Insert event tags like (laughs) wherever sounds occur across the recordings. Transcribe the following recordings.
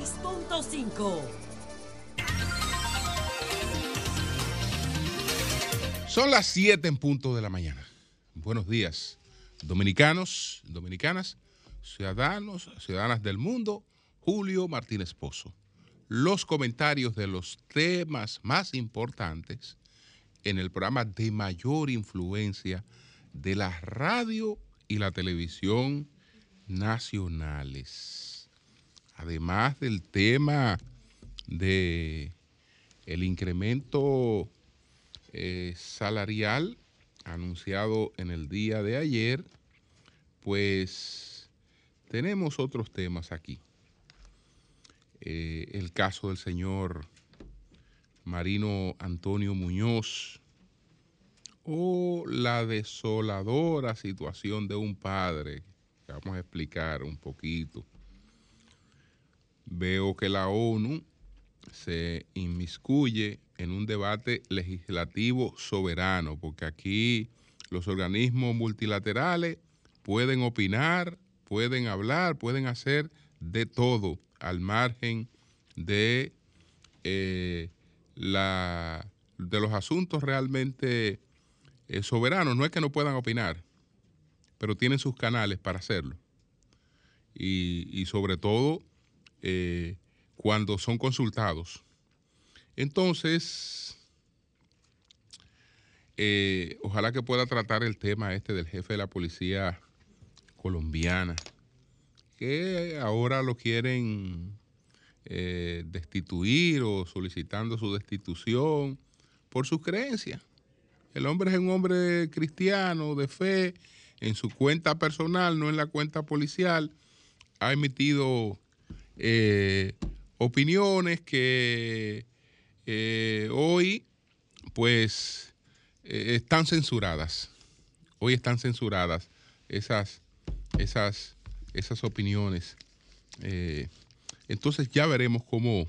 96.5. Son las 7 en punto de la mañana. Buenos días, dominicanos, dominicanas, ciudadanos, ciudadanas del mundo. Julio Martínez Pozo. Los comentarios de los temas más importantes en el programa de mayor influencia de la radio y la televisión nacionales. Además del tema de el incremento eh, salarial anunciado en el día de ayer, pues tenemos otros temas aquí. Eh, el caso del señor Marino Antonio Muñoz o la desoladora situación de un padre, vamos a explicar un poquito. Veo que la ONU se inmiscuye en un debate legislativo soberano, porque aquí los organismos multilaterales pueden opinar, pueden hablar, pueden hacer de todo al margen de, eh, la, de los asuntos realmente eh, soberanos. No es que no puedan opinar, pero tienen sus canales para hacerlo. Y, sobre todo eh, cuando son consultados. Entonces, ojalá que pueda tratar el tema este del jefe de la policía colombiana que ahora lo quieren eh, destituir o solicitando su destitución por sus creencias. El hombre es un hombre cristiano, de fe, en su cuenta personal, no en la cuenta policial, ha emitido eh, opiniones que eh, hoy pues están censuradas. Hoy están censuradas esas, esas esas opiniones. Eh, entonces ya veremos cómo,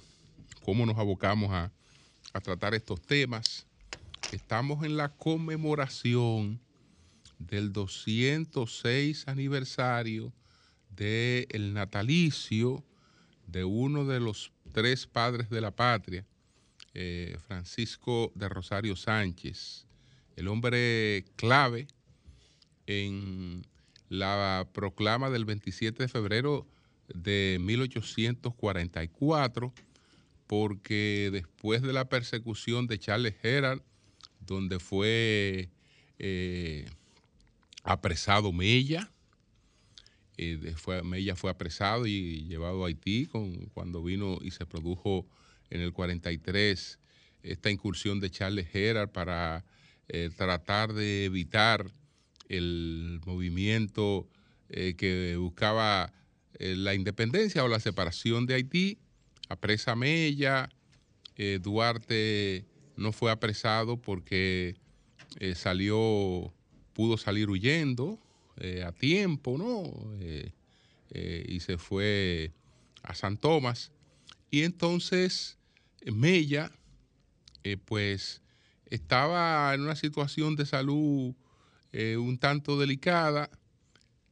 cómo nos abocamos a, tratar estos temas. Estamos en la conmemoración del 206 aniversario del natalicio de uno de los tres padres de la patria, eh, Francisco de Rosario Sánchez, el hombre clave en la proclama del 27 de febrero de 1844, porque después de la persecución de Charles Herald, donde fue eh, apresado Mella, eh, Mella fue apresado y llevado a Haití cuando vino y se produjo en el 43 esta incursión de Charles Herald para eh, tratar de evitar el movimiento eh, que buscaba eh, la independencia o la separación de Haití, apresa Mella, Duarte no fue apresado porque salió, pudo salir huyendo a tiempo, ¿no? y se fue a San Tomás. Y entonces Mella, pues, estaba en una situación de salud eh, un tanto delicada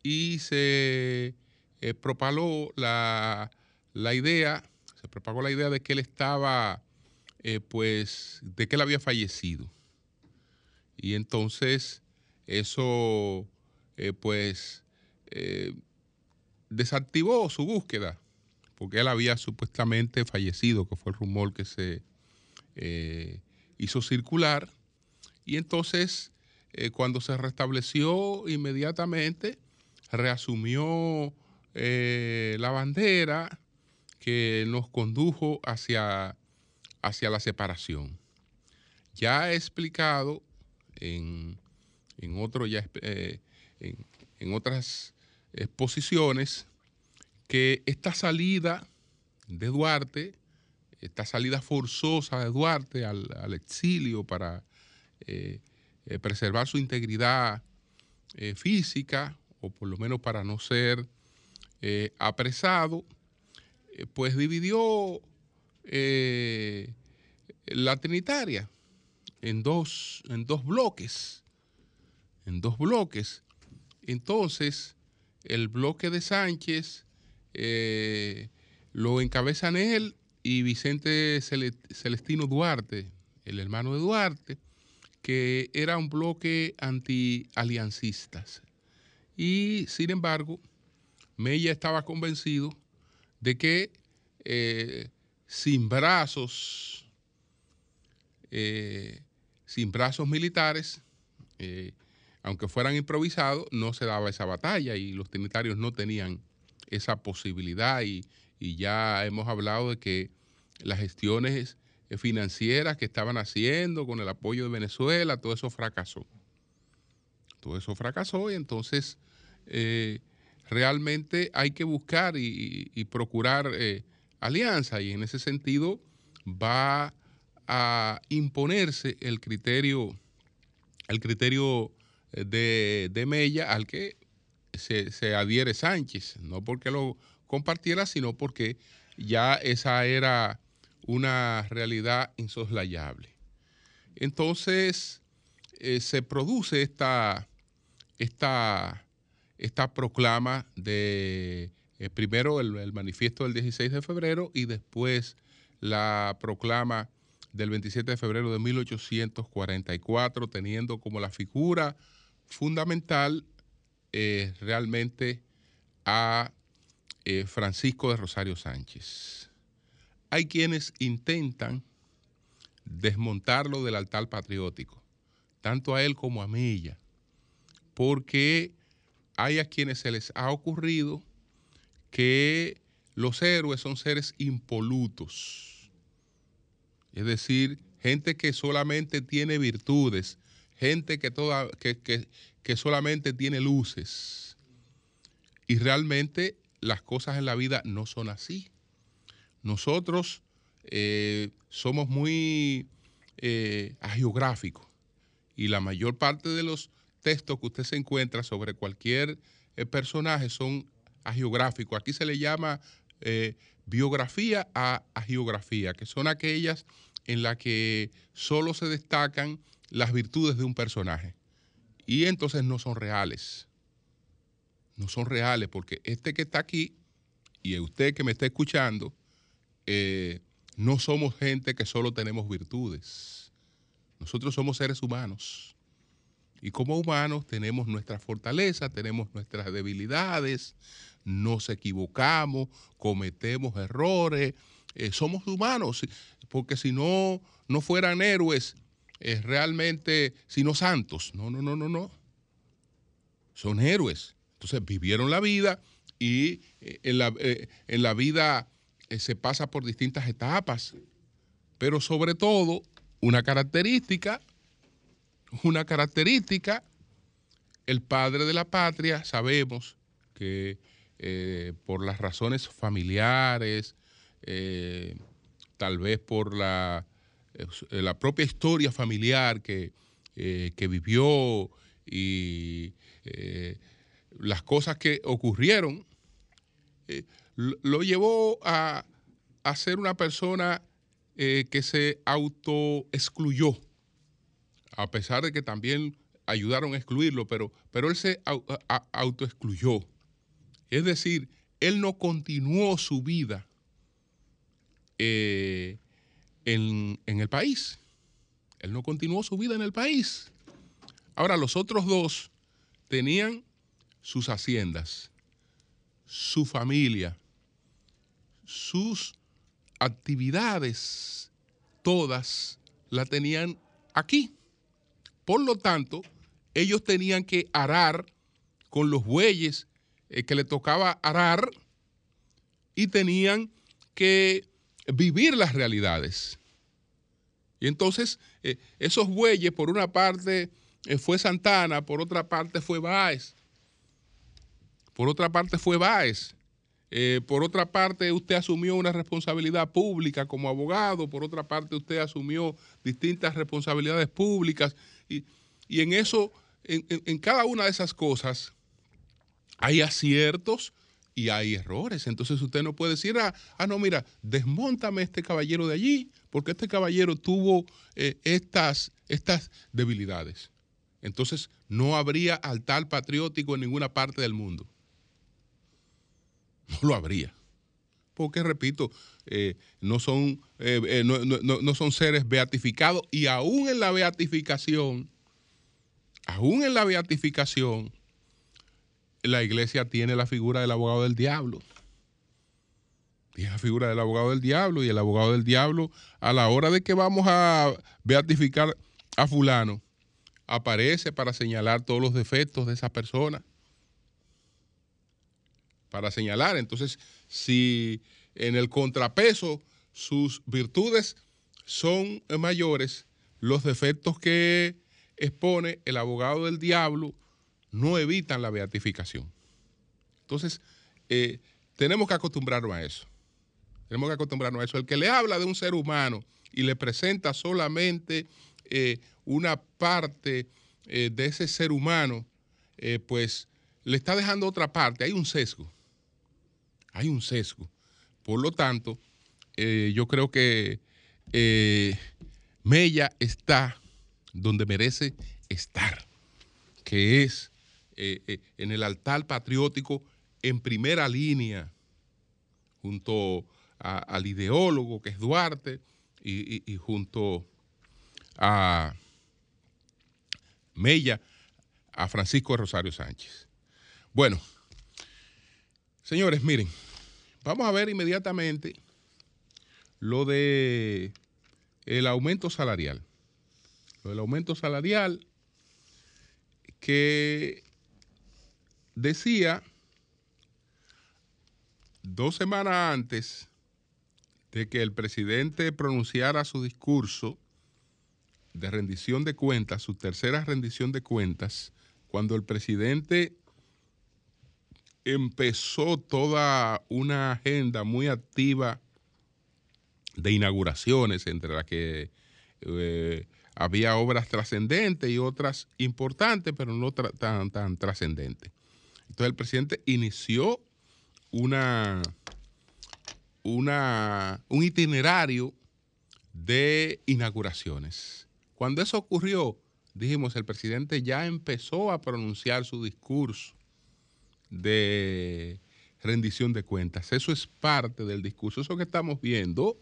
y se eh, propagó la, idea, se propagó la idea de que él estaba, eh, pues, de que él había fallecido. Y entonces eso, pues, desactivó su búsqueda, porque él había supuestamente fallecido, que fue el rumor que se hizo circular. Y entonces eh, cuando se restableció inmediatamente, reasumió eh, la bandera que nos condujo hacia, hacia la separación. Ya he explicado en, otro, ya, eh, en, otras exposiciones que esta salida de Duarte, esta salida forzosa de Duarte al, exilio para eh, preservar su integridad eh, física, o por lo menos para no ser eh, apresado, pues dividió la Trinitaria en dos, en dos bloques, en dos bloques. Entonces, el bloque de Sánchez lo encabezan él y Vicente Celestino Duarte, el hermano de Duarte, que era un bloque anti-aliancistas. Y sin embargo, Mella estaba convencido de que eh, sin brazos, eh, sin brazos militares, eh, aunque fueran improvisados, no se daba esa batalla y los trinitarios no tenían esa posibilidad y, ya hemos hablado de que las gestiones financieras que estaban haciendo con el apoyo de Venezuela, todo eso fracasó. Todo eso fracasó y entonces eh, realmente hay que buscar y, procurar eh, alianza y en ese sentido va a imponerse el criterio, el criterio eh, de, de Mella al que se, se, adhiere Sánchez, no porque lo compartiera, sino porque ya esa era una realidad insoslayable. Entonces se produce esta, esta esta proclama de eh, primero el, manifiesto del 16 de febrero y después la proclama del 27 de febrero de 1844, teniendo como la figura fundamental eh, realmente a eh, Francisco de Rosario Sánchez. Hay quienes intentan desmontarlo del altar patriótico, tanto a él como a Mella, porque hay a quienes se les ha ocurrido que los héroes son seres impolutos. Es decir, gente que solamente tiene virtudes, gente que, toda, que, solamente tiene luces. Y realmente las cosas en la vida no son así. Nosotros eh, somos muy eh, agiográficos y la mayor parte de los textos que usted se encuentra sobre cualquier eh, personaje son agiográficos. Aquí se le llama eh, biografía a agiografía, que son aquellas en las que solo se destacan las virtudes de un personaje. Y entonces no son reales. No son reales porque este que está aquí y usted que me está escuchando, eh, no somos gente que solo tenemos virtudes. Nosotros somos seres humanos y como humanos tenemos nuestras fortalezas, tenemos nuestras debilidades, nos equivocamos, cometemos errores, eh, somos humanos, porque si no, no fueran héroes, eh, realmente, sino santos. No, no, no, no, no. Son héroes. Entonces vivieron la vida y eh, en, la, en la vida se pasa por distintas etapas, pero sobre todo una característica una característica. El padre de la patria, sabemos que eh, por las razones familiares, eh, tal vez por la, eh, la, propia historia familiar que, que vivió y las cosas que ocurrieron, lo llevó a, a, ser una persona que se autoexcluyó a pesar de que también ayudaron a excluirlo, pero, pero él se autoexcluyó. Es decir, él no continuó su vida eh, en, el país. Él no continuó su vida en el país. Ahora, los otros dos tenían sus haciendas, su familia, sus actividades, todas la tenían aquí. Por lo tanto, ellos tenían que arar con los bueyes eh, que le tocaba arar y tenían que vivir las realidades. Y entonces, eh, esos bueyes, por una parte eh, fue Santana, por otra parte fue Báez, por otra parte fue Báez. por otra parte, usted asumió una responsabilidad pública como abogado, por otra parte, usted asumió distintas responsabilidades públicas y, en eso, en, cada una de esas cosas, hay aciertos y hay errores. Entonces usted no puede decir, ah, ah no, mira, desmontame este caballero de allí, porque este caballero tuvo eh, estas, estas debilidades. Entonces no habría altar patriótico en ninguna parte del mundo. No lo habría. porque, repito, no, son, no, no son seres beatificados y aún en la beatificación, aún en la beatificación, la iglesia tiene la figura del abogado del diablo. Tiene la figura del abogado del diablo y el abogado del diablo a la hora de que vamos a beatificar a fulano, aparece para señalar todos los defectos de esa persona. Para señalar, entonces, si en el contrapeso sus virtudes son mayores, los defectos que expone el abogado del diablo no evitan la beatificación. Entonces, eh, tenemos que acostumbrarnos a eso. Tenemos que acostumbrarnos a eso. El que le habla de un ser humano y le presenta solamente eh, una parte eh, de ese ser humano, pues le está dejando otra parte. Hay un sesgo. Hay un sesgo. Por lo tanto, yo creo que Mella está donde merece estar, que es eh, eh, en el altar patriótico en primera línea, junto al ideólogo que es Duarte y, junto a Mella, a Francisco Rosario Sánchez. Bueno, señores, miren, vamos a ver inmediatamente lo de el aumento salarial. Lo del aumento salarial que decía dos semanas antes de que el presidente pronunciara su discurso de rendición de cuentas, su tercera rendición de cuentas, cuando el presidente empezó toda una agenda muy activa de inauguraciones, entre las que eh, había obras trascendentes y otras importantes, pero no tan, tan trascendentes. Entonces el presidente inició una, una, un itinerario de inauguraciones. Cuando eso ocurrió, dijimos, el presidente ya empezó a pronunciar su discurso de rendición de cuentas. Eso es parte del discurso. Eso que estamos viendo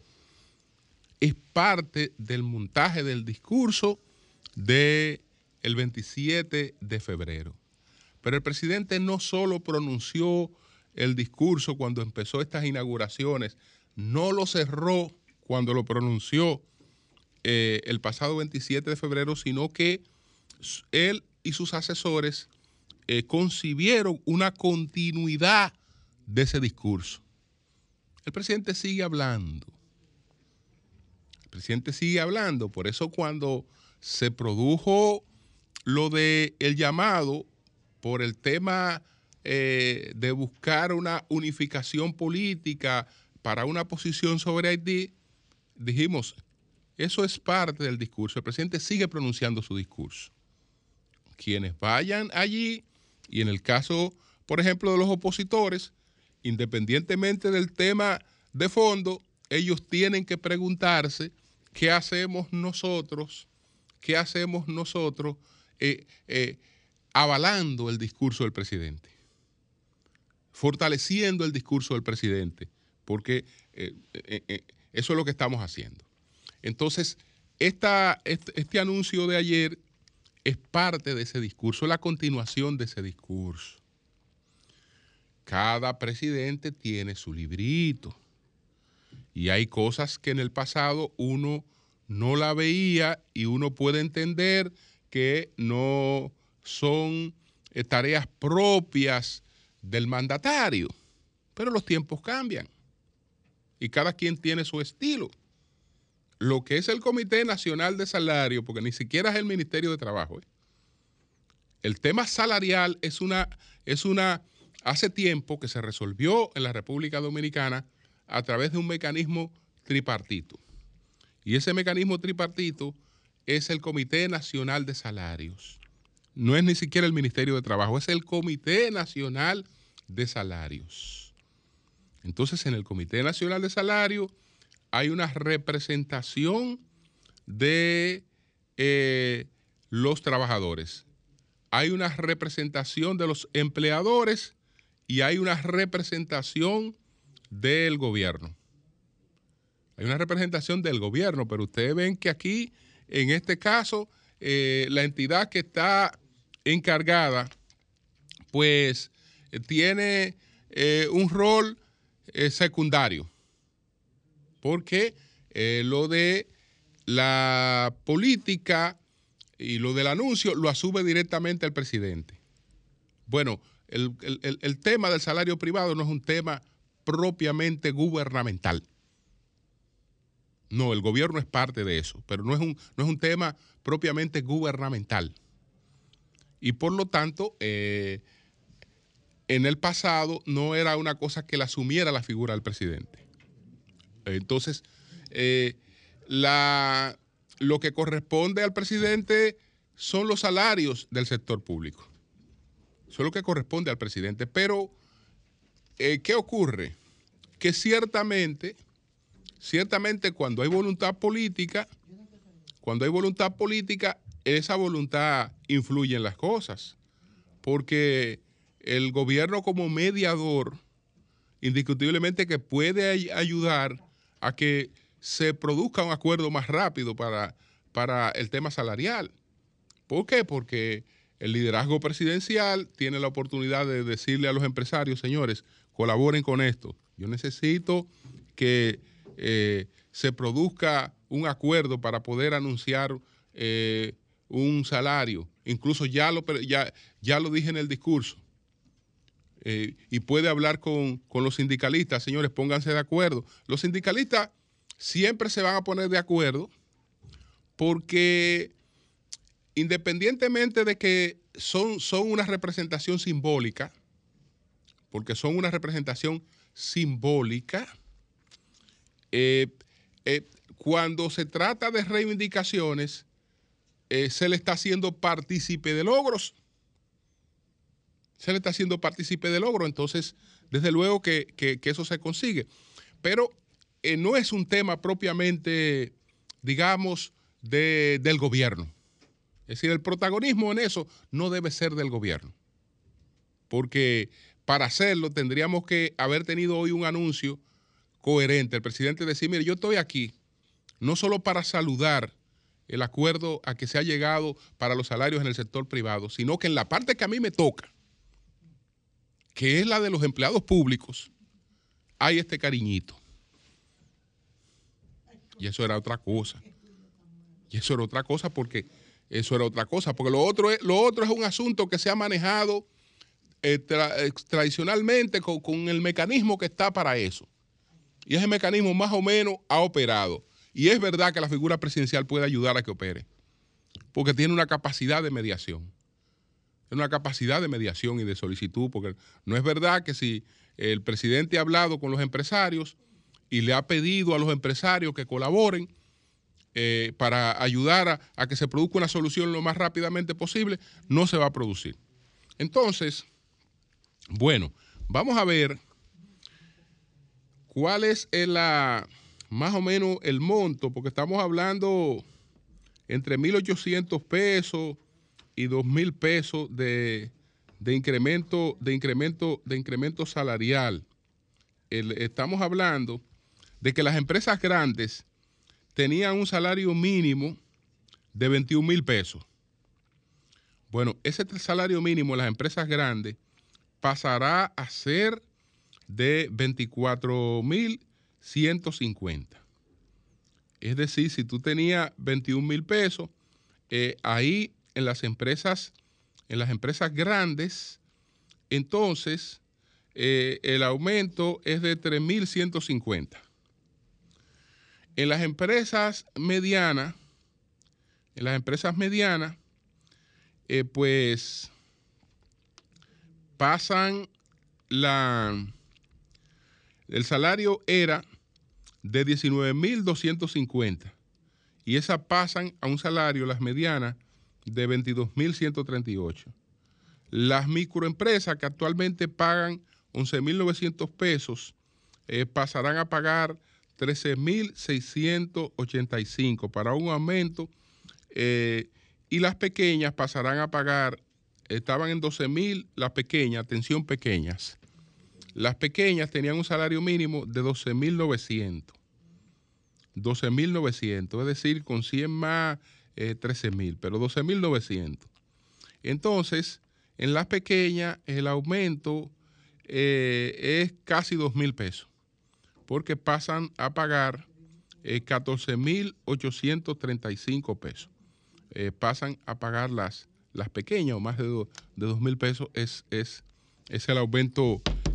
es parte del montaje del discurso del el 27 de febrero. Pero el presidente no solo pronunció el discurso cuando empezó estas inauguraciones, no lo cerró cuando lo pronunció eh, el pasado 27 de febrero, sino que él y sus asesores eh, concibieron una continuidad de ese discurso. El presidente sigue hablando. El presidente sigue hablando. Por eso cuando se produjo lo de el llamado por el tema eh, de buscar una unificación política para una posición sobre Haití, dijimos, eso es parte del discurso. El presidente sigue pronunciando su discurso. Quienes vayan allí, y en el caso, por ejemplo, de los opositores, independientemente del tema de fondo, ellos tienen que preguntarse qué hacemos nosotros, qué hacemos nosotros eh, eh, avalando el discurso del presidente, fortaleciendo el discurso del presidente, porque eh, eh, eh, eso es lo que estamos haciendo. Entonces, este, este anuncio de ayer es parte de ese discurso, la continuación de ese discurso. Cada presidente tiene su librito y hay cosas que en el pasado uno no la veía y uno puede entender que no son tareas propias del mandatario, pero los tiempos cambian y cada quien tiene su estilo. Lo que es el Comité Nacional de Salario, porque ni siquiera es el Ministerio de Trabajo, ¿eh? el tema salarial es una, es una, hace tiempo que se resolvió en la República Dominicana a través de un mecanismo tripartito. Y ese mecanismo tripartito es el Comité Nacional de Salarios no es ni siquiera el Ministerio de Trabajo, es el Comité Nacional de Salarios. Entonces, en el Comité Nacional de Salarios hay una representación de eh, los trabajadores, hay una representación de los empleadores y hay una representación del gobierno. Hay una representación del gobierno, pero ustedes ven que aquí, en este caso, eh, la entidad que está encargada, pues tiene eh, un rol eh, secundario, porque lo de la política y lo del anuncio lo asume directamente el presidente. Bueno, el, tema del salario privado no es un tema propiamente gubernamental. No, el gobierno es parte de eso, pero no es un, no es un tema propiamente gubernamental. Y por lo tanto, eh, en el pasado no era una cosa que la asumiera la figura del presidente. Entonces, eh, lo que corresponde al presidente son los salarios del sector público. Eso es lo que corresponde al presidente. Pero, eh, ¿qué ocurre? Que ciertamente, ciertamente cuando hay voluntad política, cuando hay voluntad política, esa voluntad influye en las cosas. Porque el gobierno como mediador, indiscutiblemente que puede ayudar a que se produzca un acuerdo más rápido para, para el tema salarial. ¿Por qué? Porque el liderazgo presidencial tiene la oportunidad de decirle a los empresarios, señores, colaboren con esto. Yo necesito que eh, se produzca un acuerdo para poder anunciar eh, un salario. Incluso ya lo, ya, ya lo dije en el discurso. Eh, y puede hablar con, con los sindicalistas, señores, pónganse de acuerdo. Los sindicalistas siempre se van a poner de acuerdo porque independientemente de que son, son una representación simbólica, porque son una representación simbólica, eh, eh, cuando se trata de reivindicaciones, se le está haciendo partícipe de logros. Se le está haciendo partícipe de logros, entonces, desde luego que, eso se consigue. Pero no es un tema propiamente, digamos, del gobierno. Es decir, el protagonismo en eso no debe ser del gobierno. Porque para hacerlo tendríamos que haber tenido hoy un anuncio coherente. El presidente decir, mire, yo estoy aquí no solo para saludar el acuerdo a que se ha llegado para los salarios en el sector privado, sino que en la parte que a mí me toca, que es la de los empleados públicos, hay este cariñito. Y eso era otra cosa. Y eso era otra cosa porque eso era otra cosa, porque lo otro es, lo otro es un asunto que se ha manejado eh, eh, tradicionalmente con, el mecanismo que está para eso. Y ese mecanismo más o menos ha operado. Y es verdad que la figura presidencial puede ayudar a que opere, porque tiene una capacidad de mediación. Tiene una capacidad de mediación y de solicitud, porque no es verdad que si el presidente ha hablado con los empresarios y le ha pedido a los empresarios que colaboren, eh, para ayudar a, que se produzca una solución lo más rápidamente posible, no se va a producir. Entonces, bueno, vamos a ver cuál es la, más o menos el monto, porque estamos hablando entre 1.800 pesos y 2.000 pesos de, incremento, de, incremento, de incremento salarial. estamos hablando de que las empresas grandes tenían un salario mínimo de 21 mil pesos. Bueno, ese salario mínimo en las empresas grandes pasará a ser de 24 mil 150. Es decir, si tú tenías 21 mil pesos, eh, ahí en las empresas, en las empresas grandes, entonces eh, el aumento es de 3.150. En las empresas medianas, en las empresas medianas, eh, pues pasan la, el salario era de 19.250 y esas pasan a un salario, las medianas, de 22.138. Las microempresas que actualmente pagan 11.900 pesos eh, pasarán a pagar 13.685 para un aumento eh, y las pequeñas pasarán a pagar, estaban en 12.000 las pequeñas, atención pequeñas, Las pequeñas tenían un salario mínimo de 12.900. 12.900, es decir, con 100 más, 13.000, eh, pero 12.900. Entonces, en las pequeñas, el aumento eh, es casi 2.000 pesos, porque pasan a pagar 14.835 eh, pesos. pasan a pagar las, pequeñas o más de, de 2.000 pesos, es,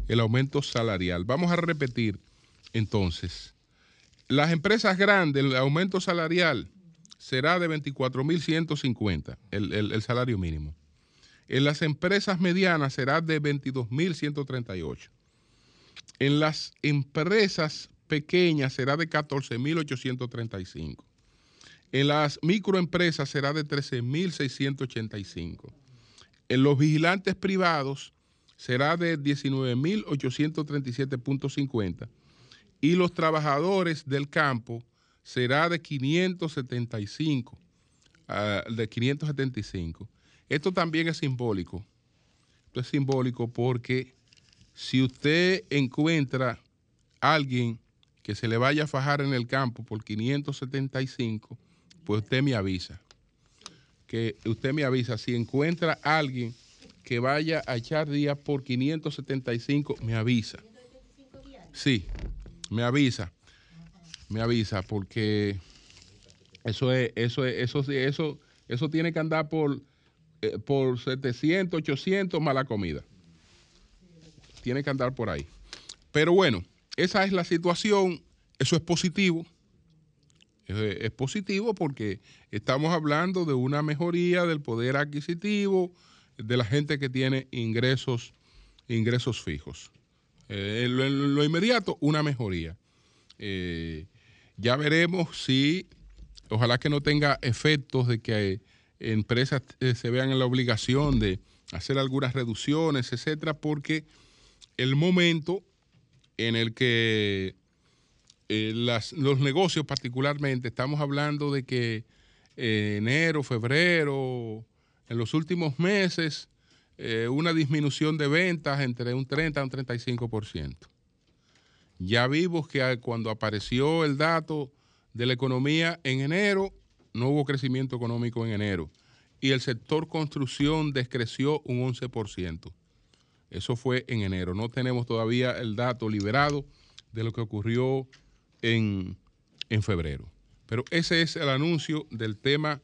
el aumento salarial. Vamos a repetir entonces. Las empresas grandes, el aumento salarial será de 24.150, el, el, el salario mínimo. En las empresas medianas será de 22.138. En las empresas pequeñas será de 14.835. En las microempresas será de 13.685. En los vigilantes privados será de 19.837.50 y los trabajadores del campo será de 575, ah, de 575. Esto también es simbólico. Esto es simbólico porque si usted encuentra alguien que se le vaya a fajar en el campo por 575, pues usted me avisa. Que usted me avisa. Si encuentra alguien que vaya a echar días por 575, me avisa. Sí, me avisa, me avisa, porque eso es, eso es, eso eso, eso tiene que andar por, eh, por 700, 800 más la comida. Tiene que andar por ahí. Pero bueno, esa es la situación, eso es positivo. Es, positivo porque estamos hablando de una mejoría del poder adquisitivo de la gente que tiene ingresos, ingresos fijos. Eh, en, lo, inmediato, una mejoría. Eh, ya veremos si, ojalá que no tenga efectos de que empresas eh, se vean en la obligación de hacer algunas reducciones, etcétera, porque el momento en el que los negocios particularmente, estamos hablando de que enero, febrero, en los últimos meses, eh, una disminución de ventas entre un 30 a un 35%. Ya vimos que cuando apareció el dato de la economía en enero, no hubo crecimiento económico en enero. Y el sector construcción descreció un 11%. Eso fue en enero. No tenemos todavía el dato liberado de lo que ocurrió en, en febrero. Pero ese es el anuncio del tema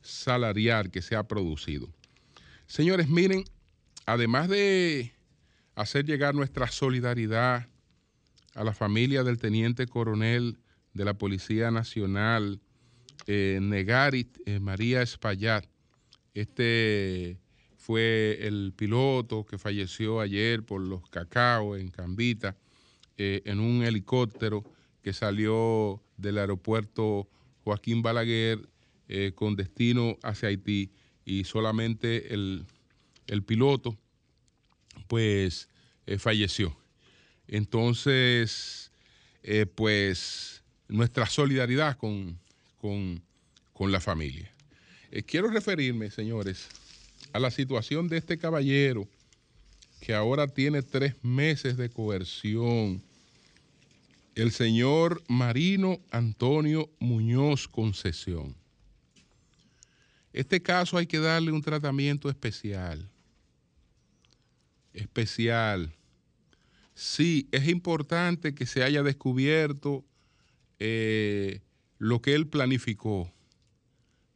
salarial que se ha producido. Señores, miren, además de hacer llegar nuestra solidaridad a la familia del teniente coronel de la Policía Nacional, eh, Negarit eh, María Espaillat, este fue el piloto que falleció ayer por los cacao en Cambita, eh, en un helicóptero que salió del aeropuerto Joaquín Balaguer con destino hacia Haití y solamente el, piloto pues falleció. Entonces, eh, pues nuestra solidaridad con, la familia. Eh, quiero referirme, señores, a la situación de este caballero que ahora tiene tres meses de coerción. El señor Marino Antonio Muñoz Concesión. Este caso hay que darle un tratamiento especial. Especial. Sí, es importante que se haya descubierto eh, lo que él planificó.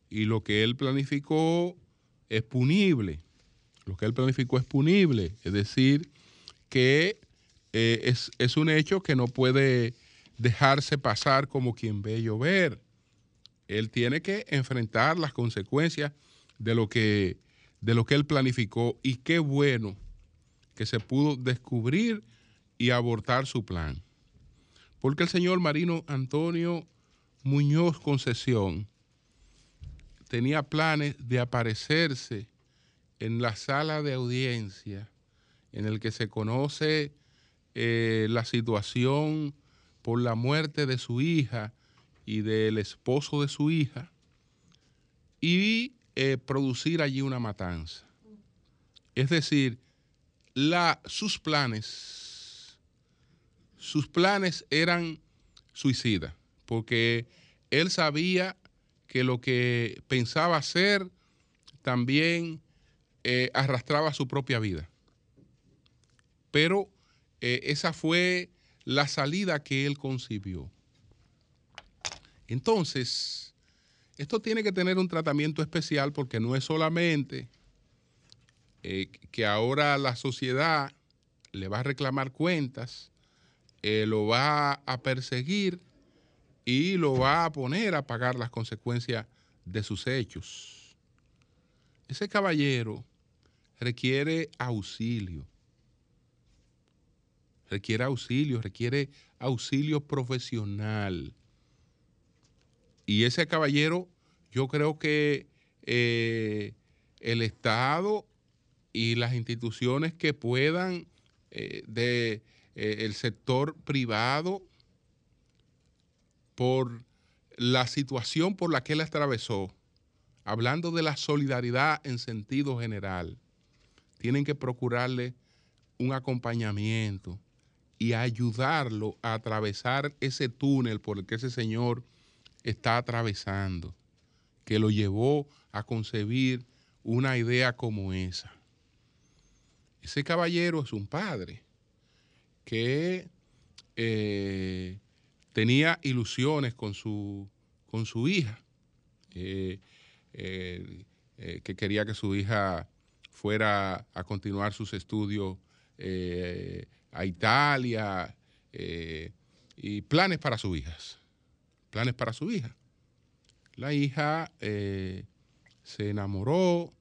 Y lo que él planificó es punible. Lo que él planificó es punible. Es decir, que eh, es, es un hecho que no puede dejarse pasar como quien ve llover él tiene que enfrentar las consecuencias de lo que, de lo que él planificó y qué bueno que se pudo descubrir y abortar su plan. Porque el señor Marino Antonio Muñoz Concesión tenía planes de aparecerse en la sala de audiencia en el que se conoce eh, la situación por la muerte de su hija y del esposo de su hija y eh, producir allí una matanza. Es decir, sus planes sus planes eran suicidas, porque él sabía que lo que pensaba hacer también eh, arrastraba su propia vida. Pero eh, esa fue la salida que él concibió. Entonces, esto tiene que tener un tratamiento especial porque no es solamente eh, que ahora la sociedad le va a reclamar cuentas, lo va a perseguir y lo va a poner a pagar las consecuencias de sus hechos. Ese caballero requiere auxilio. Requiere auxilio, requiere auxilio profesional. Y ese caballero, yo creo que eh, el Estado y las instituciones que puedan eh, de eh, el sector privado por la situación por la que él atravesó, hablando de la solidaridad en sentido general, tienen que procurarle un acompañamiento y ayudarlo a atravesar ese túnel por el que ese señor está atravesando, que lo llevó a concebir una idea como esa. Ese caballero es un padre que eh, tenía ilusiones con su, con su hija, eh, eh, que quería que su hija fuera a continuar sus estudios a Italia y planes para sus hijas, planes para su hija. La hija se enamoró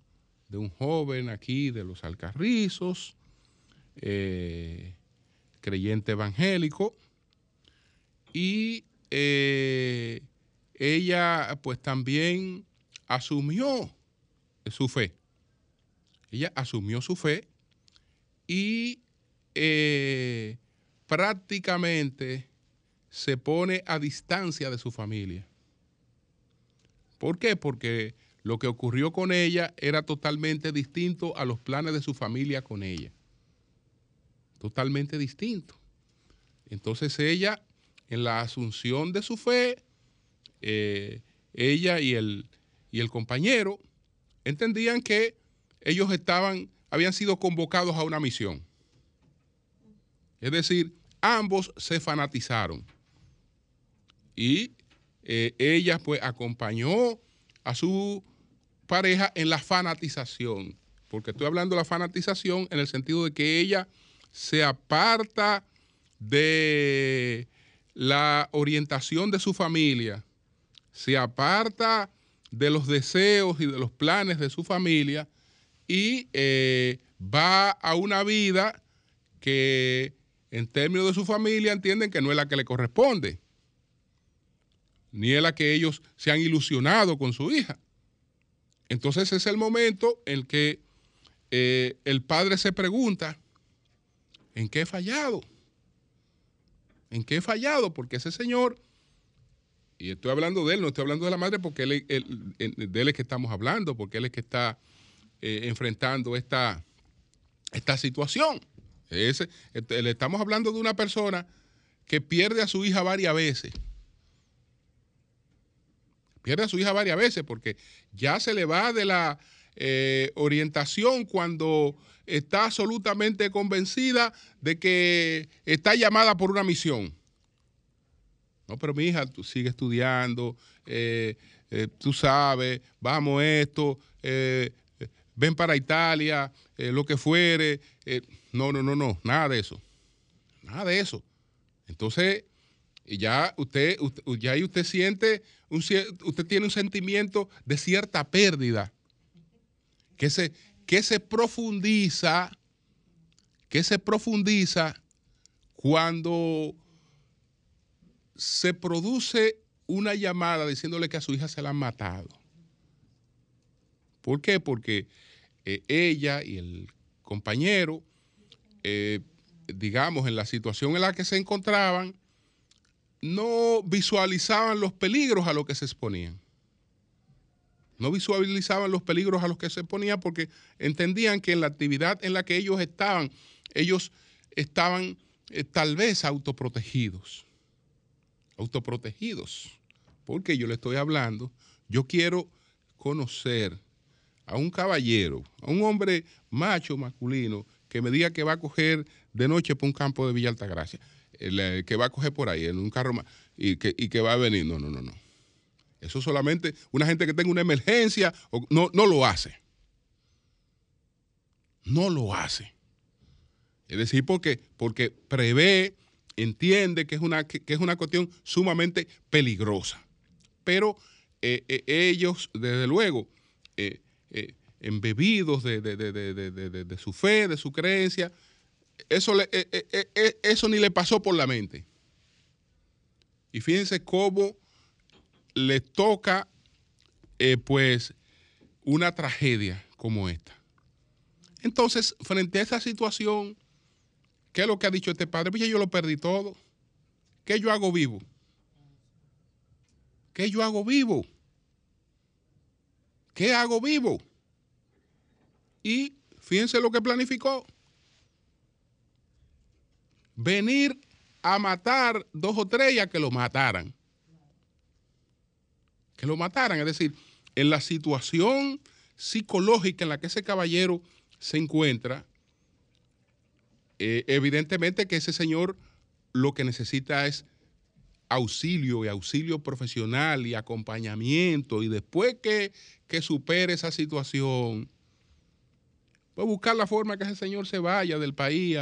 de un joven aquí de los Alcarrizos, creyente evangélico, y eh, ella pues también asumió su fe. Ella asumió su fe y eh, prácticamente se pone a distancia de su familia. ¿Por qué? Porque lo que ocurrió con ella era totalmente distinto a los planes de su familia con ella. Totalmente distinto. Entonces ella en la asunción de su fe, eh, ella y el, y el compañero entendían que ellos estaban, habían sido convocados a una misión. Es decir, ambos se fanatizaron. Y eh, ella pues acompañó a su pareja en la fanatización. Porque estoy hablando de la fanatización en el sentido de que ella se aparta de la orientación de su familia, se aparta de los deseos y de los planes de su familia y eh, va a una vida que en términos de su familia entienden que no es la que le corresponde, ni es la que ellos se han ilusionado con su hija. Entonces es el momento en que eh, el padre se pregunta, ¿en qué he fallado? ¿En qué he fallado? Porque ese señor, y estoy hablando de él, no estoy hablando de la madre porque él, de él es que estamos hablando, porque él es que está eh, enfrentando esta, esta situación. Este, le estamos hablando de una persona que pierde a su hija varias veces. Pierde a su hija varias veces porque ya se le va de la eh, orientación cuando está absolutamente convencida de que está llamada por una misión. No, pero mi hija tú sigue estudiando, eh, eh, tú sabes, vamos esto, ven para Italia, lo que fuere. no, no, no, no, nada de eso. Nada de eso. Entonces, ya usted, ya ahí usted siente, usted tiene un sentimiento de cierta pérdida que se, que se profundiza, que se profundiza cuando se produce una llamada diciéndole que a su hija se la han matado. ¿Por qué? Porque eh, ella y el compañero, eh, digamos, en la situación en la que se encontraban, no visualizaban los peligros a los que se exponían. No visualizaban los peligros a los que se ponían porque entendían que en la actividad en la que ellos estaban, ellos estaban eh, tal vez autoprotegidos. Autoprotegidos. Porque yo le estoy hablando, yo quiero conocer a un caballero, a un hombre macho, masculino, que me diga que va a coger de noche por un campo de Villa Altagracia, eh, que va a coger por ahí en un carro más, que, y que va a venir. No, no, no, no. Eso solamente una gente que tenga una emergencia no, no lo hace. No lo hace. Es decir, porque, porque prevé, entiende que es, una, que, es una cuestión sumamente peligrosa. Pero eh, eh, ellos, desde luego, eh, embebidos de, de, su fe, de su creencia, eso, eso ni le pasó por la mente. Y fíjense cómo le toca, pues, una tragedia como esta. Entonces, frente a esa situación, ¿qué es lo que ha dicho este padre? Pues yo lo perdí todo. ¿Qué yo hago vivo? ¿Qué yo hago vivo? ¿Qué hago vivo? Y fíjense lo que planificó. Venir a matar dos o tres y que lo mataran. Que lo mataran. Es decir, en la situación psicológica en la que ese caballero se encuentra, eh, evidentemente que ese señor lo que necesita es auxilio y auxilio profesional y acompañamiento y después que, supere esa situación, pues buscar la forma que ese señor se vaya del país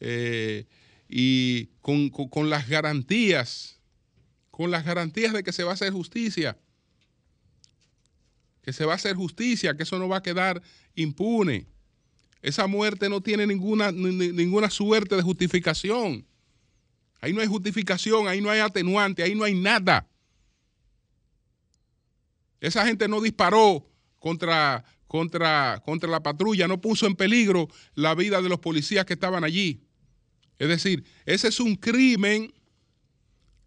eh, y con, con las garantías, con las garantías de que se va a hacer justicia, que se va a hacer justicia, que eso no va a quedar impune. Esa muerte no tiene ninguna, ninguna suerte de justificación. Ahí no hay justificación, ahí no hay atenuante, ahí no hay nada. Esa gente no disparó contra, contra, contra la patrulla, no puso en peligro la vida de los policías que estaban allí. Es decir, ese es un crimen,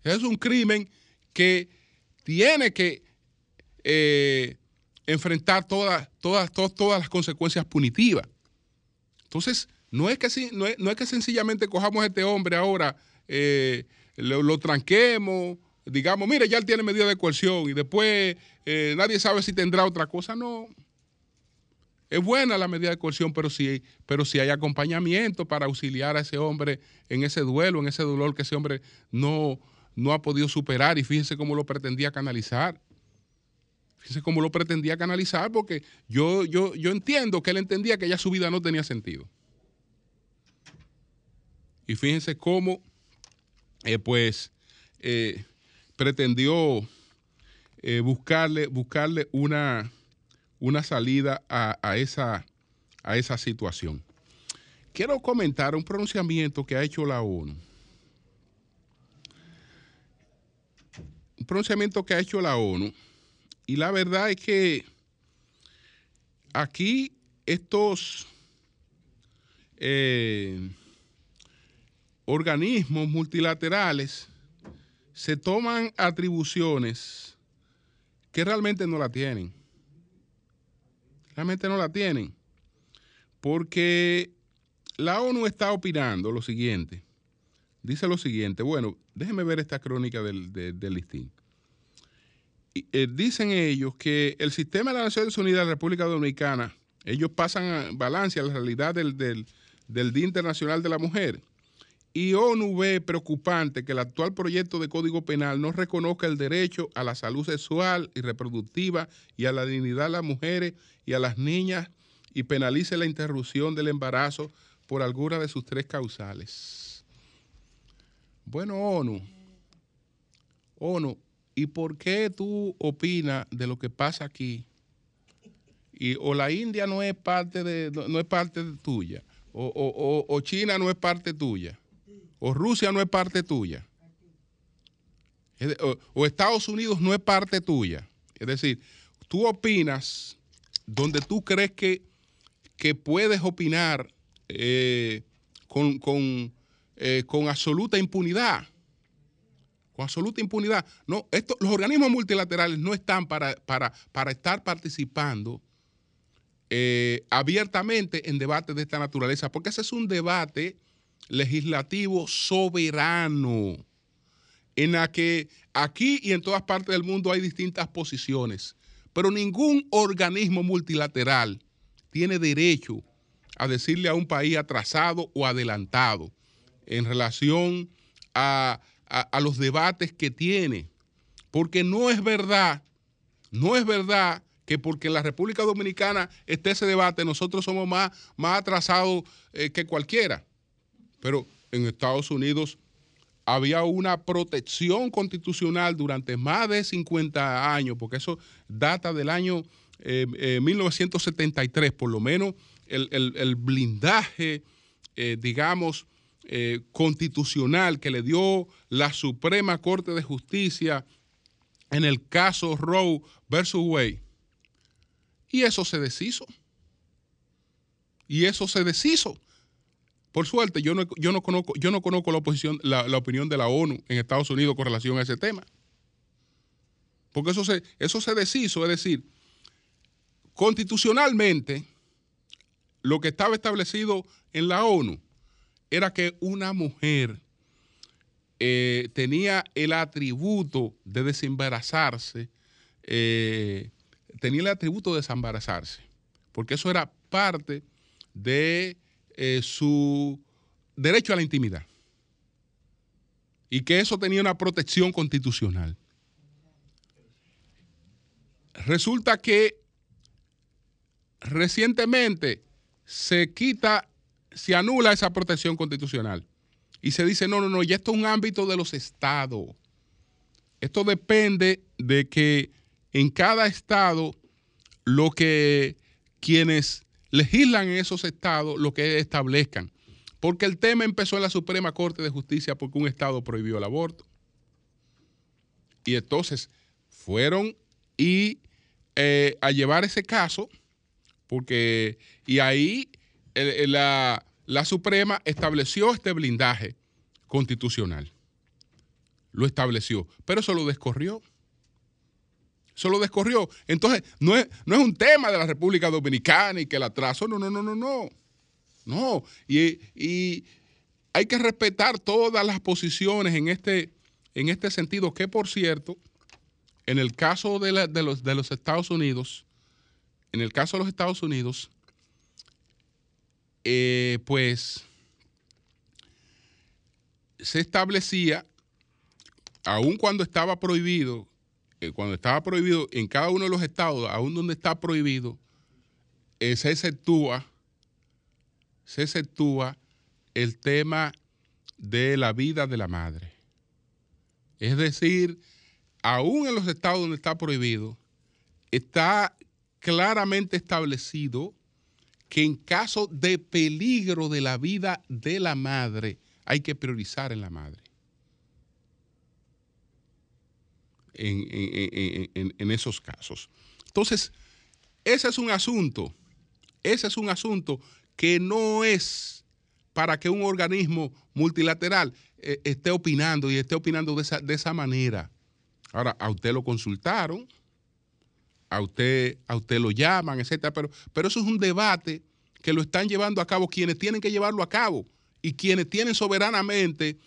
es un crimen que tiene que eh, enfrentar todas, todas, las consecuencias punitivas. Entonces, no es que, no no es que sencillamente cojamos a este hombre ahora, eh, lo, tranquemos, digamos, mire, ya él tiene medida de coerción y después eh, nadie sabe si tendrá otra cosa. No. Es buena la medida de coerción, pero si, pero si hay acompañamiento para auxiliar a ese hombre en ese duelo, en ese dolor que ese hombre no, no ha podido superar y fíjense cómo lo pretendía canalizar. Fíjense cómo lo pretendía canalizar, porque yo, yo, yo entiendo que él entendía que ya su vida no tenía sentido. Y fíjense cómo, eh, pues, eh, pretendió eh, buscarle, buscarle una, una salida a, esa, a esa situación. Quiero comentar un pronunciamiento que ha hecho la ONU. Un pronunciamiento que ha hecho la ONU y la verdad es que aquí estos eh, organismos multilaterales se toman atribuciones que realmente no la tienen. Realmente no la tienen. Porque la ONU está opinando lo siguiente. Dice lo siguiente. Bueno, déjenme ver esta crónica del, del listín. Eh, dicen ellos que el sistema de las Naciones Unidas de la República Dominicana, ellos pasan a balance a la realidad del, Día Internacional de la Mujer. Y ONU ve preocupante que el actual proyecto de Código Penal no reconozca el derecho a la salud sexual y reproductiva y a la dignidad de las mujeres y a las niñas y penalice la interrupción del embarazo por alguna de sus tres causales. Bueno, ONU, ONU, ¿y por qué tú opinas de lo que pasa aquí? Y, o la India no es parte de, no, es parte tuya, o, China no es parte tuya, o Rusia no es parte tuya, o, Estados Unidos no es parte tuya. Es decir, tú opinas donde tú crees que, que puedes opinar eh, con, con, eh, con absoluta impunidad con absoluta impunidad. No, esto, los organismos multilaterales no están para, para, para estar participando eh, abiertamente en debates de esta naturaleza, porque ese es un debate legislativo soberano, en la que aquí y en todas partes del mundo hay distintas posiciones, pero ningún organismo multilateral tiene derecho a decirle a un país atrasado o adelantado en relación a, los debates que tiene. Porque no es verdad, no es verdad que porque en la República Dominicana esté ese debate, nosotros somos más, más atrasados eh, que cualquiera. Pero en Estados Unidos había una protección constitucional durante más de 50 años, porque eso data del año 1973, eh, eh, por lo menos el, blindaje, eh, constitucional que le dio la Suprema Corte de Justicia en el caso Roe versus Wade. Y eso se deshizo. Y eso se deshizo. Por suerte, yo no, yo no conozco, yo no conozco la, oposición, la, opinión de la ONU en Estados Unidos con relación a ese tema. Porque eso se, eso se deshizo, es decir, constitucionalmente, lo que estaba establecido en la ONU era que una mujer eh, tenía el atributo de desembarazarse, eh, tenía el atributo de desembarazarse, porque eso era parte de eh, su derecho a la intimidad y que eso tenía una protección constitucional. Resulta que recientemente se quita, se anula esa protección constitucional y se dice, no, no, no, ya esto es un ámbito de los estados. Esto depende de que en cada estado lo que quienes legislan en esos estados lo que establezcan. Porque el tema empezó en la Suprema Corte de Justicia porque un estado prohibió el aborto. Y entonces fueron y eh, a llevar ese caso, porque, y ahí la, la Suprema estableció este blindaje constitucional. Lo estableció, pero eso lo descorrió. Eso lo descorrió. Entonces, no es, no es un tema de la República Dominicana y que el atraso, no, no, no, no, no. No, y, hay que respetar todas las posiciones en este, en este sentido, que por cierto, en el caso de, los, de los Estados Unidos, en el caso de los Estados Unidos, eh, pues se establecía, aun cuando estaba prohibido cuando estaba prohibido, en cada uno de los estados, aún donde está prohibido, eh, se exceptúa, se exceptúa el tema de la vida de la madre. Es decir, aún en los estados donde está prohibido, está claramente establecido que en caso de peligro de la vida de la madre, hay que priorizar en la madre. en, esos casos. Entonces, ese es un asunto, ese es un asunto que no es para que un organismo multilateral eh, esté opinando y esté opinando de esa, de esa manera. Ahora, a usted lo consultaron, a usted, a usted lo llaman, etcétera, pero, pero eso es un debate que lo están llevando a cabo quienes tienen que llevarlo a cabo y quienes tienen soberanamente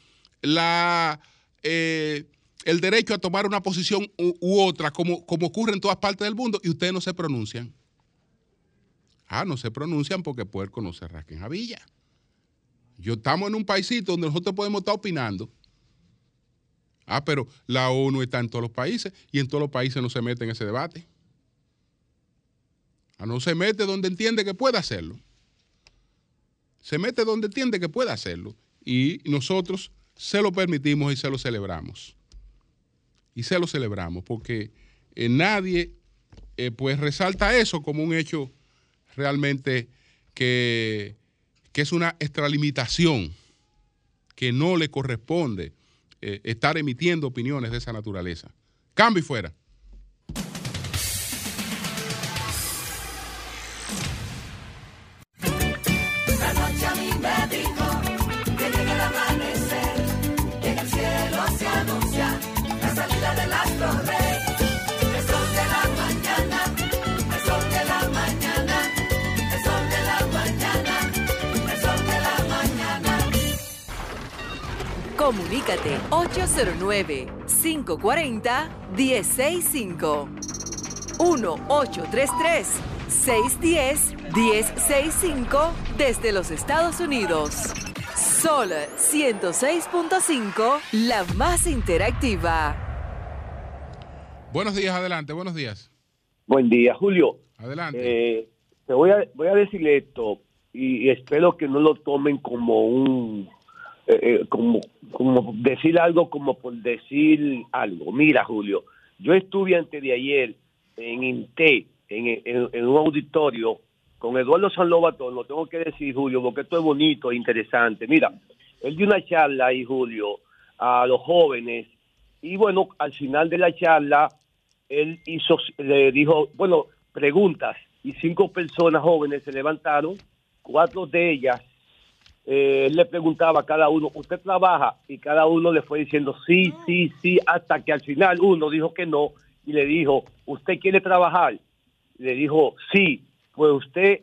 la, eh, el derecho a tomar una posición u, otra, como, como ocurre en todas partes del mundo, y ustedes no se pronuncian. Ah, no se pronuncian porque puerco no se rasca en Javilla. Yo estamos en un paisito donde nosotros podemos estar opinando. Ah, pero la ONU está en todos los países y en todos los países no se mete en ese debate. Ah, no se mete donde entiende que puede hacerlo. Se mete donde entiende que puede hacerlo. Y nosotros se lo permitimos y se lo celebramos y se lo celebramos, porque eh, nadie eh, pues resalta eso como un hecho realmente que, que, es una extralimitación, que no le corresponde eh, estar emitiendo opiniones de esa naturaleza. Cambio y fuera. Comunícate 809-540-1065. 1-833-610-1065 desde los Estados Unidos. Sol 106.5, la más interactiva. Buenos días, adelante, buenos días. Buen día, Julio. Adelante. Eh, te voy a, voy a decirle esto y, espero que no lo tomen como un eh, eh, como, como decir algo como por decir algo. Mira, Julio, yo estuve antes de ayer en INTE, en, un auditorio, con Eduardo San Lobatón, lo tengo que decir, Julio, porque esto es bonito e interesante. Mira, él dio una charla ahí, Julio, a los jóvenes, y bueno, al final de la charla, él hizo, le dijo, bueno, preguntas, y cinco personas jóvenes se levantaron, cuatro de ellas, eh, él le preguntaba a cada uno, ¿usted trabaja? Y cada uno le fue diciendo sí, sí, sí, hasta que al final uno dijo que no, y le dijo, ¿usted quiere trabajar? Le dijo, sí, pues usted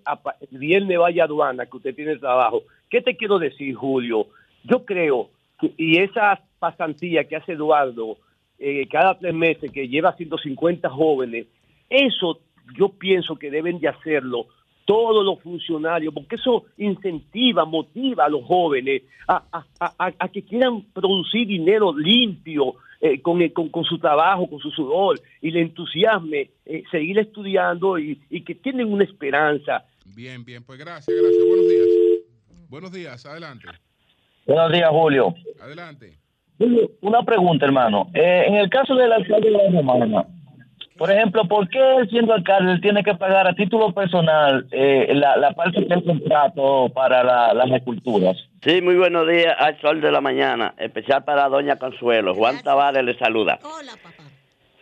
el viernes vaya aduana, que usted tiene trabajo. ¿Qué te quiero decir, Julio? Yo creo, que, y esa pasantía que hace Eduardo eh, cada tres meses, que lleva 150 jóvenes, eso yo pienso que deben de hacerlo todos los funcionarios, porque eso incentiva, motiva a los jóvenes a, a, que quieran producir dinero limpio eh, con, con, su trabajo, con su sudor, y le entusiasme eh, seguir estudiando y, que tienen una esperanza. Bien, bien, pues gracias, gracias. Buenos días. Buenos días, adelante. Buenos días, Julio. Adelante. Una pregunta, hermano. Eh, en el caso del alcalde de la Romana, por ejemplo, ¿por qué él siendo alcalde tiene que pagar a título personal eh, la, parte del contrato para las esculturas? Sí, muy buenos días al sol de la mañana, especial para doña Consuelo. Juan Tavares le saluda. Hola, papá.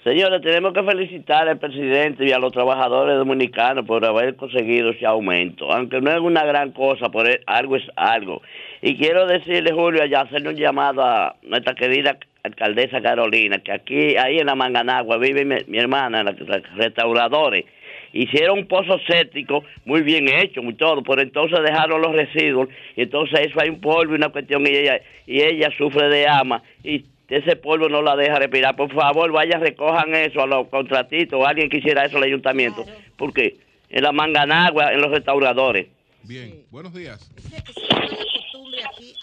Señores, tenemos que felicitar al presidente y a los trabajadores dominicanos por haber conseguido ese aumento, aunque no es una gran cosa, por algo es algo. Y quiero decirle, Julio, ya hacerle un llamado a nuestra querida alcaldesa Carolina, que aquí, ahí en la Manganagua, vive mi, hermana, los restauradores. Hicieron un pozo séptico muy bien hecho, muy todo, por entonces dejaron los residuos, y entonces eso hay un polvo y una cuestión, y ella, y ella sufre de ama, y ese polvo no la deja respirar. Por favor, vayan, recojan eso a los contratistas o alguien quisiera eso al ayuntamiento. porque En la Manganagua, en los restauradores. Bien, buenos días.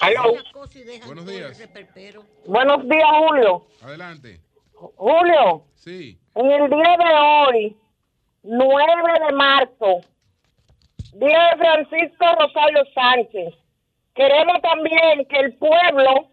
Buenos días. Buenos días, Julio. Adelante. Julio. Sí. En el día de hoy, 9 de marzo, día de Francisco Rosario Sánchez, queremos también que el pueblo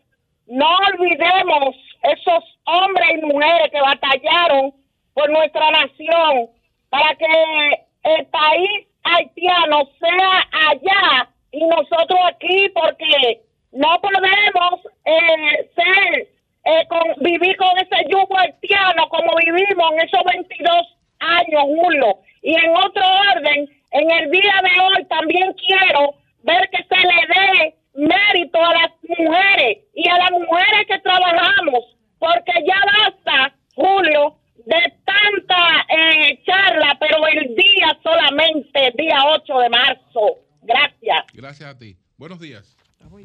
no olvidemos esos hombres y mujeres que batallaron por nuestra nación para que el país haitiano sea allá y nosotros aquí, porque no podemos eh, ser, eh, vivir con ese yugo haitiano como vivimos en esos 22 años, Julio. Y en otro orden, en el día de hoy también quiero ver que se le dé mérito a las mujeres y a las mujeres que trabajamos, porque ya basta, Julio, de tanta eh, charla, pero el día solamente, día 8 de marzo. Gracias. Gracias a ti. Buenos días.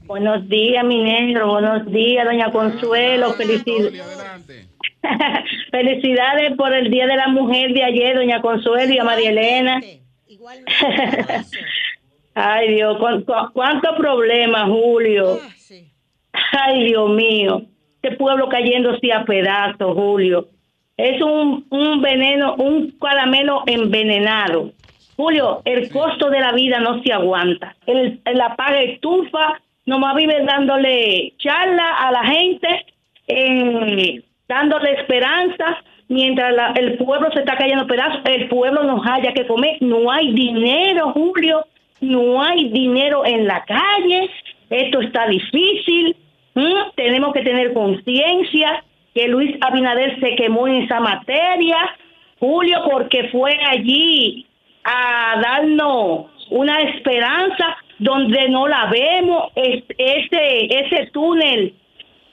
Buenos días, mi negro. Buenos días, doña Consuelo. Felicidades. (laughs) Felicidades por el Día de la Mujer de ayer, doña Consuelo y a María Elena. (laughs) Ay, Dios, cuántos problemas, Julio. Ah, Ay, Dios mío. Este pueblo cayéndose a pedazos, Julio. Es un, un veneno, un caramelo envenenado. Julio, el costo de la vida no se aguanta. El, la paga estufa, nomás vive dándole charla a la gente, dándole esperanza, mientras el pueblo se está cayendo pedazos, el pueblo no haya que comer, no hay dinero, Julio, no hay dinero en la calle, esto está difícil, tenemos que tener conciencia que Luis Abinader se quemó en esa materia, Julio, porque fue allí a darnos una esperanza donde no la vemos, ese, ese túnel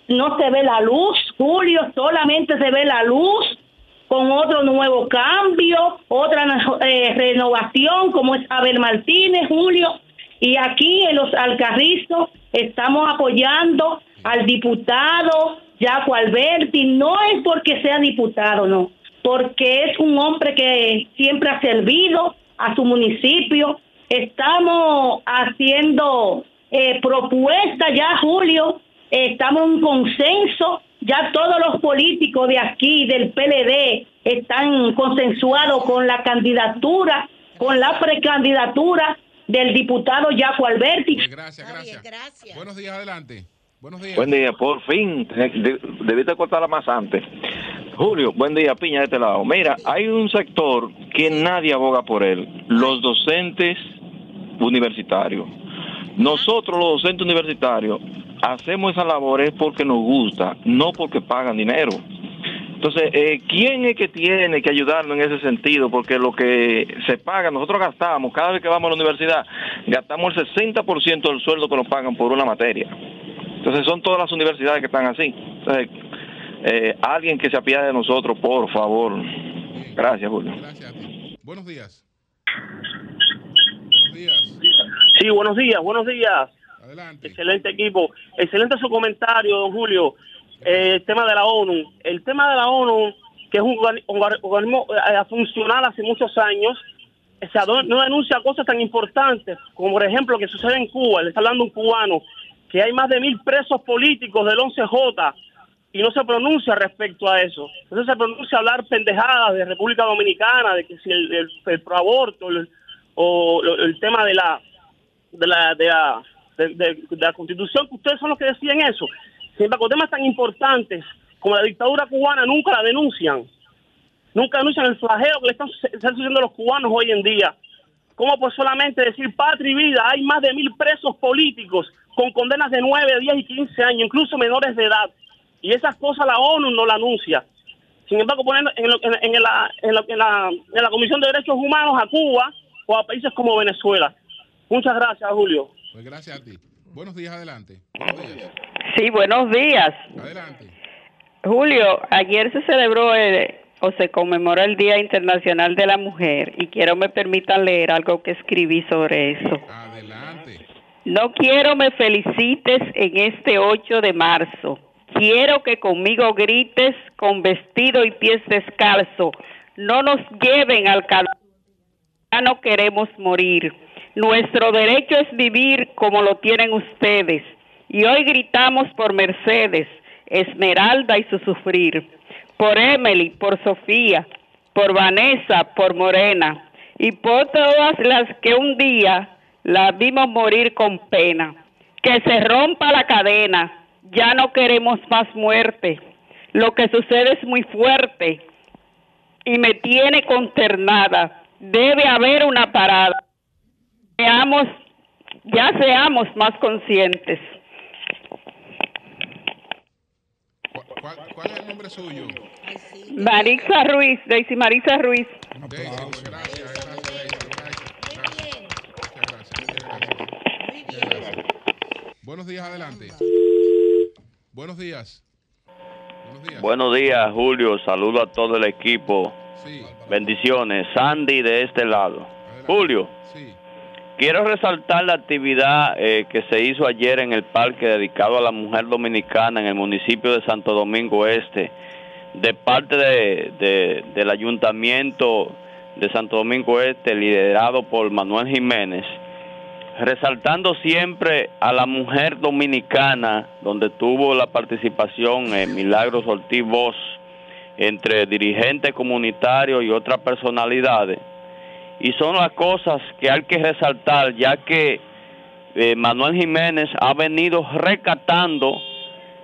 no se ve la luz, Julio, solamente se ve la luz con otro nuevo cambio, otra eh, renovación, como es Abel Martínez, Julio. Y aquí en los Alcarrizos estamos apoyando al diputado Jaco Alberti, no es porque sea diputado, no, porque es un hombre que siempre ha servido a su municipio. Estamos haciendo eh, propuestas ya, Julio, estamos en un consenso, ya todos los políticos de aquí, del PLD, están consensuados con la candidatura, con la precandidatura del diputado Jaco Alberti. Gracias, gracias. Buenos días, adelante. Buenos días. Buen día, por fin. Debiste cortarla más antes. Julio, buen día, Piña, de este lado. Mira, hay un sector que nadie aboga por él, los docentes universitarios. Nosotros, los docentes universitarios, hacemos esa labor porque nos gusta, no porque pagan dinero. Entonces, eh, ¿quién es que tiene que ayudarnos en ese sentido? Porque lo que se paga, nosotros gastamos, cada vez que vamos a la universidad, gastamos el 60% del sueldo que nos pagan por una materia. Entonces, son todas las universidades que están así. Entonces, eh, alguien que se apiade de nosotros, por favor. Gracias, Julio. Gracias Buenos días. Buenos días. Sí, buenos días, buenos días. Adelante. Excelente equipo. Excelente su comentario, don Julio. Eh, el tema de la ONU. El tema de la ONU, que es un organismo eh, funcional hace muchos años, no denuncia cosas tan importantes como, por ejemplo, que sucede en Cuba. Le está hablando un cubano que hay más de mil presos políticos del 11J y no se pronuncia respecto a eso. Entonces se pronuncia hablar pendejadas de República Dominicana, de que si el, el, proaborto o el tema de la de la de la, la constitución, que ustedes son los que deciden eso. Sin embargo, temas tan importantes como la dictadura cubana nunca la denuncian. Nunca denuncian el flagelo que le están, sucediendo a los cubanos hoy en día. ¿Cómo por solamente decir patria y vida? Hay más de mil presos políticos con condenas de 9, 10 y 15 años, incluso menores de edad. Y esas cosas la ONU no la anuncia. Sin embargo, poniendo en, en, la, en, la, en la Comisión de Derechos Humanos a Cuba o a países como Venezuela. Muchas gracias, Julio. Pues gracias a ti. Buenos días, adelante. Buenos días. Sí, buenos días. Adelante. Julio, ayer se celebró o se conmemora el Día Internacional de la Mujer y quiero me permitan leer algo que escribí sobre eso. Adelante. No quiero me felicites en este 8 de marzo. Quiero que conmigo grites con vestido y pies descalzo. No nos lleven al calor. Ya no queremos morir. Nuestro derecho es vivir como lo tienen ustedes y hoy gritamos por Mercedes, Esmeralda y su sufrir, por Emily, por Sofía, por Vanessa, por Morena y por todas las que un día las vimos morir con pena. Que se rompa la cadena, ya no queremos más muerte. Lo que sucede es muy fuerte y me tiene consternada. Debe haber una parada. Seamos, ya seamos más conscientes. ¿Cuál, es el nombre suyo? Marisa Ruiz, Daisy Marisa Ruiz. Buenos días, adelante. Buenos días. Buenos días. Buenos días, Julio. Saludo a todo el equipo. Bendiciones. Sandy de este lado. Julio. Quiero resaltar la actividad eh, que se hizo ayer en el parque dedicado a la mujer dominicana en el municipio de Santo Domingo Este, de parte de, del ayuntamiento de Santo Domingo Este, liderado por Manuel Jiménez, resaltando siempre a la mujer dominicana, donde tuvo la participación en Milagros Ortiz Voz, entre dirigentes comunitarios y otras personalidades. Y son las cosas que hay que resaltar, ya que eh, Manuel Jiménez ha venido recatando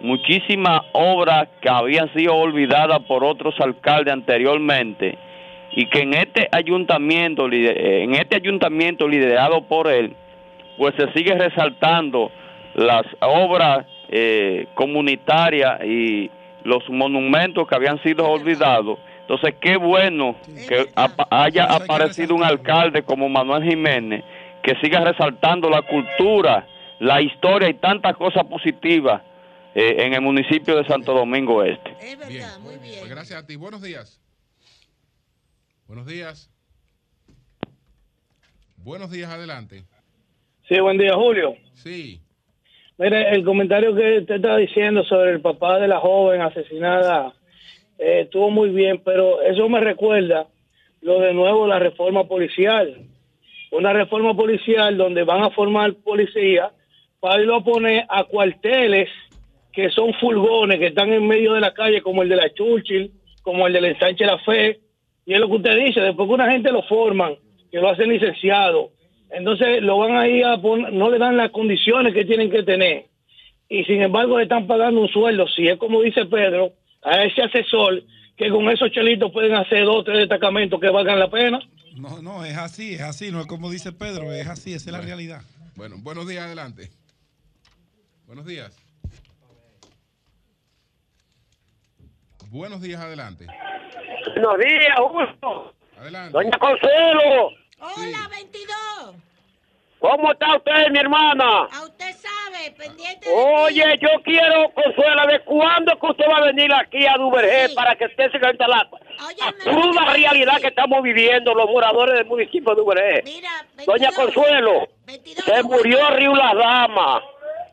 muchísimas obras que habían sido olvidadas por otros alcaldes anteriormente y que en este ayuntamiento, eh, en este ayuntamiento liderado por él, pues se sigue resaltando las obras eh, comunitarias y los monumentos que habían sido olvidados entonces, qué bueno que haya aparecido un alcalde como Manuel Jiménez que siga resaltando la cultura, la historia y tantas cosas positivas eh, en el municipio de Santo Domingo Este. Es verdad, muy bien. Pues gracias a ti. Buenos días. Buenos días. Buenos días, adelante. Sí, buen día, Julio. Sí. Mire, el comentario que usted está diciendo sobre el papá de la joven asesinada eh, estuvo muy bien, pero eso me recuerda lo de nuevo la reforma policial. Una reforma policial donde van a formar policía para irlo a poner a cuarteles que son furgones, que están en medio de la calle, como el de la Churchill, como el del ensanche La Fe. Y es lo que usted dice, después que una gente lo forman, que lo hacen licenciado, entonces lo van a ir a poner, no le dan las condiciones que tienen que tener. Y sin embargo le están pagando un sueldo, si es como dice Pedro, a ese asesor, que con esos chelitos pueden hacer dos o tres destacamentos que valgan la pena. No, no, es así, es así, no es como dice Pedro, es así, esa es la realidad. Bueno, buenos días, adelante. Buenos días. Buenos días, adelante. Buenos días, Augusto. Adelante. Doña Consuelo. Hola, 22. ¿Cómo está usted, mi hermana? A usted sabe, pendiente Oye, yo quiero, Consuelo, ¿de cuándo que usted va a venir aquí a Duvergé para que usted se cuente la, la cruda realidad que estamos viviendo los moradores del municipio de Duvergé? Doña Consuelo, se murió Río Las Damas.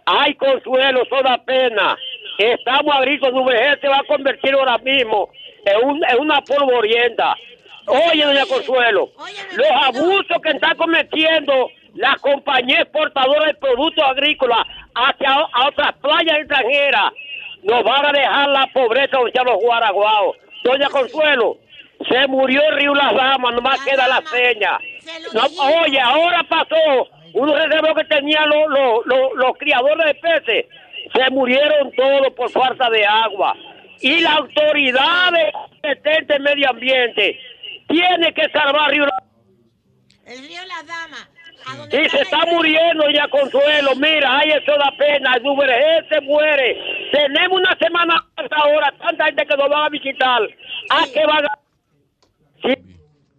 Ay, Consuelo, eso da pena. Estamos a grito, Duvergé se va a convertir ahora mismo en, un, en una. Oye, doña Consuelo, los abusos que está cometiendo la compañía exportadora de productos agrícolas hacia a otras playas extranjeras nos van a dejar la pobreza donde los guaraguaos. Doña Consuelo, se murió el río Las Damas, nomás queda la seña. oye, ahora pasó unos reservos que tenían los, los, los, criadores de peces, se murieron todos por falta de agua. Y la autoridad de medio ambiente tiene que salvar Río El río Las Damas. Y se está muriendo ya Consuelo. Mira, ay, eso da pena. El se muere. Tenemos una semana ahora. Tanta gente que nos va a visitar. ¿A qué van a.?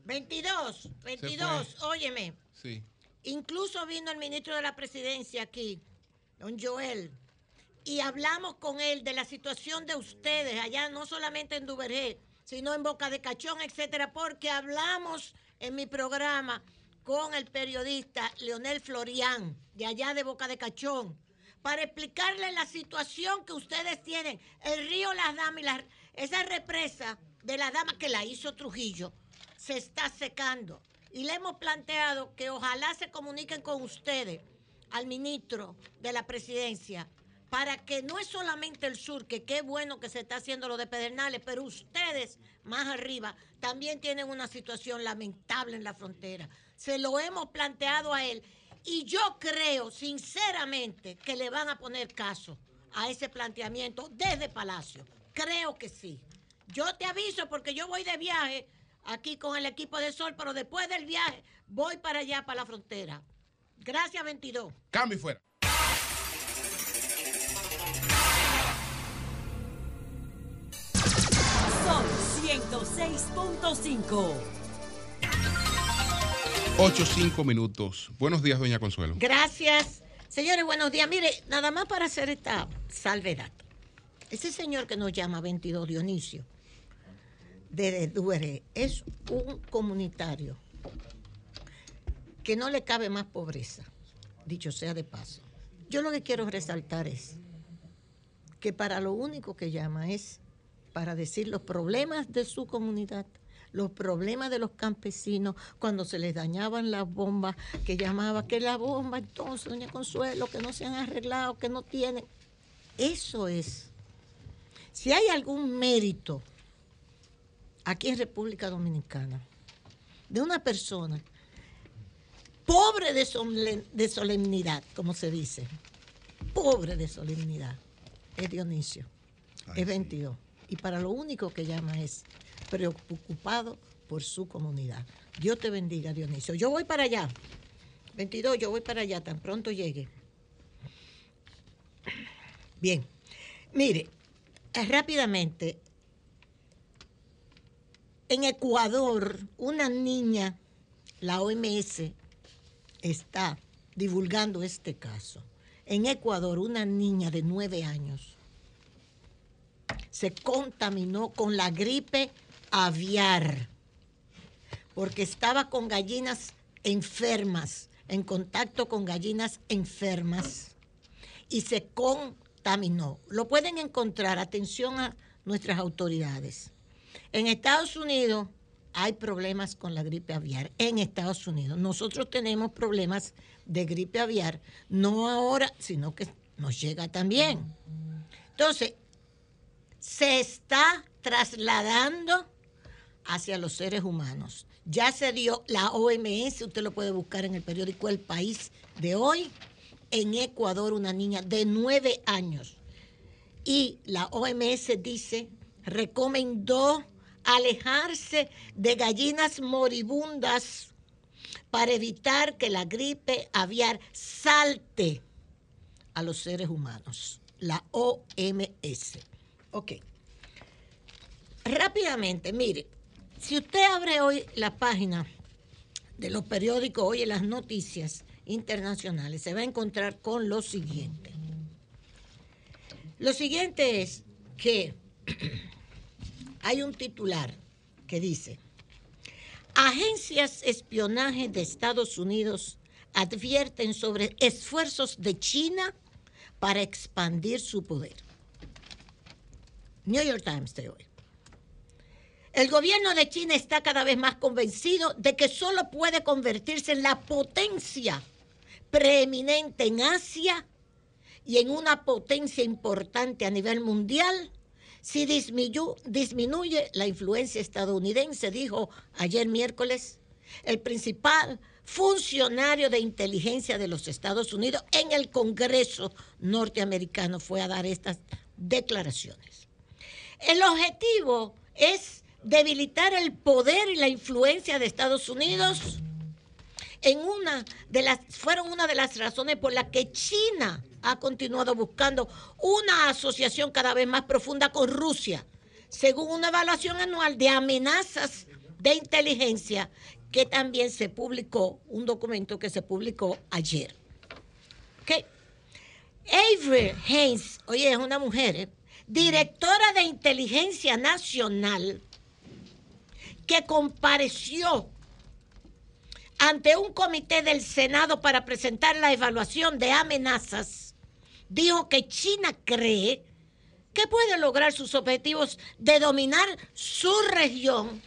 22, 22, óyeme. Sí. Incluso vino el ministro de la presidencia aquí, don Joel, y hablamos con él de la situación de ustedes allá, no solamente en Duvergé, sino en Boca de Cachón, etcétera, porque hablamos en mi programa con el periodista Leonel Florián, de allá de Boca de Cachón, para explicarle la situación que ustedes tienen. El río Las Damas esa represa de Las Damas que la hizo Trujillo se está secando. Y le hemos planteado que ojalá se comuniquen con ustedes, al ministro de la presidencia, para que no es solamente el sur, que qué bueno que se está haciendo lo de Pedernales, pero ustedes más arriba también tienen una situación lamentable en la frontera. Se lo hemos planteado a él y yo creo sinceramente que le van a poner caso a ese planteamiento desde Palacio. Creo que sí. Yo te aviso porque yo voy de viaje aquí con el equipo de Sol, pero después del viaje voy para allá, para la frontera. Gracias, 22. Cambio fuera. 106.5. 8, 5 minutos. Buenos días, doña Consuelo. Gracias. Señores, buenos días. Mire, nada más para hacer esta salvedad. Ese señor que nos llama 22 Dionisio, de Duere, es un comunitario que no le cabe más pobreza, dicho sea de paso. Yo lo que quiero resaltar es que para lo único que llama es para decir los problemas de su comunidad, los problemas de los campesinos cuando se les dañaban las bombas, que llamaba que la bomba entonces, doña Consuelo, que no se han arreglado, que no tienen. Eso es. Si hay algún mérito aquí en República Dominicana de una persona pobre de, de solemnidad, como se dice, pobre de solemnidad, es Dionisio, es 22 y para lo único que llama es preocupado por su comunidad. Dios te bendiga, Dionisio. Yo voy para allá. 22, yo voy para allá, tan pronto llegue. Bien, mire, eh, rápidamente, en Ecuador, una niña, la OMS, está divulgando este caso. En Ecuador, una niña de nueve años se contaminó con la gripe aviar, porque estaba con gallinas enfermas, en contacto con gallinas enfermas. y se contaminó. Lo pueden encontrar, atención a nuestras autoridades. En Estados Unidos hay problemas con la gripe aviar. En Estados Unidos nosotros tenemos problemas de gripe aviar, no ahora, sino que nos llega también. Entonces, se está trasladando hacia los seres humanos. Ya se dio la OMS, usted lo puede buscar en el periódico El País de hoy, en Ecuador una niña de nueve años. Y la OMS dice, recomendó alejarse de gallinas moribundas para evitar que la gripe aviar salte a los seres humanos. La OMS. Ok. Rápidamente, mire, si usted abre hoy la página de los periódicos, oye las noticias internacionales, se va a encontrar con lo siguiente. Lo siguiente es que (clears throat) hay un titular que dice, agencias espionaje de Estados Unidos advierten sobre esfuerzos de China para expandir su poder. New York Times de hoy. El gobierno de China está cada vez más convencido de que solo puede convertirse en la potencia preeminente en Asia y en una potencia importante a nivel mundial si disminuye la influencia estadounidense, dijo ayer miércoles el principal funcionario de inteligencia de los Estados Unidos en el Congreso norteamericano fue a dar estas declaraciones. El objetivo es debilitar el poder y la influencia de Estados Unidos en una de las fueron una de las razones por las que China ha continuado buscando una asociación cada vez más profunda con Rusia, según una evaluación anual de amenazas de inteligencia que también se publicó, un documento que se publicó ayer. Okay. Avery Haynes, oye, es una mujer, ¿eh? Directora de inteligencia nacional, que compareció ante un comité del Senado para presentar la evaluación de amenazas, dijo que China cree que puede lograr sus objetivos de dominar su región,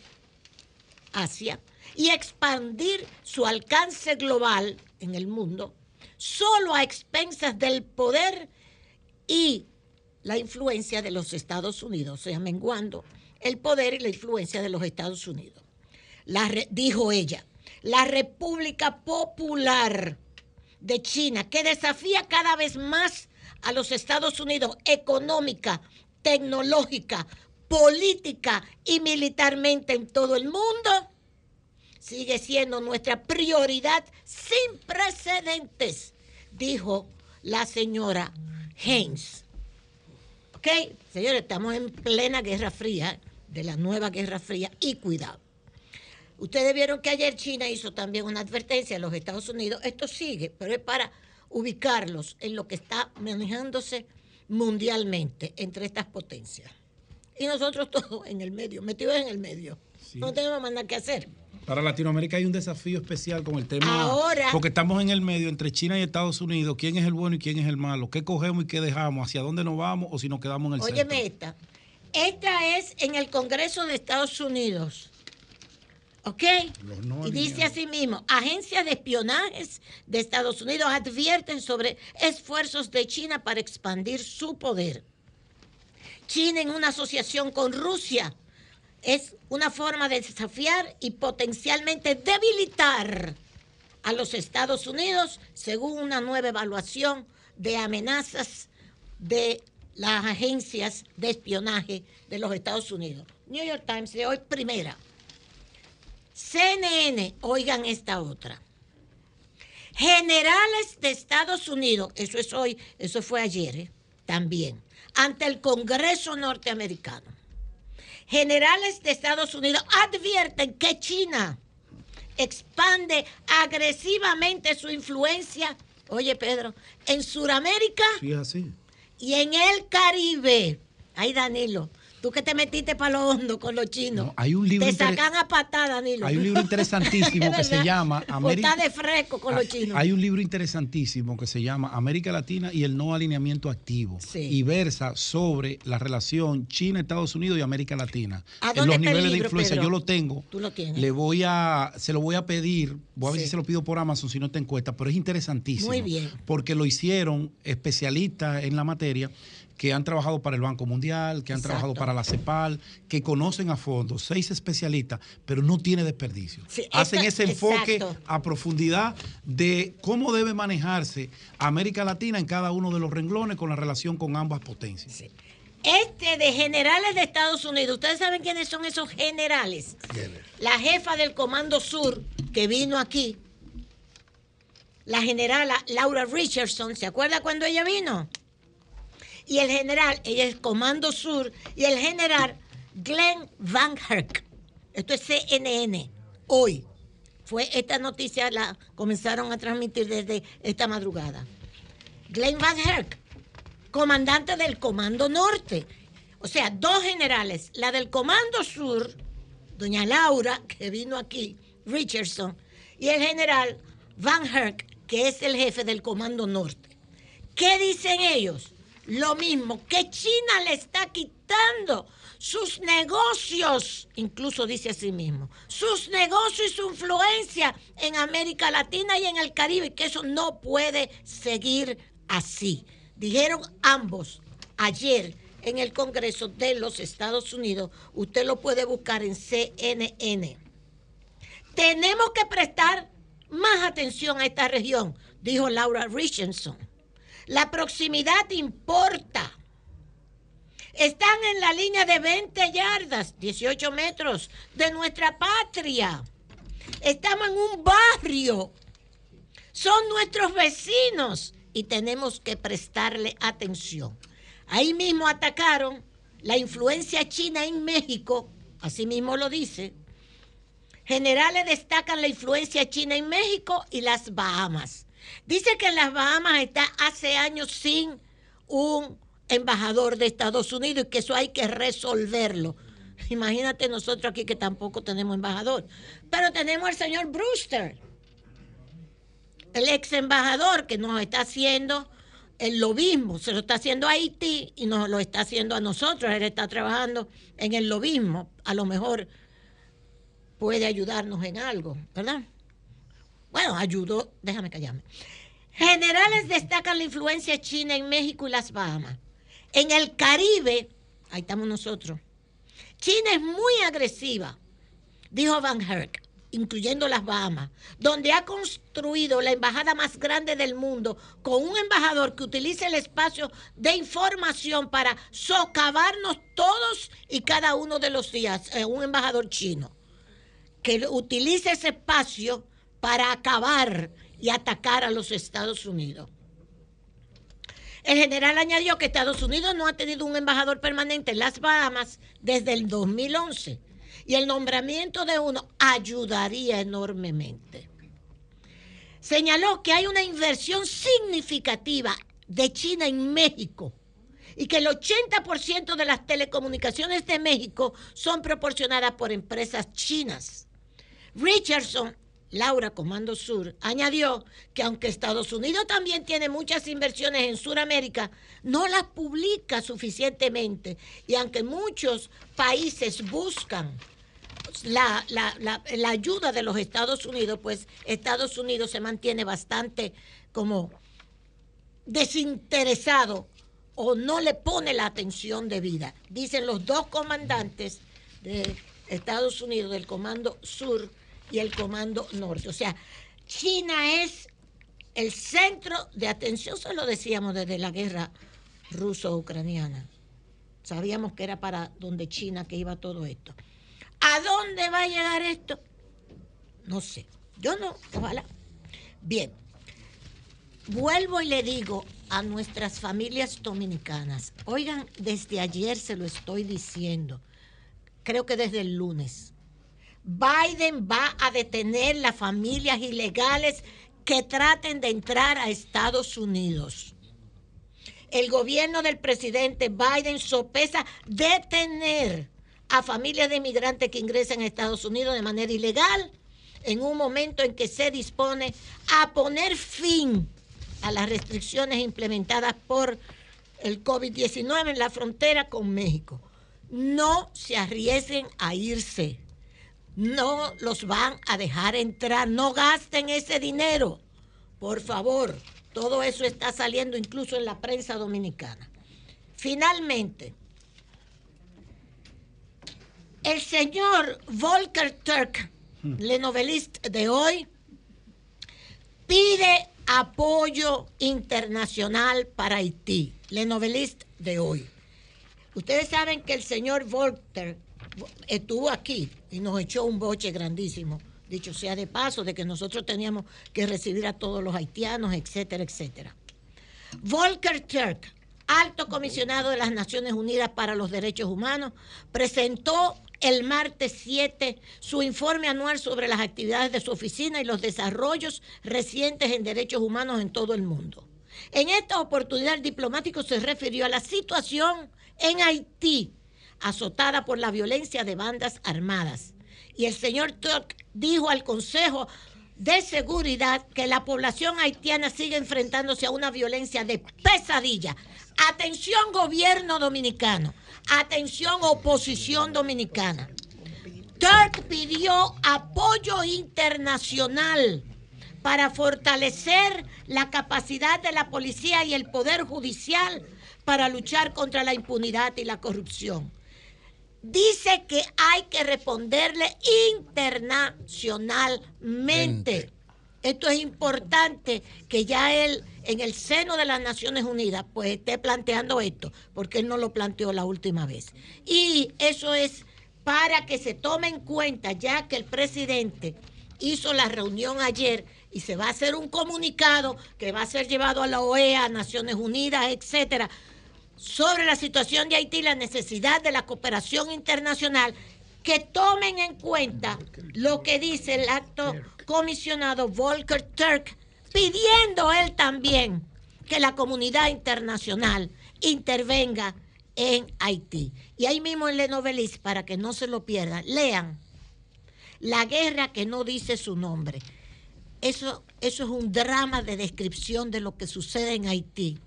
Asia, y expandir su alcance global en el mundo, solo a expensas del poder y la influencia de los Estados Unidos, o sea, menguando el poder y la influencia de los Estados Unidos. La dijo ella, la República Popular de China, que desafía cada vez más a los Estados Unidos económica, tecnológica, política y militarmente en todo el mundo, sigue siendo nuestra prioridad sin precedentes, dijo la señora Haynes. ¿Ok? Señores, estamos en plena Guerra Fría de la nueva Guerra Fría y cuidado. Ustedes vieron que ayer China hizo también una advertencia a los Estados Unidos. Esto sigue, pero es para ubicarlos en lo que está manejándose mundialmente entre estas potencias. Y nosotros (laughs) todos en el medio, metidos en el medio. No tenemos más nada que hacer. Para Latinoamérica hay un desafío especial con el tema. Ahora. Porque estamos en el medio entre China y Estados Unidos. ¿Quién es el bueno y quién es el malo? ¿Qué cogemos y qué dejamos? ¿Hacia dónde nos vamos o si nos quedamos en el Óyeme esta. Esta es en el Congreso de Estados Unidos. ¿Ok? y dice así mismo, agencias de espionajes de Estados Unidos advierten sobre esfuerzos de China para expandir su poder. China en una asociación con Rusia es una forma de desafiar y potencialmente debilitar a los Estados Unidos según una nueva evaluación de amenazas de las agencias de espionaje de los Estados Unidos. New York Times de hoy, primera. CNN, oigan esta otra. Generales de Estados Unidos, eso es hoy, eso fue ayer ¿eh? también, ante el Congreso norteamericano. Generales de Estados Unidos advierten que China expande agresivamente su influencia, oye Pedro, en Sudamérica. Sí, y en el Caribe, ay Danilo, Tú que te metiste para lo hondo con los chinos. hay un libro te sacan a patada, Danilo. Hay un libro (laughs) interesantísimo que se llama América. de fresco con los chinos. Hay un libro interesantísimo que se llama América Latina y el no alineamiento activo. Y versa sobre la relación China-Estados Unidos y América Latina. ¿A en los niveles de influencia. Yo lo tengo. Tú lo tienes. Le voy a, se lo voy a pedir. Voy a ver si se lo pido por Amazon si no te encuesta, pero es interesantísimo. Muy bien. Porque lo hicieron especialistas en la materia que han trabajado para el Banco Mundial, que han trabajado para la CEPAL, que conocen a fondo, seis especialistas, pero no tiene desperdicio. Hacen ese enfoque a profundidad de cómo debe manejarse América Latina en cada uno de los renglones con la relación con ambas potencias. Este de generales de Estados Unidos, ¿ustedes saben quiénes son esos generales? La jefa del Comando Sur que vino aquí, la general Laura Richardson, ¿se acuerda cuando ella vino? Y el general, ella es Comando Sur, y el general Glenn Van Herk. Esto es CNN, hoy. Fue esta noticia, la comenzaron a transmitir desde esta madrugada. Glenn Van Herk, comandante del Comando Norte. O sea, dos generales, la del Comando Sur, doña Laura, que vino aquí, Richardson, y el general Van Herk, que es el jefe del Comando Norte. ¿Qué dicen ellos? Lo mismo, que China le está quitando sus negocios, incluso dice así mismo, sus negocios y su influencia en América Latina y en el Caribe, que eso no puede seguir así. Dijeron ambos ayer en el Congreso de los Estados Unidos, usted lo puede buscar en CNN. Tenemos que prestar más atención a esta región, dijo Laura Richardson la proximidad importa. Están en la línea de 20 yardas, 18 metros, de nuestra patria. Estamos en un barrio. Son nuestros vecinos y tenemos que prestarle atención. Ahí mismo atacaron la influencia china en México, así mismo lo dice. Generales destacan la influencia china en México y las Bahamas. Dice que en las Bahamas está hace años sin un embajador de Estados Unidos y que eso hay que resolverlo. Imagínate nosotros aquí que tampoco tenemos embajador. Pero tenemos al señor Brewster, el ex embajador que nos está haciendo el lobismo. Se lo está haciendo a Haití y nos lo está haciendo a nosotros. Él está trabajando en el lobismo. A lo mejor puede ayudarnos en algo, ¿verdad? Bueno, ayudó, déjame callarme. Generales destacan la influencia china en México y las Bahamas. En el Caribe, ahí estamos nosotros. China es muy agresiva, dijo Van Herk, incluyendo las Bahamas, donde ha construido la embajada más grande del mundo con un embajador que utiliza el espacio de información para socavarnos todos y cada uno de los días, eh, un embajador chino, que utiliza ese espacio para acabar y atacar a los Estados Unidos. El general añadió que Estados Unidos no ha tenido un embajador permanente en las Bahamas desde el 2011 y el nombramiento de uno ayudaría enormemente. Señaló que hay una inversión significativa de China en México y que el 80% de las telecomunicaciones de México son proporcionadas por empresas chinas. Richardson Laura Comando Sur, añadió que aunque Estados Unidos también tiene muchas inversiones en Sudamérica, no las publica suficientemente. Y aunque muchos países buscan la, ayuda de los Estados Unidos, pues Estados Unidos se mantiene bastante como desinteresado o no le pone la atención debida. Dicen los dos comandantes de Estados Unidos del Comando Sur y el Comando Norte. O sea, China es el centro de atención, se lo decíamos desde la guerra ruso-ucraniana. Sabíamos que era para donde China que iba todo esto. ¿A dónde va a llegar esto? No sé. Yo no, ojalá. Bien. Vuelvo y le digo a nuestras familias dominicanas, oigan, desde ayer se lo estoy diciendo, creo que desde el lunes, Biden va a detener las familias ilegales que traten de entrar a Estados Unidos. el gobierno del presidente Biden sopesa detener a familias de inmigrantes que ingresan a Estados Unidos de manera ilegal en un momento en que se dispone a poner fin a las restricciones implementadas por el COVID-19 en la frontera con México. No se arriesguen a irse. No los van a dejar entrar. No gasten ese dinero. Por favor, todo eso está saliendo incluso en la prensa dominicana. Finalmente, el señor Volker Turk, le novelista de hoy, pide apoyo internacional para Haití, le novelista de hoy. Ustedes saben que el señor Volker estuvo aquí y nos echó un boche grandísimo, dicho sea de paso, de que nosotros teníamos que recibir a todos los haitianos, etcétera, etcétera. Volker Turk, alto comisionado de las Naciones Unidas para los Derechos Humanos, presentó el martes 7 su informe anual sobre las actividades de su oficina y los desarrollos recientes en derechos humanos en todo el mundo. En esta oportunidad el diplomático se refirió a la situación en Haití, azotada por la violencia de bandas armadas. Y el señor Turk dijo al Consejo de Seguridad que la población haitiana sigue enfrentándose a una violencia de pesadilla. Atención gobierno dominicano Atención, oposición dominicana. Turk pidió apoyo internacional para fortalecer la capacidad de la policía y el poder judicial para luchar contra la impunidad y la corrupción. Dice que hay que responderle internacionalmente. Esto es importante que ya él en el seno de las Naciones Unidas pues esté planteando esto, porque él no lo planteó la última vez. Y eso es para que se tome en cuenta, ya que el presidente hizo la reunión ayer y se va a hacer un comunicado que va a ser llevado a la OEA, a Naciones Unidas, etcétera, sobre la situación de Haití, la necesidad de la cooperación internacional, que tomen en cuenta lo que dice el acto comisionado Volker Turk pidiendo él también que la comunidad internacional intervenga en Haití. Y ahí mismo en Lenovelis, para que no se lo pierdan, lean La guerra que no dice su nombre. Eso, eso es un drama de descripción de lo que sucede en Haití.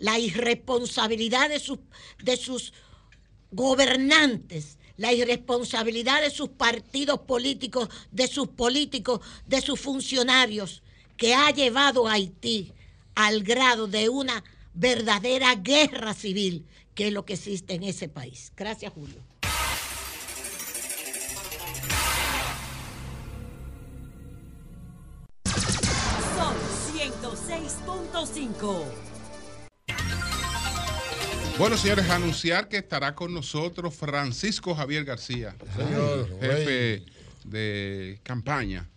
La irresponsabilidad de sus, de sus gobernantes, la irresponsabilidad de sus partidos políticos, de sus políticos, de sus funcionarios que ha llevado a Haití al grado de una verdadera guerra civil, que es lo que existe en ese país. Gracias, Julio. Son 106.5. Bueno, señores, anunciar que estará con nosotros Francisco Javier García, jefe de campaña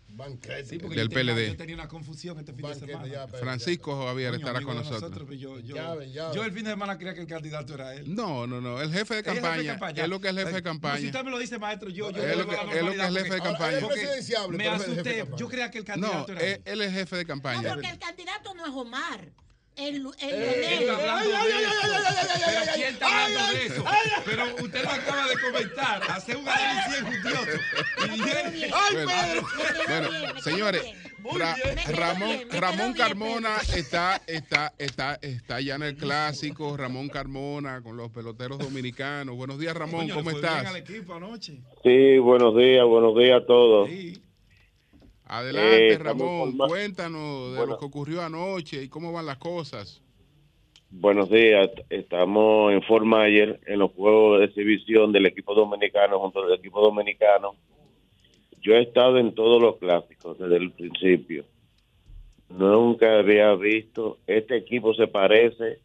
Sí, del PLD. Yo tenía una confusión este fin de semana. Francisco Javier estará con nosotros. yo, yo, el fin de semana creía que el candidato era él. No, no, no. El jefe de campaña. Es lo que es el jefe de campaña. si usted me lo dice, maestro, yo. yo es lo que, es, lo que es el jefe de campaña. Me asusté. Yo creía que el candidato era él. Él es el jefe de campaña. No, porque el candidato no es Omar. El, el, Pero ¿quién está hablando de eso? Pero usted lo acaba de comentar, hace un análisis injustioso. Bueno, señores, Ramón, Ramón Carmona está, está, está, está ya en el clásico. Ramón Carmona con los peloteros dominicanos. Buenos días, Ramón, ¿cómo estás? Sí, buenos días, buenos días a todos. Adelante, eh, Ramón, cuéntanos de lo que ocurrió anoche y cómo van las cosas. Buenos días, estamos en forma ayer en los juegos de exhibición del equipo dominicano junto al equipo dominicano. Yo he estado en todos los clásicos desde el principio. Nunca había visto, este equipo se parece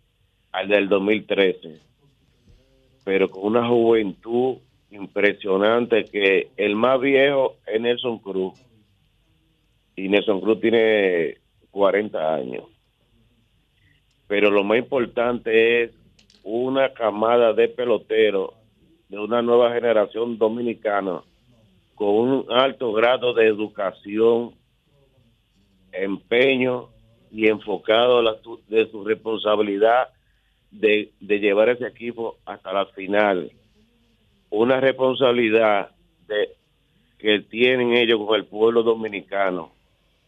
al del 2013, pero con una juventud impresionante que el más viejo es Nelson Cruz y Nelson Cruz tiene 40 años. Pero lo más importante es una camada de peloteros de una nueva generación dominicana con un alto grado de educación, empeño y enfocado de su responsabilidad de, de llevar ese equipo hasta la final. Una responsabilidad de, que tienen ellos con el pueblo dominicano.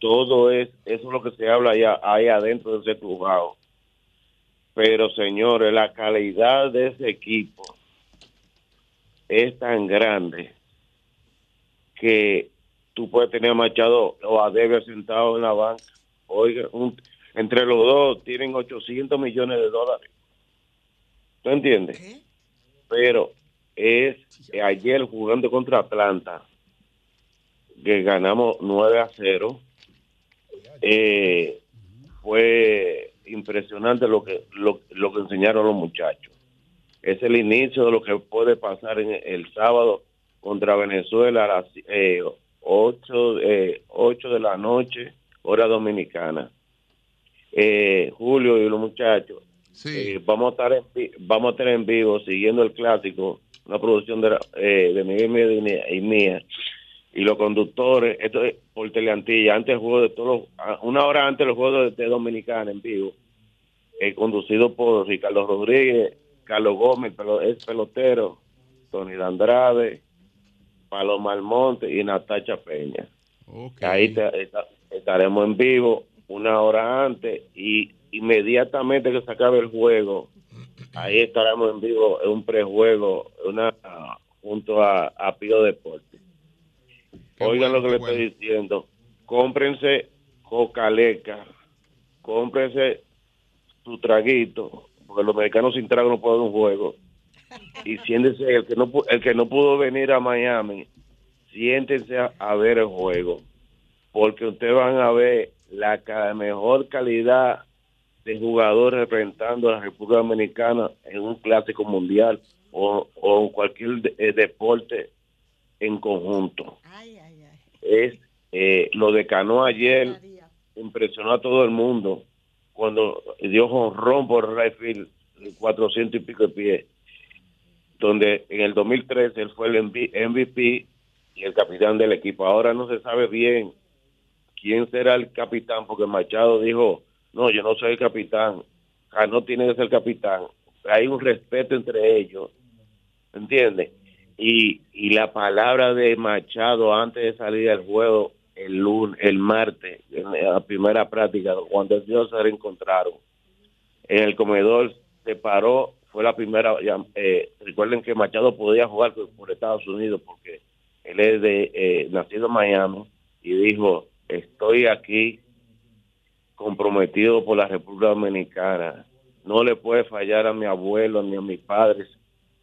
Todo es, eso es lo que se habla allá, ahí adentro de ese crujado. Pero señores, la calidad de ese equipo es tan grande que tú puedes tener a Machado o a Debe sentado en la banca. Oiga, entre los dos tienen 800 millones de dólares. ¿Tú entiendes? Pero es ayer jugando contra Atlanta, que ganamos 9 a 0. Eh, fue impresionante lo que, lo, lo que enseñaron los muchachos. Es el inicio de lo que puede pasar en el sábado contra Venezuela a las eh, 8, eh, de la noche, hora dominicana. Eh, Julio y los muchachos, eh, vamos, a estar en, vamos a estar en vivo siguiendo el clásico, una producción de, eh, de Miguel Medina y mía. Y los conductores, esto es por Teleantilla, antes del juego de todos, una hora antes del juego de, Dominicana en vivo, conducido por Ricardo Rodríguez, Carlos Gómez, pero es pelotero, Tony Andrade, Paloma Almonte y Natacha Peña. Ahí estaremos en vivo una hora antes y inmediatamente que se acabe el juego, ahí estaremos en vivo en un prejuego una, junto a, a Pío Deporte. Oigan lo que le estoy diciendo. Cómprense Cocaleca, cómprense su traguito, porque los mexicanos sin trago no pueden un juego y siéntese, el que no, el que no pudo venir a Miami, siéntense a, ver el juego, porque ustedes van a ver la mejor calidad de jugadores representando a la República Dominicana en un clásico mundial o, o en cualquier eh, deporte en conjunto. Es eh, lo de Cano ayer impresionó a todo el mundo cuando dio honrón por Rayfield 400 y pico de pies donde en el 2013 él fue el MVP y el capitán del equipo. Ahora no se sabe bien quién será el capitán, porque Machado dijo, no, yo no soy el capitán, no tiene que ser capitán. Hay un respeto entre ellos, ¿entiendes? Y, y la palabra de Machado antes de salir al juego el lunes, el martes, la primera práctica, cuando ellos se reencontraron, en el comedor se paró fue la primera. Eh, recuerden que Machado podía jugar por, Estados Unidos porque él es de eh, nacido en Miami y dijo: Estoy aquí comprometido por la República Dominicana. No le puede fallar a mi abuelo, ni a mis padres,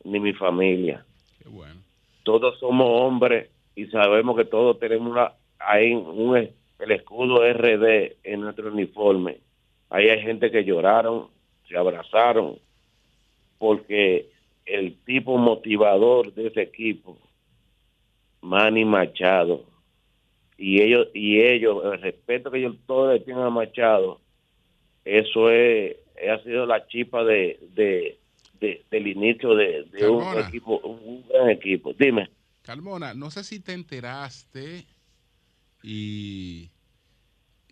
ni mi familia. Todos somos hombres y sabemos que todos tenemos una, hay un, el escudo RD en nuestro uniforme. Ahí hay gente que lloraron, se abrazaron, porque el tipo motivador de ese equipo, Manny Machado, y ellos, y ellos, el respeto que ellos todos le tienen a Machado, eso es, ha sido la chipa de, de, del inicio de, un equipo, un gran equipo. Dime. Carmona, no sé si te enteraste y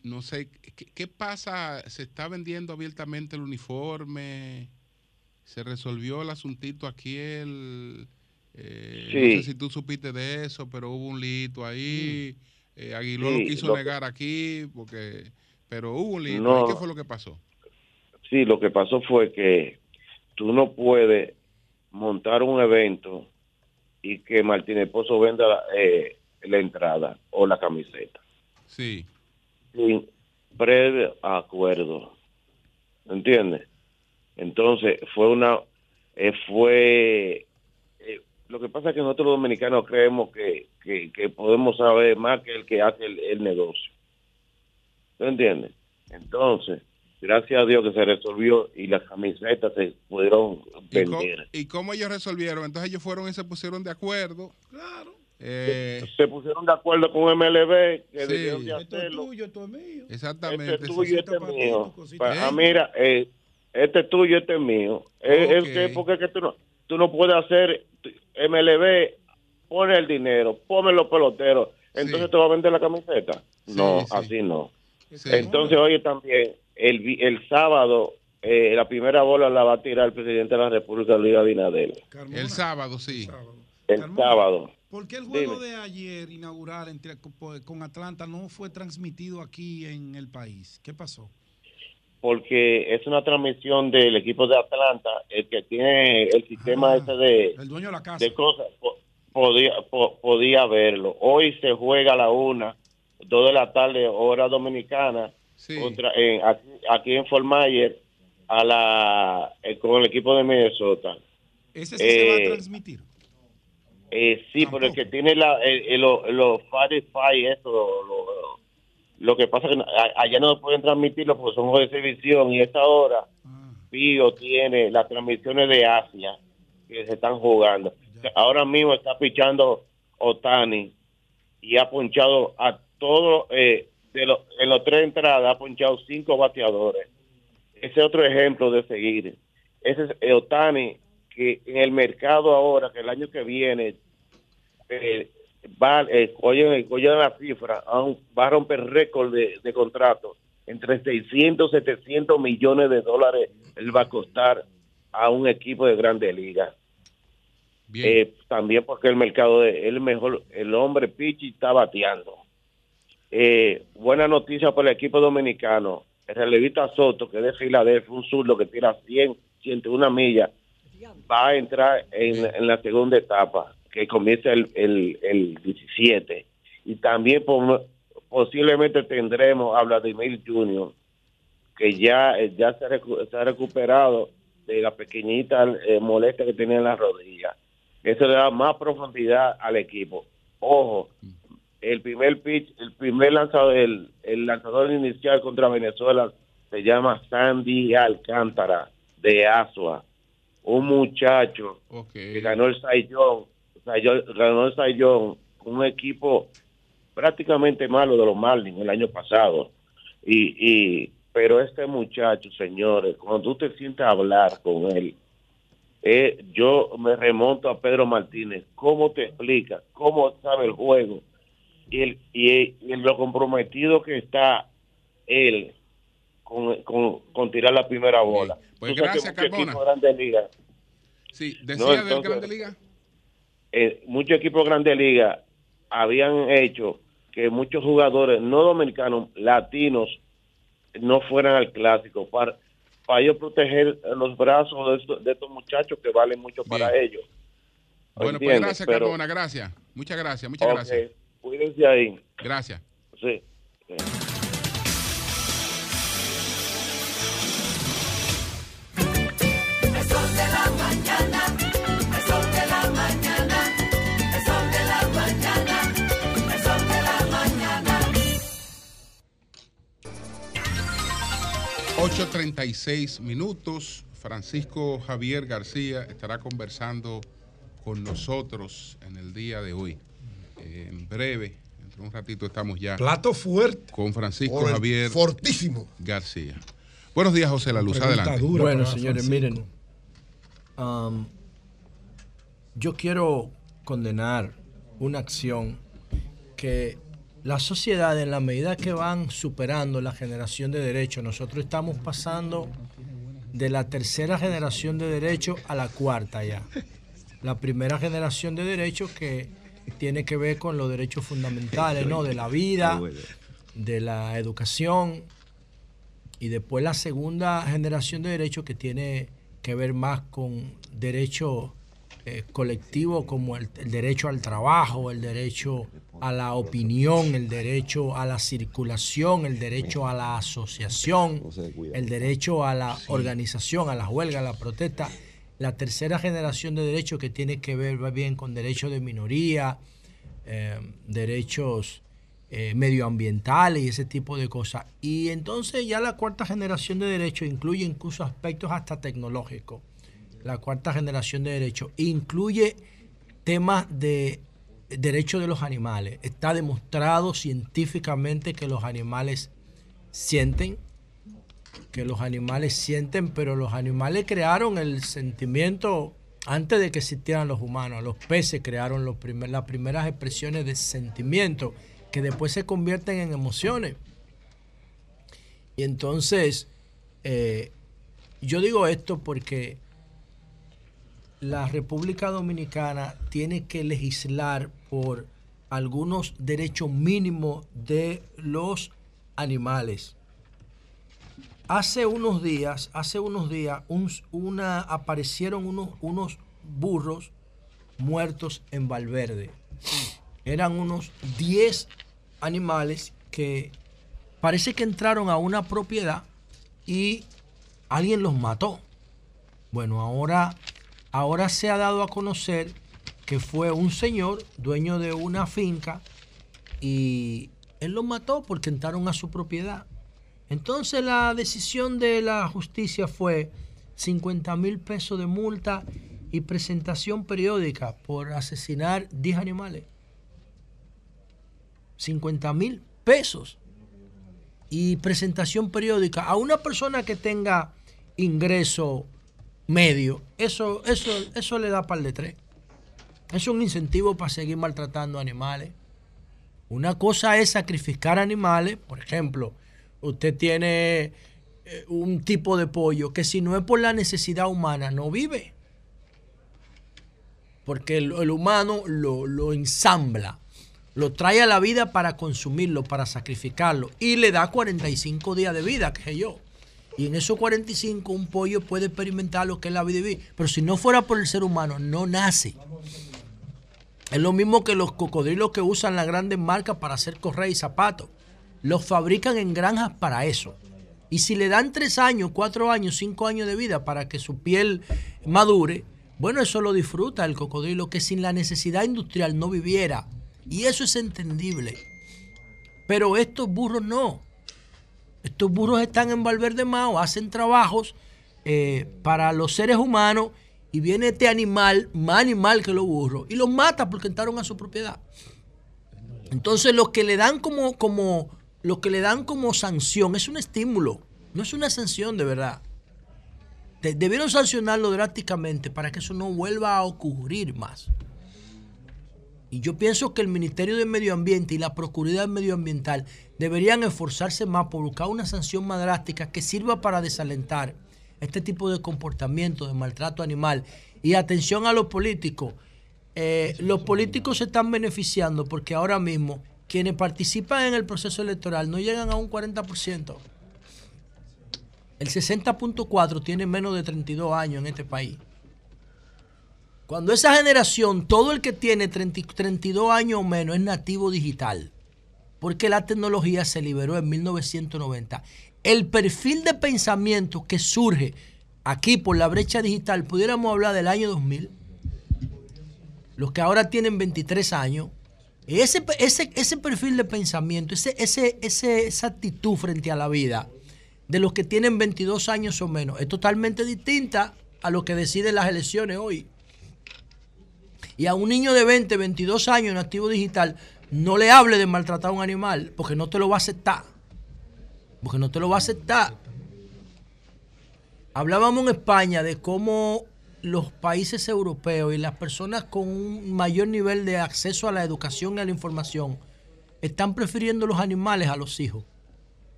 no sé, ¿qué, ¿qué, pasa? ¿Se está vendiendo abiertamente el uniforme? se resolvió el asuntito aquí el eh, no sé si tú supiste de eso pero hubo un lito ahí mm. eh, Aguiló lo quiso negar aquí porque pero hubo un lito ¿qué fue lo que pasó? sí lo que pasó fue que tú no puedes montar un evento y que Martínez Pozo venda la, eh, la entrada o la camiseta sí sin previo acuerdo ¿entiendes? Entonces, fue una, eh, fue, eh, lo que pasa es que nosotros los dominicanos creemos que, que, podemos saber más que el que hace el, negocio. ¿Tú entiendes? Entonces, gracias a Dios que se resolvió y las camisetas se pudieron vender. ¿Y cómo, ellos resolvieron? Entonces ellos fueron y se pusieron de acuerdo. Claro. Eh, se pusieron de acuerdo con MLB que sí. Esto es tuyo, esto es mío. Exactamente. Este es tuyo, este es mío. Ah, mira, eh, este es tuyo, este es mío. Es, que, porque que tú no, tú no puedes hacer MLB, pone el dinero, pone los peloteros, entonces te va a vender la camiseta. no, así no. Entonces, oye, también, el, el sábado, eh, la primera bola la va a tirar el presidente de la República, Luis Abinader. el sábado, sí. El sábado. ¿Por qué el juego de ayer inaugural entre, con Atlanta no fue transmitido aquí en el país? ¿Qué pasó? Porque es una transmisión del equipo de Atlanta, el que tiene el sistema ah, ese de, el dueño de, la casa. de cosas, podía, podía verlo. Hoy se juega a la una, dos de la tarde, hora dominicana, contra, aquí, en Fort Myers, a la, eh, con el equipo de Minnesota. ¿Ese sí se va a eh, transmitir? Eh, sí, pero el que tiene la, los lo, eso, lo, lo, que pasa es que allá no pueden transmitirlo porque son de exhibición y esta hora ah. Pío tiene las transmisiones de Asia que se están jugando. Ahora mismo está pichando Otani y ha ponchado a todos, eh, de en los tres entradas ha ponchado cinco bateadores. Ese es otro ejemplo de seguir. Ese es Otani que en el mercado ahora, que el año que viene, eh, va, eh, oye, oye la cifra, va a romper récord de, de contrato. Entre 600 700 millones de dólares él va a costar a un equipo de grande liga. Eh, también porque el mercado de el mejor, el hombre Pichi está bateando. Eh, buena noticia para el equipo dominicano. El relevista Soto, que es de Filadelfia, un zurdo que tira 100, 101 millas, va a entrar en, la segunda etapa, que comienza el, el, 17. Y también posiblemente tendremos a Vladimir Junior, que ya, ya se, ha recuperado de la pequeñita eh, molestia que tenía en la rodilla. Eso le da más profundidad al equipo. Ojo, el primer pitch, el primer lanzador, el, lanzador inicial contra Venezuela se llama Sandy Alcántara de Asua, un muchacho que ganó el Sayón, ganó el Sayón, un equipo prácticamente malo de los Marlins el año pasado. Y, y pero este muchacho, señores, cuando tú te sientes a hablar con él, eh, yo me remonto a Pedro Martínez. ¿Cómo te explica? ¿Cómo sabe el juego? Y, el, y, lo comprometido que está él con, con, tirar la primera bola. Pues gracias, Carbona. Grande Liga, sí, decía del Grande Liga. Eh, muchos equipos de Grande Liga habían hecho que muchos jugadores no dominicanos, latinos, no fueran al clásico. Para, para ellos proteger los brazos de estos, muchachos que valen mucho para ellos. Bueno, pues gracias, Carbona, gracias. Muchas gracias, muchas gracias. Cuídense ahí. Gracias. Sí. de la mañana. 8.36 minutos. Francisco Javier García estará conversando con nosotros en el día de hoy. Eh, en breve, en un ratito estamos ya. Plato fuerte. Con Francisco Javier. Fortísimo. García. Buenos días, José La Luz. Adelante. Bueno, señores, miren. Um, yo quiero condenar una acción que la sociedad, en la medida que van superando la generación de derechos, nosotros estamos pasando de la tercera generación de derechos a la cuarta ya. La primera generación de derechos que tiene que ver con los derechos fundamentales, ¿no? De la vida, de la educación. Y después la segunda generación de derechos que tiene que ver más con derechos eh, colectivos como el, el, derecho al trabajo, el derecho a la opinión, el derecho a la circulación, el derecho a la asociación, el derecho a la organización, a la huelga, a la protesta. La tercera generación de derechos que tiene que ver bien con derechos de minoría, eh, derechos eh, medioambientales y ese tipo de cosas. Y entonces ya la cuarta generación de derechos incluye incluso aspectos hasta tecnológicos. La cuarta generación de derechos incluye temas de derecho de los animales. Está demostrado científicamente que los animales sienten, que los animales sienten, pero los animales crearon el sentimiento antes de que existieran los humanos. Los peces crearon los las primeras expresiones de sentimiento que después se convierten en emociones. Y entonces, eh, yo digo esto porque la República Dominicana tiene que legislar por algunos derechos mínimos de los animales. Hace unos días, hace unos días, una, aparecieron unos, unos burros muertos en Valverde. Eran unos 10 animales que parece que entraron a una propiedad y alguien los mató. Bueno, ahora, ahora se ha dado a conocer que fue un señor dueño de una finca y él los mató porque entraron a su propiedad. Entonces la decisión de la justicia fue 50 mil pesos de multa y presentación periódica por asesinar 10 animales. 50 mil pesos y presentación periódica a una persona que tenga ingreso medio, eso, eso, eso le da par de tres. Es un incentivo para seguir maltratando animales. Una cosa es sacrificar animales, por ejemplo, usted tiene eh, un tipo de pollo que si no es por la necesidad humana no vive. Porque el, humano lo, ensambla lo trae a la vida para consumirlo, para sacrificarlo, y le da 45 días de vida, que sé yo. Y en esos 45 un pollo puede experimentar lo que es la vida vida. Pero si no fuera por el ser humano, no nace. Es lo mismo que los cocodrilos que usan las grandes marcas para hacer correas y zapatos. Los fabrican en granjas para eso. Y si le dan 3 años, 4 años, 5 años de vida para que su piel madure, bueno, eso lo disfruta el cocodrilo que sin la necesidad industrial no viviera. Y eso es entendible. Pero estos burros no. Estos burros están en Valverde Mao, hacen trabajos eh, para los seres humanos y viene este animal, más animal que los burros, y los mata porque entraron a su propiedad. Entonces lo que le dan como, como, lo que le dan como sanción es un estímulo, no es una sanción de verdad. debieron sancionarlo drásticamente para que eso no vuelva a ocurrir más. Y yo pienso que el Ministerio de Medio Ambiente y la Procuraduría Medioambiental deberían esforzarse más por buscar una sanción más drástica que sirva para desalentar este tipo de comportamiento de maltrato animal. Y atención a los políticos. Eh, los políticos se están beneficiando porque ahora mismo quienes participan en el proceso electoral no llegan a un 40%. El 60.4 tiene menos de 32 años en este país. Cuando esa generación, todo el que tiene 32 años o menos es nativo digital, porque la tecnología se liberó en 1990. El perfil de pensamiento que surge aquí por la brecha digital, pudiéramos hablar del año 2000, los que ahora tienen 23 años, ese, ese, ese perfil de pensamiento, ese, ese, esa actitud frente a la vida de los que tienen 22 años o menos, es totalmente distinta a lo que deciden las elecciones hoy. Y a un niño de 20, 22 años en activo digital, no le hable de maltratar a un animal, porque no te lo va a aceptar. Porque no te lo va a aceptar. Hablábamos en España de cómo los países europeos y las personas con un mayor nivel de acceso a la educación y a la información están prefiriendo los animales a los hijos.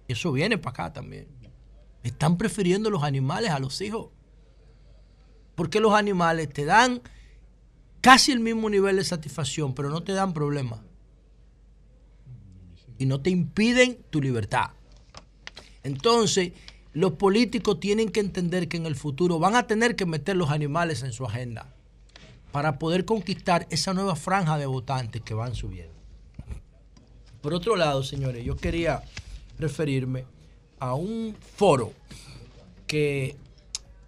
Eso viene para acá también. Están prefiriendo los animales a los hijos. Porque los animales te dan casi el mismo nivel de satisfacción, pero no te dan problemas. Y no te impiden tu libertad. Entonces, los políticos tienen que entender que en el futuro van a tener que meter los animales en su agenda para poder conquistar esa nueva franja de votantes que van subiendo. Por otro lado, señores, yo quería referirme a un foro que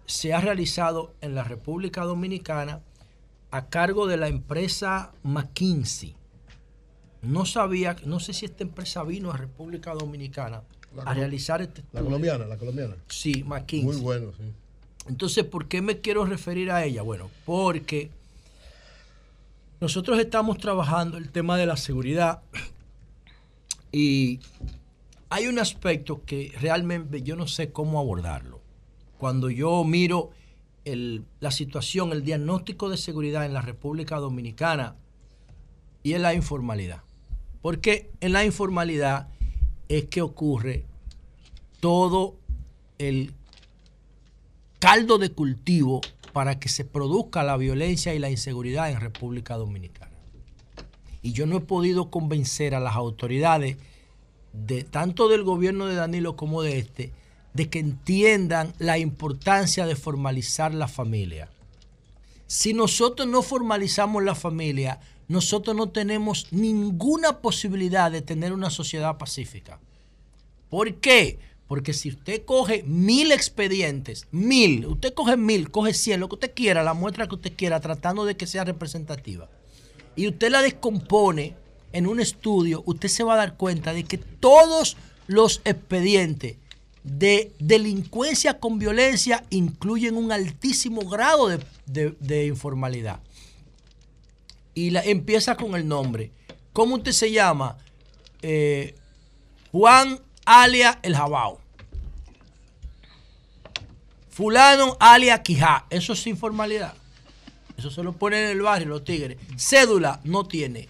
se ha realizado en la República Dominicana a cargo de la empresa McKinsey. No sabía, no sé si esta empresa vino a República Dominicana a realizar este La colombiana, la colombiana. Sí, McKinsey. Muy bueno, sí. Entonces, ¿por qué me quiero referir a ella? Bueno, porque nosotros estamos trabajando el tema de la seguridad (clears throat) y hay un aspecto que realmente yo no sé cómo abordarlo. Cuando yo miro la situación, el diagnóstico de seguridad en la República Dominicana y en la informalidad. Porque en la informalidad es que ocurre todo el caldo de cultivo para que se produzca la violencia y la inseguridad en República Dominicana. Y yo no he podido convencer a las autoridades de tanto del gobierno de Danilo como de este de que entiendan la importancia de formalizar la familia. Si nosotros no formalizamos la familia, nosotros no tenemos ninguna posibilidad de tener una sociedad pacífica. ¿Por qué? Porque si usted coge mil expedientes, mil, usted coge mil, coge cien, lo que usted quiera, la muestra que usted quiera, tratando de que sea representativa, y usted la descompone en un estudio, usted se va a dar cuenta de que todos los expedientes de delincuencia con violencia incluyen un altísimo grado de, informalidad. Y la, empieza con el nombre. ¿Cómo usted se llama? Eh, Juan alia El Jabao. Fulano alia Quijá. Eso es informalidad. Eso se lo ponen en el barrio los tigres. Cédula no tiene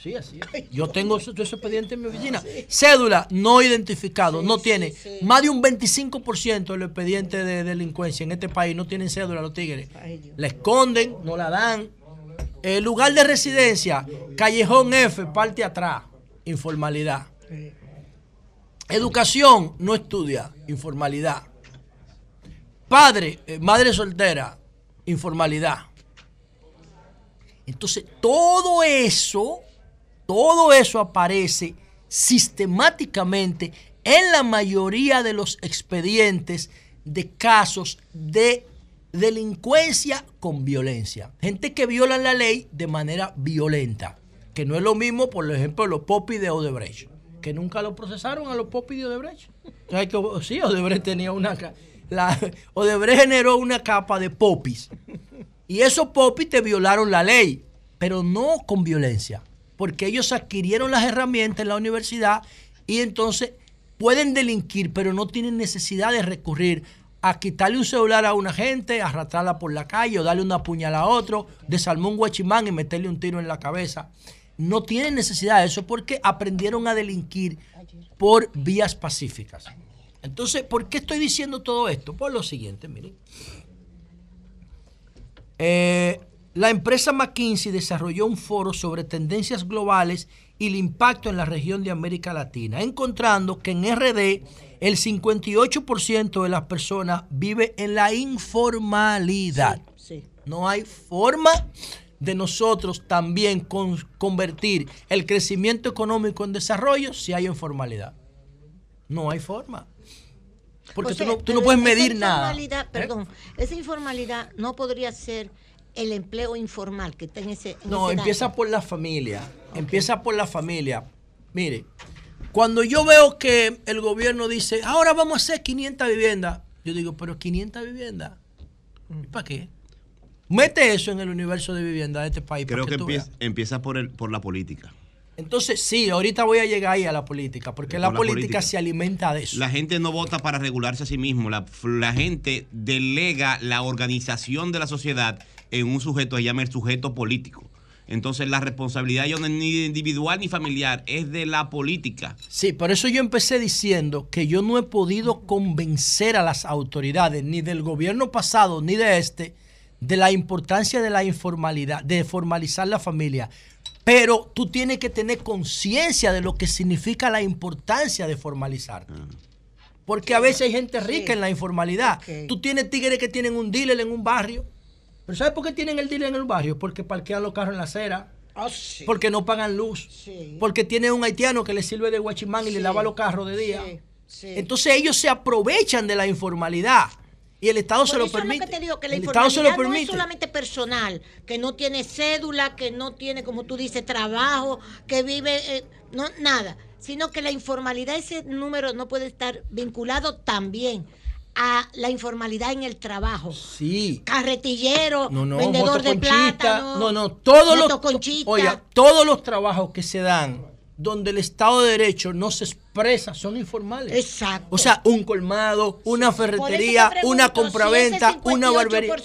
sí, así Yo tengo ese, expediente en mi oficina. Cédula no identificado, no tiene. Más de un 25% del expediente de delincuencia en este país no tienen cédula los tigres. La esconden, no la dan. El lugar de residencia, Callejón F, parte atrás, informalidad. Educación, no estudia, informalidad. Padre, eh, madre soltera, informalidad. Entonces, todo eso, todo eso aparece sistemáticamente en la mayoría de los expedientes de casos de delincuencia con violencia. Gente que viola la ley de manera violenta, que no es lo mismo, por ejemplo, los popis de Odebrecht, que nunca lo procesaron a los popis de Odebrecht. sí, Odebrecht tenía una... La, Odebrecht generó una capa de popis y esos popis te violaron la ley, pero no con violencia, porque ellos adquirieron las herramientas en la universidad y entonces pueden delinquir, pero no tienen necesidad de recurrir a quitarle un celular a una gente, arrastrarla por la calle o darle una puñal a otro, desarmar un guachimán y meterle un tiro en la cabeza. No tienen necesidad de eso porque aprendieron a delinquir por vías pacíficas. Entonces, ¿por qué estoy diciendo todo esto? Por lo siguiente, miren. Eh, la empresa McKinsey desarrolló un foro sobre tendencias globales y el impacto en la región de América Latina, encontrando que en RD el 58% de las personas vive en la informalidad. No hay forma de nosotros también convertir el crecimiento económico en desarrollo si hay informalidad. No hay forma. Porque tú, no, puedes medir nada. ¿Eh? Perdón, esa informalidad no podría ser el empleo informal que está en ese. no, empieza por la familia. Empieza por la familia. Mire, cuando yo veo que el gobierno dice, ahora vamos a hacer 500 viviendas, yo digo, pero 500 viviendas, ¿para qué? Mete eso en el universo de vivienda de este país. Creo que, empieza, empieza, por, el, por la política. Entonces, sí, ahorita voy a llegar ahí a la política, porque la, política, se alimenta de eso. La gente no vota para regularse a sí mismo, la, gente delega la organización de la sociedad en un sujeto, se llama el sujeto político. Entonces la responsabilidad ya no es ni individual ni familiar, es de la política. Sí, por eso yo empecé diciendo que yo no he podido convencer a las autoridades, ni del gobierno pasado, ni de este, de la importancia de la informalidad, de formalizar la familia. Pero tú tienes que tener conciencia de lo que significa la importancia de formalizar. Ah. Porque a veces hay gente rica en la informalidad. Tú tienes tigres que tienen un dealer en un barrio. Pero ¿sabes por qué tienen el dealer en el barrio? Porque parquean los carros en la acera. Ah, porque no pagan luz. Porque tiene un haitiano que le sirve de guachimán y le lava los carros de día. Entonces ellos se aprovechan de la informalidad. Y el Estado se lo permite. que te digo, que la informalidad no es solamente personal, que no tiene cédula, que no tiene, como tú dices, trabajo, que vive, eh, no, nada, sino que la informalidad, ese número no puede estar vinculado también a la informalidad en el trabajo. Sí. Carretillero, vendedor de plata. No, no, todos los, oiga, todos los trabajos que se dan donde el Estado de Derecho no se expresa son informales. Exacto. O sea, un colmado, una ferretería, una compraventa, una barbería.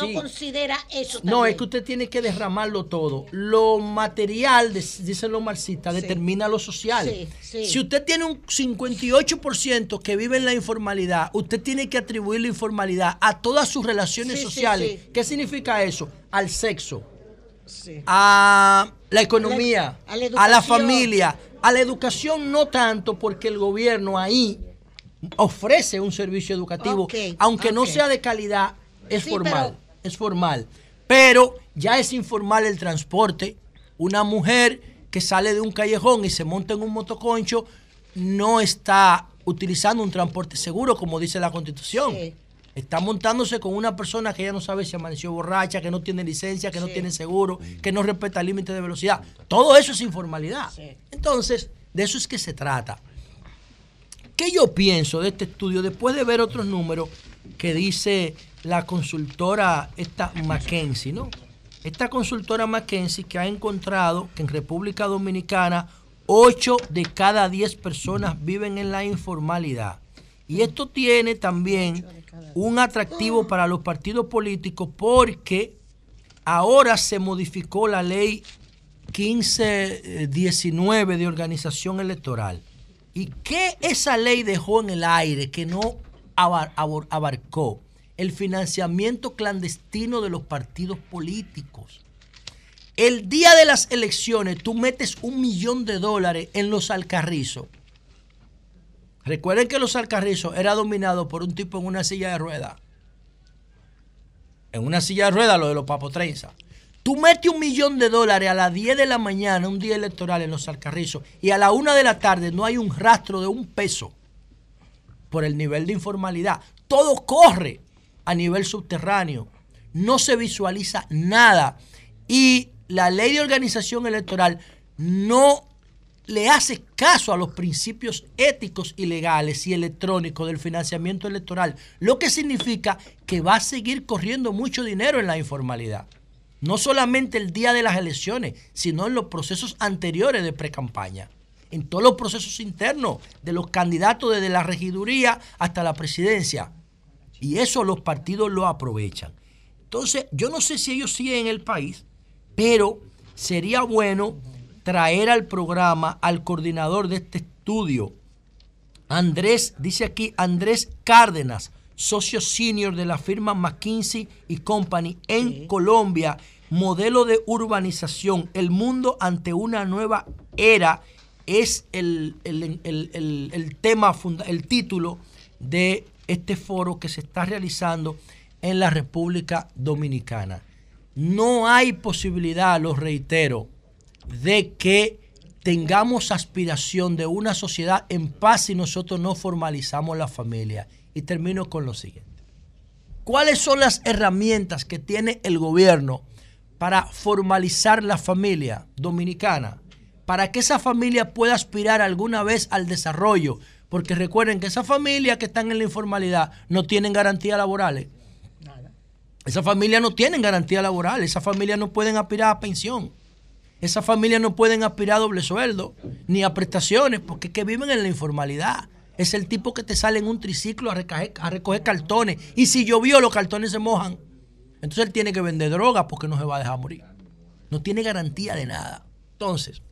no considera eso No, es que usted tiene que derramarlo todo. Lo material, dicen los marxistas, determina lo social. Si usted tiene un 58% que vive en la informalidad, usted tiene que atribuir la informalidad a todas sus relaciones sociales. ¿Qué significa eso? Al sexo, a la economía, a la, familia, a la educación no tanto porque el gobierno ahí ofrece un servicio educativo, aunque no sea de calidad, es formal, es formal. Pero ya es informal el transporte. Una mujer que sale de un callejón y se monta en un motoconcho no está utilizando un transporte seguro, como dice la Constitución. Está montándose con una persona que ya no sabe si amaneció borracha, que no tiene licencia, que no tiene seguro, que no respeta el límite de velocidad. Todo eso es informalidad. Entonces, de eso es que se trata. ¿Qué yo pienso de este estudio después de ver otros números que dice la consultora esta McKenzie, ¿no? Esta consultora McKenzie que ha encontrado que en República Dominicana 8 de cada 10 personas viven en la informalidad. Y esto tiene también un atractivo para los partidos políticos porque ahora se modificó la ley 1519 de organización electoral. ¿Y qué esa ley dejó en el aire que no abarcó? El financiamiento clandestino de los partidos políticos. El día de las elecciones tú metes un millón de dólares en los alcarrizos Recuerden que los Alcarrizos era dominado por un tipo en una silla de ruedas. En una silla de ruedas, lo de los papotrenza. Tú metes un millón de dólares a las 10 de la mañana, un día electoral en los Alcarrizos, y a la 1 de la tarde no hay un rastro de un peso por el nivel de informalidad. Todo corre a nivel subterráneo. No se visualiza nada. Y la ley de organización electoral no le hace caso a los principios éticos y legales y electrónicos del financiamiento electoral, lo que significa que va a seguir corriendo mucho dinero en la informalidad. No solamente el día de las elecciones, sino en los procesos anteriores de precampaña, en todos los procesos internos de los candidatos desde la regiduría hasta la presidencia. Y eso los partidos lo aprovechan. Entonces, yo no sé si ellos siguen en el país, pero sería bueno traer al programa al coordinador de este estudio, Andrés, dice aquí Andrés Cárdenas, socio senior de la firma McKinsey y Company en Colombia, modelo de urbanización, el mundo ante una nueva era, es el, el tema, el título de este foro que se está realizando en la República Dominicana. No hay posibilidad, lo reitero, de que tengamos aspiración de una sociedad en paz si nosotros no formalizamos la familia. Y termino con lo siguiente. ¿Cuáles son las herramientas que tiene el gobierno para formalizar la familia dominicana? Para que esa familia pueda aspirar alguna vez al desarrollo. Porque recuerden que esas familias que están en la informalidad no tienen garantías laborales. Esa familia no tienen garantía laboral. Esa familia no pueden aspirar a pensión. Esas familias no pueden aspirar a doble sueldo ni a prestaciones porque que viven en la informalidad. Es el tipo que te sale en un triciclo a recoger, a recoger cartones. Y si llovió, los cartones se mojan. Entonces él tiene que vender droga porque no se va a dejar morir. No tiene garantía de nada. Entonces,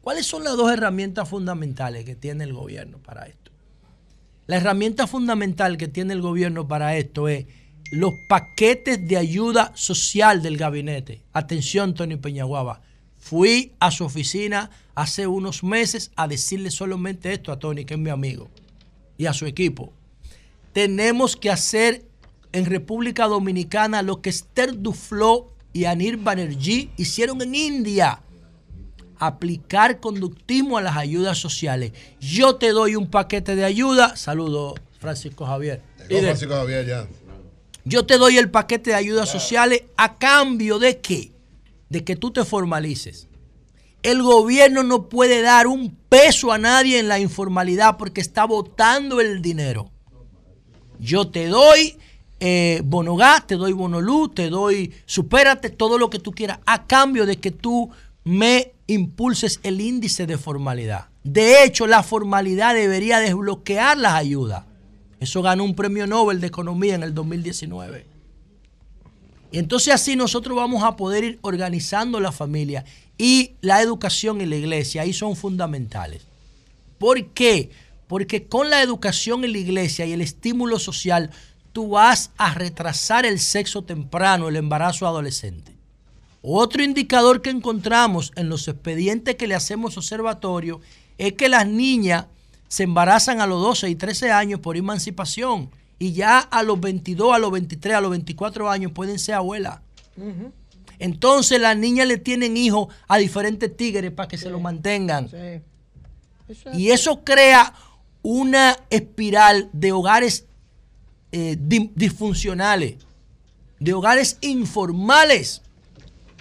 ¿cuáles son las dos herramientas fundamentales que tiene el gobierno para esto? La herramienta fundamental que tiene el gobierno para esto es los paquetes de ayuda social del gabinete. Atención, Tony Peñaguaba Fui a su oficina hace unos meses a decirle solamente esto a Tony, que es mi amigo, y a su equipo. Tenemos que hacer en República Dominicana lo que Esther Duflo y Anir Banerjee hicieron en India. Aplicar conductismo a las ayudas sociales. Yo te doy un paquete de ayuda. Saludo, Francisco Javier. Francisco Javier ya. Yo te doy el paquete de ayudas sociales a cambio de qué? De que tú te formalices. El gobierno no puede dar un peso a nadie en la informalidad porque está votando el dinero. Yo te doy eh, bonogá, te doy bonolú, te doy supérate, todo lo que tú quieras, a cambio de que tú me impulses el índice de formalidad. De hecho, la formalidad debería desbloquear las ayudas. Eso ganó un premio Nobel de Economía en el 2019. Y entonces así nosotros vamos a poder ir organizando la familia y la educación y la iglesia ahí son fundamentales. ¿Por qué? Porque con la educación en la iglesia y el estímulo social, tú vas a retrasar el sexo temprano, el embarazo adolescente. Otro indicador que encontramos en los expedientes que le hacemos observatorio es que las niñas se embarazan a los 12 y 13 años por emancipación y ya a los 22, a los 23, a los 24 años pueden ser abuelas. Entonces las niñas le tienen hijos a diferentes tigres para que se lo mantengan. y eso crea una espiral de hogares eh, disfuncionales, de hogares informales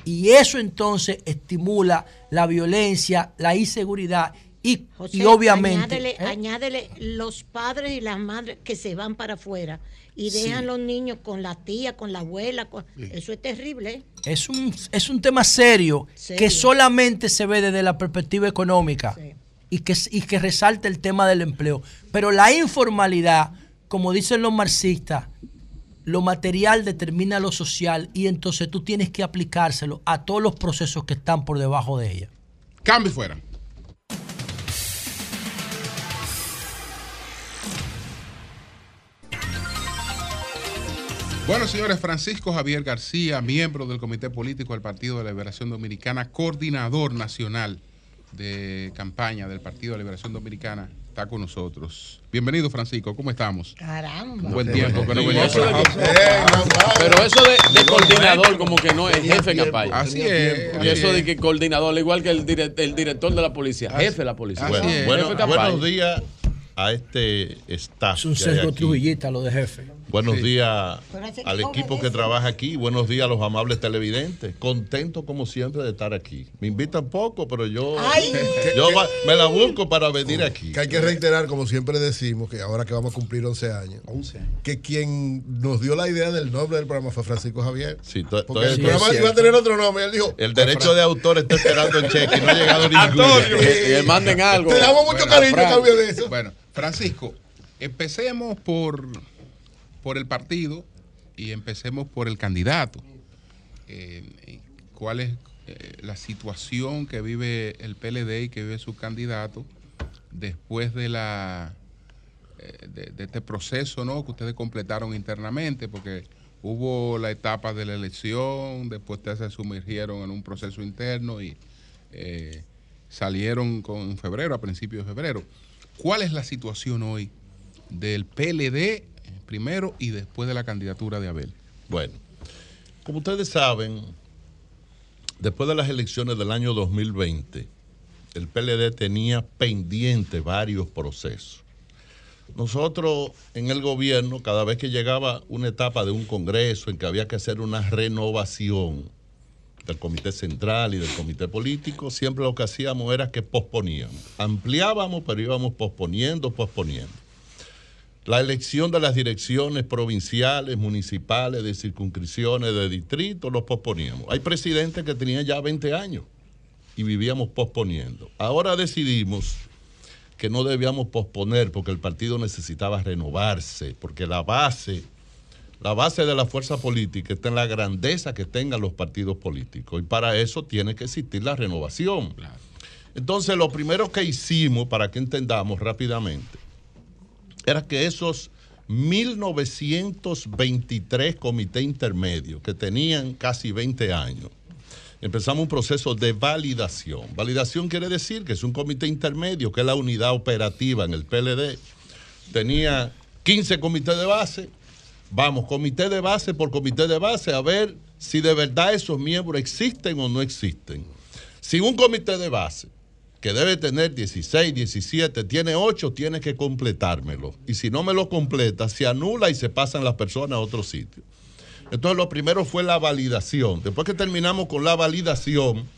y eso entonces estimula la violencia, la inseguridad y, obviamente... Añádele, ¿eh? los padres y las madres que se van para afuera y dejan los niños con la tía, con la abuela. Eso es terrible. ¿eh? Es, un, es un tema serio, que solamente se ve desde la perspectiva económica y, que, y que resalta el tema del empleo. Pero la informalidad, como dicen los marxistas, lo material determina lo social y entonces tú tienes que aplicárselo a todos los procesos que están por debajo de ella. Cambio fuera. Bueno, señores, Francisco Javier García, miembro del Comité Político del Partido de la Liberación Dominicana, coordinador nacional de campaña del Partido de la Liberación Dominicana, está con nosotros. Bienvenido, Francisco. ¿Cómo estamos? Caramba. Un buen tiempo que no Pero eso de, coordinador como que no es jefe capaz. Así es. Y eso de que coordinador, igual que el, director de la policía, jefe de la policía. Bueno, buenos días a este staff. Es un sesgo trujillita lo de jefe. Buenos días al equipo que trabaja aquí. Buenos días a los amables televidentes. Contento como siempre de estar aquí. Me invitan poco, pero yo, (laughs) yo me la busco para venir aquí. Que hay que reiterar, como siempre decimos, que ahora que vamos a cumplir 11 años, que quien nos dio la idea del nombre del programa fue Francisco Javier. Sí, Porque el programa iba a tener otro nombre. Él dijo: El derecho de autor está esperando el cheque y no ha llegado ninguno. Y, manden algo. Te damos mucho cariño a cambio de eso. Bueno, Francisco, empecemos por por el partido y empecemos por el candidato. Eh, ¿Cuál es eh, la situación que vive el PLD y que vive su candidato después de la eh, de, este proceso ¿no? que ustedes completaron internamente? Porque hubo la etapa de la elección, después ustedes se sumergieron en un proceso interno y salieron con, febrero, a principios de febrero. ¿Cuál es la situación hoy del PLD primero y después de la candidatura de Abel? Bueno, como ustedes saben, después de las elecciones del año 2020, el PLD tenía pendiente varios procesos. Nosotros en el gobierno, cada vez que llegaba una etapa de un congreso en que había que hacer una renovación del comité central y del comité político, siempre lo que hacíamos era que posponíamos. Ampliábamos, pero íbamos posponiendo, posponiendo. La elección de las direcciones provinciales, municipales, de circunscripciones, de distritos, los posponíamos. Hay presidentes que tenían ya 20 años y vivíamos posponiendo. Ahora decidimos que no debíamos posponer porque el partido necesitaba renovarse, porque la base, la base de la fuerza política está en la grandeza que tengan los partidos políticos y para eso tiene que existir la renovación. Entonces, lo primero que hicimos, para que entendamos rápidamente, era que esos 1923 comités intermedios que tenían casi 20 años, empezamos un proceso de validación. Validación quiere decir que es un comité intermedio, que es la unidad operativa en el PLD. Tenía 15 comités de base. Vamos, comité de base por comité de base, a ver si de verdad esos miembros existen o no existen. Si un comité de base que debe tener 16, 17, tiene 8, tiene que completármelo. Y si no me lo completa, se anula y se pasan las personas a otro sitio. Entonces lo primero fue la validación. Después que terminamos con la validación,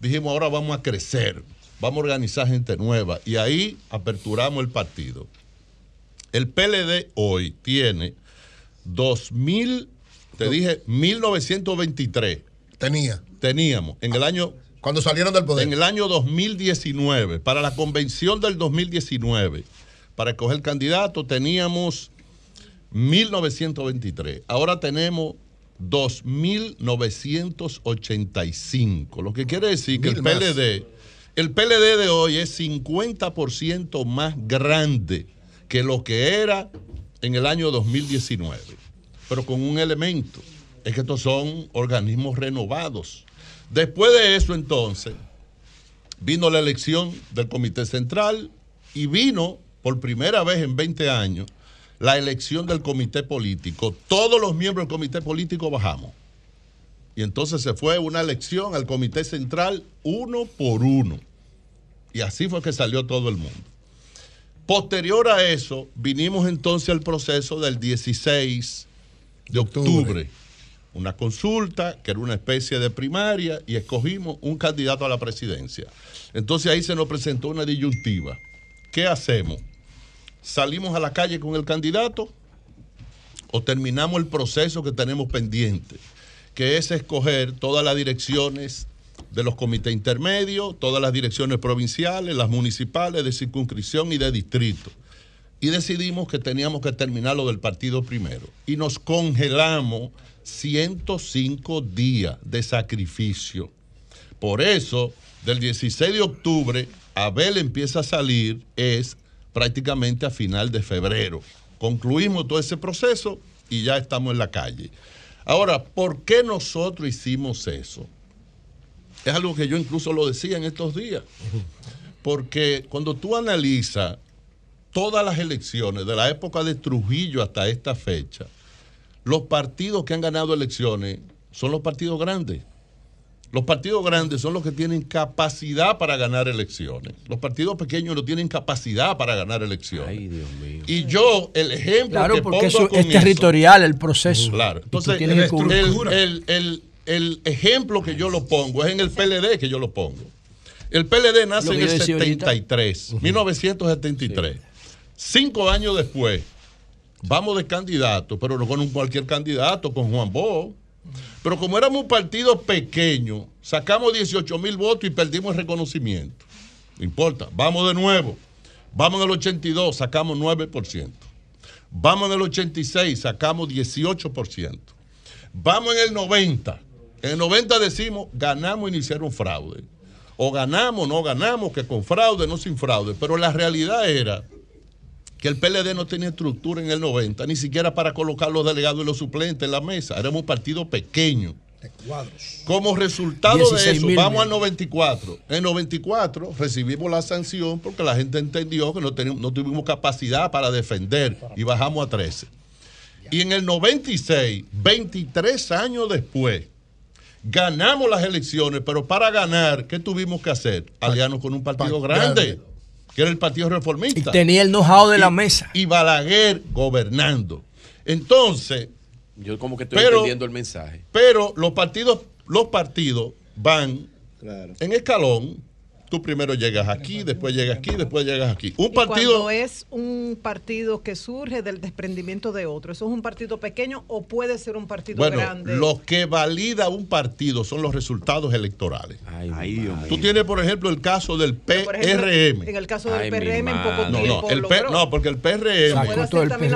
dijimos ahora vamos a crecer, vamos a organizar gente nueva. Y ahí aperturamos el partido. El PLD hoy tiene 2000, te dije, 1923. Tenía. Teníamos. En el año Cuando salieron del poder. En el año 2019, para la convención del 2019, para escoger candidato, teníamos 1923. Ahora tenemos 2.985. Lo que quiere decir que el PLD, el PLD de hoy es 50% más grande que lo que era en el año 2019. Pero con un elemento, es que estos son organismos renovados. Después de eso, entonces, vino la elección del Comité Central y vino por primera vez en 20 años la elección del comité político. Todos los miembros del comité político bajamos. Y entonces se fue una elección al comité central uno por uno. Y así fue que salió todo el mundo. Posterior a eso, vinimos entonces al proceso del 16 de octubre. Una consulta que era una especie de primaria y escogimos un candidato a la presidencia. Entonces ahí se nos presentó una disyuntiva. ¿Qué hacemos? salimos a la calle con el candidato o terminamos el proceso que tenemos pendiente, que es escoger todas las direcciones de los comités intermedios, todas las direcciones provinciales, las municipales, de circunscripción y de distrito. Y decidimos que teníamos que terminar lo del partido primero. Y nos congelamos 105 días de sacrificio. Por eso, del 16 de octubre, Abel empieza a salir, es prácticamente a final de febrero. Concluimos todo ese proceso y ya estamos en la calle. Ahora, ¿por qué nosotros hicimos eso? Es algo que yo incluso lo decía en estos días. Porque cuando tú analizas todas las elecciones de la época de Trujillo hasta esta fecha, los partidos que han ganado elecciones son los partidos grandes. Los partidos grandes son los que tienen capacidad para ganar elecciones. Los partidos pequeños no tienen capacidad para ganar elecciones. Ay, Dios mío. Y yo, el ejemplo claro, porque eso es territorial el proceso. Claro. Entonces, el, el, el, ejemplo que yo lo pongo es en el PLD que yo lo pongo. El PLD nace en el 73, 1973. Cinco años después, vamos de candidato, pero no con cualquier candidato, con Juan Bo pero como éramos un partido pequeño, sacamos 18 mil votos y perdimos reconocimiento. No importa, vamos de nuevo. Vamos en el 82, sacamos 9%. Vamos en el 86, sacamos 18%. Vamos en el 90. En el 90 decimos, ganamos iniciar un fraude. O ganamos, no ganamos, que con fraude, no sin fraude. Pero la realidad era que el PLD no tenía estructura en el 90, ni siquiera para colocar los delegados y los suplentes en la mesa. Éramos un partido pequeño. Como resultado de eso, vamos al 94. En 94 recibimos la sanción porque la gente entendió que no, no tuvimos capacidad para defender y bajamos a 13. Y en el 96, 23 años después, ganamos las elecciones, pero para ganar, ¿qué tuvimos que hacer? Aliarnos con un partido grande que era el Partido Reformista. Y tenía el know-how de la mesa. Y Balaguer gobernando. Entonces. Yo como que estoy entendiendo el mensaje. Pero los partidos, los partidos van en escalón tú primero llegas aquí, después llegas aquí, después llegas aquí. Un partido. Cuando es un partido que surge del desprendimiento de otro, ¿eso es un partido pequeño o puede ser un partido bueno, grande? Lo que valida un partido son los resultados electorales. Ay, tú tienes, por ejemplo, el caso del PRM. en el caso del PRM, en poco no, No, el no, porque el PRM.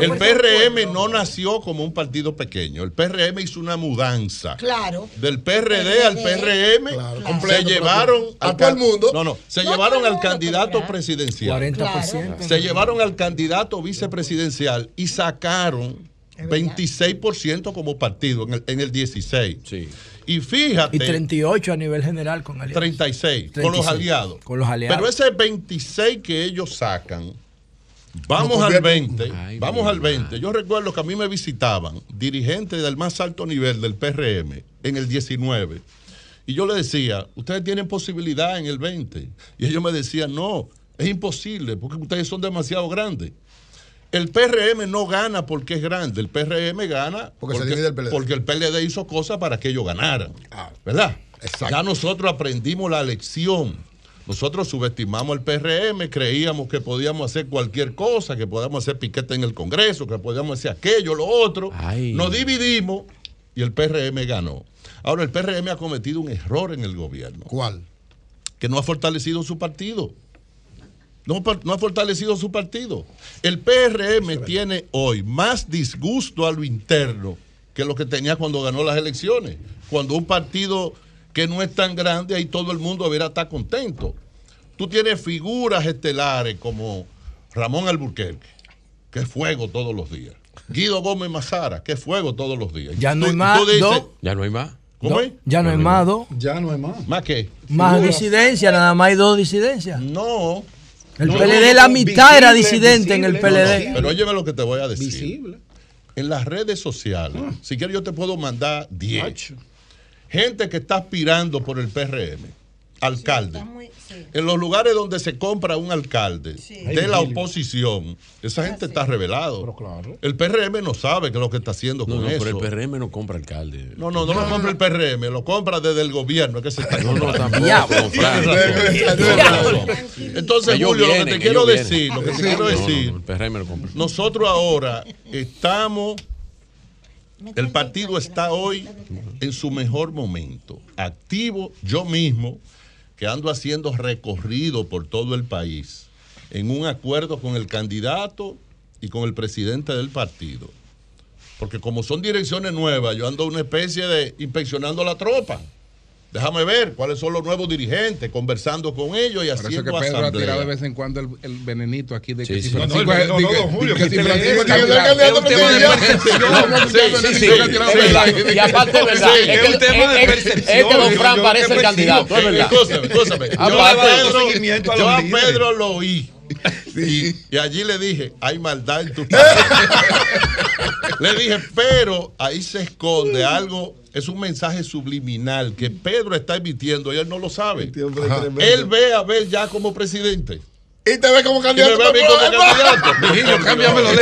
El, PRM no nació como un partido pequeño. El PRM hizo una mudanza. Claro. Del PRD, al PRM. Claro, se llevaron a todo el mundo. No, no. Se llevaron al candidato presidencial. 40%. Se llevaron al candidato vicepresidencial y sacaron 26% como partido en el, en el 16. Sí. Y fíjate. Y 38 a nivel general con aliados. 36, con los aliados. Con los aliados. Pero ese 26 que ellos sacan, vamos al 20. vamos al 20. Yo recuerdo que a mí me visitaban dirigentes del más alto nivel del PRM en el 19 y yo le decía, ustedes tienen posibilidad en el 20. Y ellos me decían, no, es imposible porque ustedes son demasiado grandes. El PRM no gana porque es grande, el PRM gana porque, el, PLD. porque el PLD hizo cosas para que ellos ganaran. Ah, ¿Verdad? Ya nosotros aprendimos la lección. Nosotros subestimamos el PRM, creíamos que podíamos hacer cualquier cosa, que podíamos hacer piquete en el Congreso, que podíamos hacer aquello, lo otro. Nos dividimos y el PRM ganó. Ahora, el PRM ha cometido un error en el gobierno. ¿Cuál? que no ha fortalecido su partido. No, no, ha fortalecido su partido. El PRM tiene hoy más disgusto a lo interno que lo que tenía cuando ganó las elecciones. Cuando un partido que no es tan grande, ahí todo el mundo debería estar contento. Tú tienes figuras estelares como Ramón Alburquerque, que es fuego todos los días. Guido Gómez Mazara, que fuego todos los días. Ya no hay más. Ya no hay más. ¿Cómo es? Ya no hay más dos. Ya no hay más. ¿Más qué? Más disidencia, nada más hay dos disidencias. No. El PLD, la mitad era disidente en el PLD. pero óyeme lo que te voy a decir. Visible. En las redes sociales, si quieres yo te puedo mandar 10. Gente que está aspirando por el PRM, alcalde en los lugares donde se compra un alcalde de la oposición, esa gente está revelado. El PRM no sabe qué es lo que está haciendo con eso. Pero el PRM no compra alcalde. No, no, no, lo compra el PRM, lo compra desde el gobierno. Que se está no, no, tampoco. (laughs) Entonces, Julio, lo que te quiero decir, lo que te quiero decir, nosotros ahora estamos el partido está hoy en su mejor momento, activo yo mismo que ando haciendo recorrido por todo el país en un acuerdo con el candidato y con el presidente del partido. Porque como son direcciones nuevas, yo ando una especie de inspeccionando la tropa. Déjame ver cuáles son los nuevos dirigentes, conversando con ellos y haciendo Por eso que Pedro ha tirado de vez en cuando el, el venenito aquí de que si Francisco es candidato Sí, sí, Y aparte es verdad, es un tema de percepción. Es que Don Fran parece el candidato, es verdad. Escúchame, escúchame. (laughs) Yo a Pedro lo oí. Y, y, allí le dije, hay maldad en tu (laughs) Le dije, pero ahí se esconde algo es un mensaje subliminal que Pedro está emitiendo y él no lo sabe. Él ve a ver ya como presidente. Y te ve como candidato. Y me ve a como candidato. (laughs) Mijillo, cámbiamelo de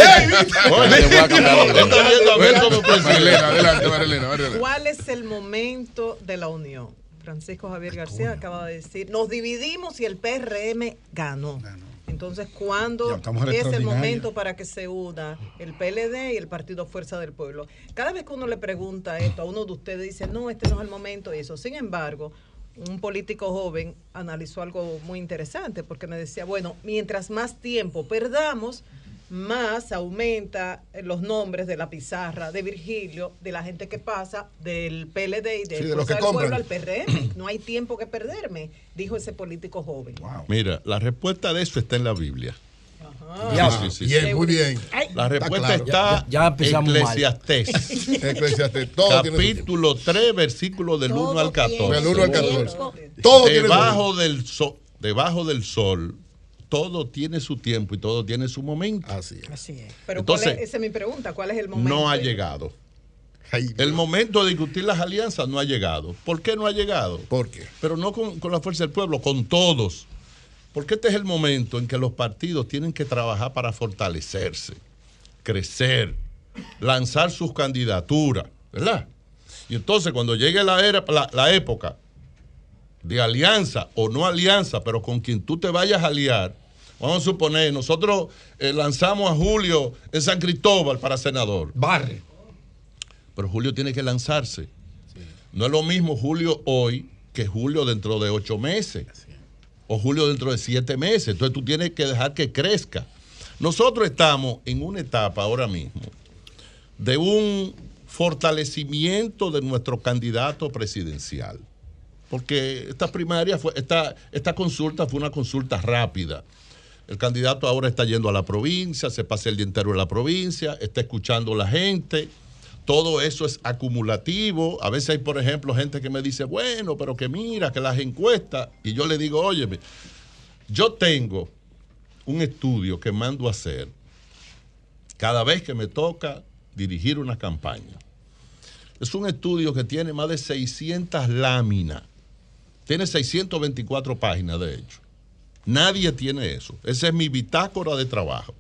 ¿Cuál es el momento de la unión? Francisco Javier García acaba de decir, nos dividimos y el PRM ganó. Entonces, ¿cuándo es el momento para que se una el PLD y el Partido Fuerza del Pueblo? Cada vez que uno le pregunta esto a uno de ustedes, dice, no, este no es el momento y eso. Sin embargo, un político joven analizó algo muy interesante porque me decía, bueno, mientras más tiempo perdamos, más aumenta los nombres de la pizarra de Virgilio, de la gente que pasa del PLD y del pueblo al PRM. No hay tiempo que perderme, dijo ese político joven. Mira, la respuesta de eso está en la Biblia. Ya, bien, muy bien. La respuesta está, ya, empezamos Eclesiastés. (laughs) Eclesiastés. Capítulo 3, versículo del 1 al 14. Del 1 al 14. Todo debajo, del sol, debajo del sol todo tiene su tiempo y todo tiene su momento. Así es. Así es. Pero Entonces, esa es mi pregunta, ¿cuál es el momento? No ha llegado. el momento de discutir las alianzas no ha llegado. ¿Por qué no ha llegado? ¿Por qué? Pero no con, con la fuerza del pueblo, con todos. Porque este es el momento en que los partidos tienen que trabajar para fortalecerse, crecer, lanzar sus candidaturas, ¿verdad? Y entonces cuando llegue la, era, la, la época de alianza o no alianza, pero con quien tú te vayas a aliar, vamos a suponer, nosotros eh, lanzamos a Julio en San Cristóbal para senador. Barre. Pero Julio tiene que lanzarse. No es lo mismo Julio hoy que Julio dentro de ocho meses. O Julio dentro de siete meses. Entonces tú tienes que dejar que crezca. Nosotros estamos en una etapa ahora mismo de un fortalecimiento de nuestro candidato presidencial porque esta primaria, fue, esta, esta consulta fue una consulta rápida. El candidato ahora está yendo a la provincia, se pasa el día entero en la provincia, está escuchando a la gente. Todo eso es acumulativo. A veces hay, por ejemplo, gente que me dice, bueno, pero que mira, que las encuestas. Y yo le digo, óyeme, yo tengo un estudio que mando a hacer cada vez que me toca dirigir una campaña. Es un estudio que tiene más de 600 láminas tiene 624 páginas, de hecho. Nadie tiene eso. Esa es mi bitácora de trabajo.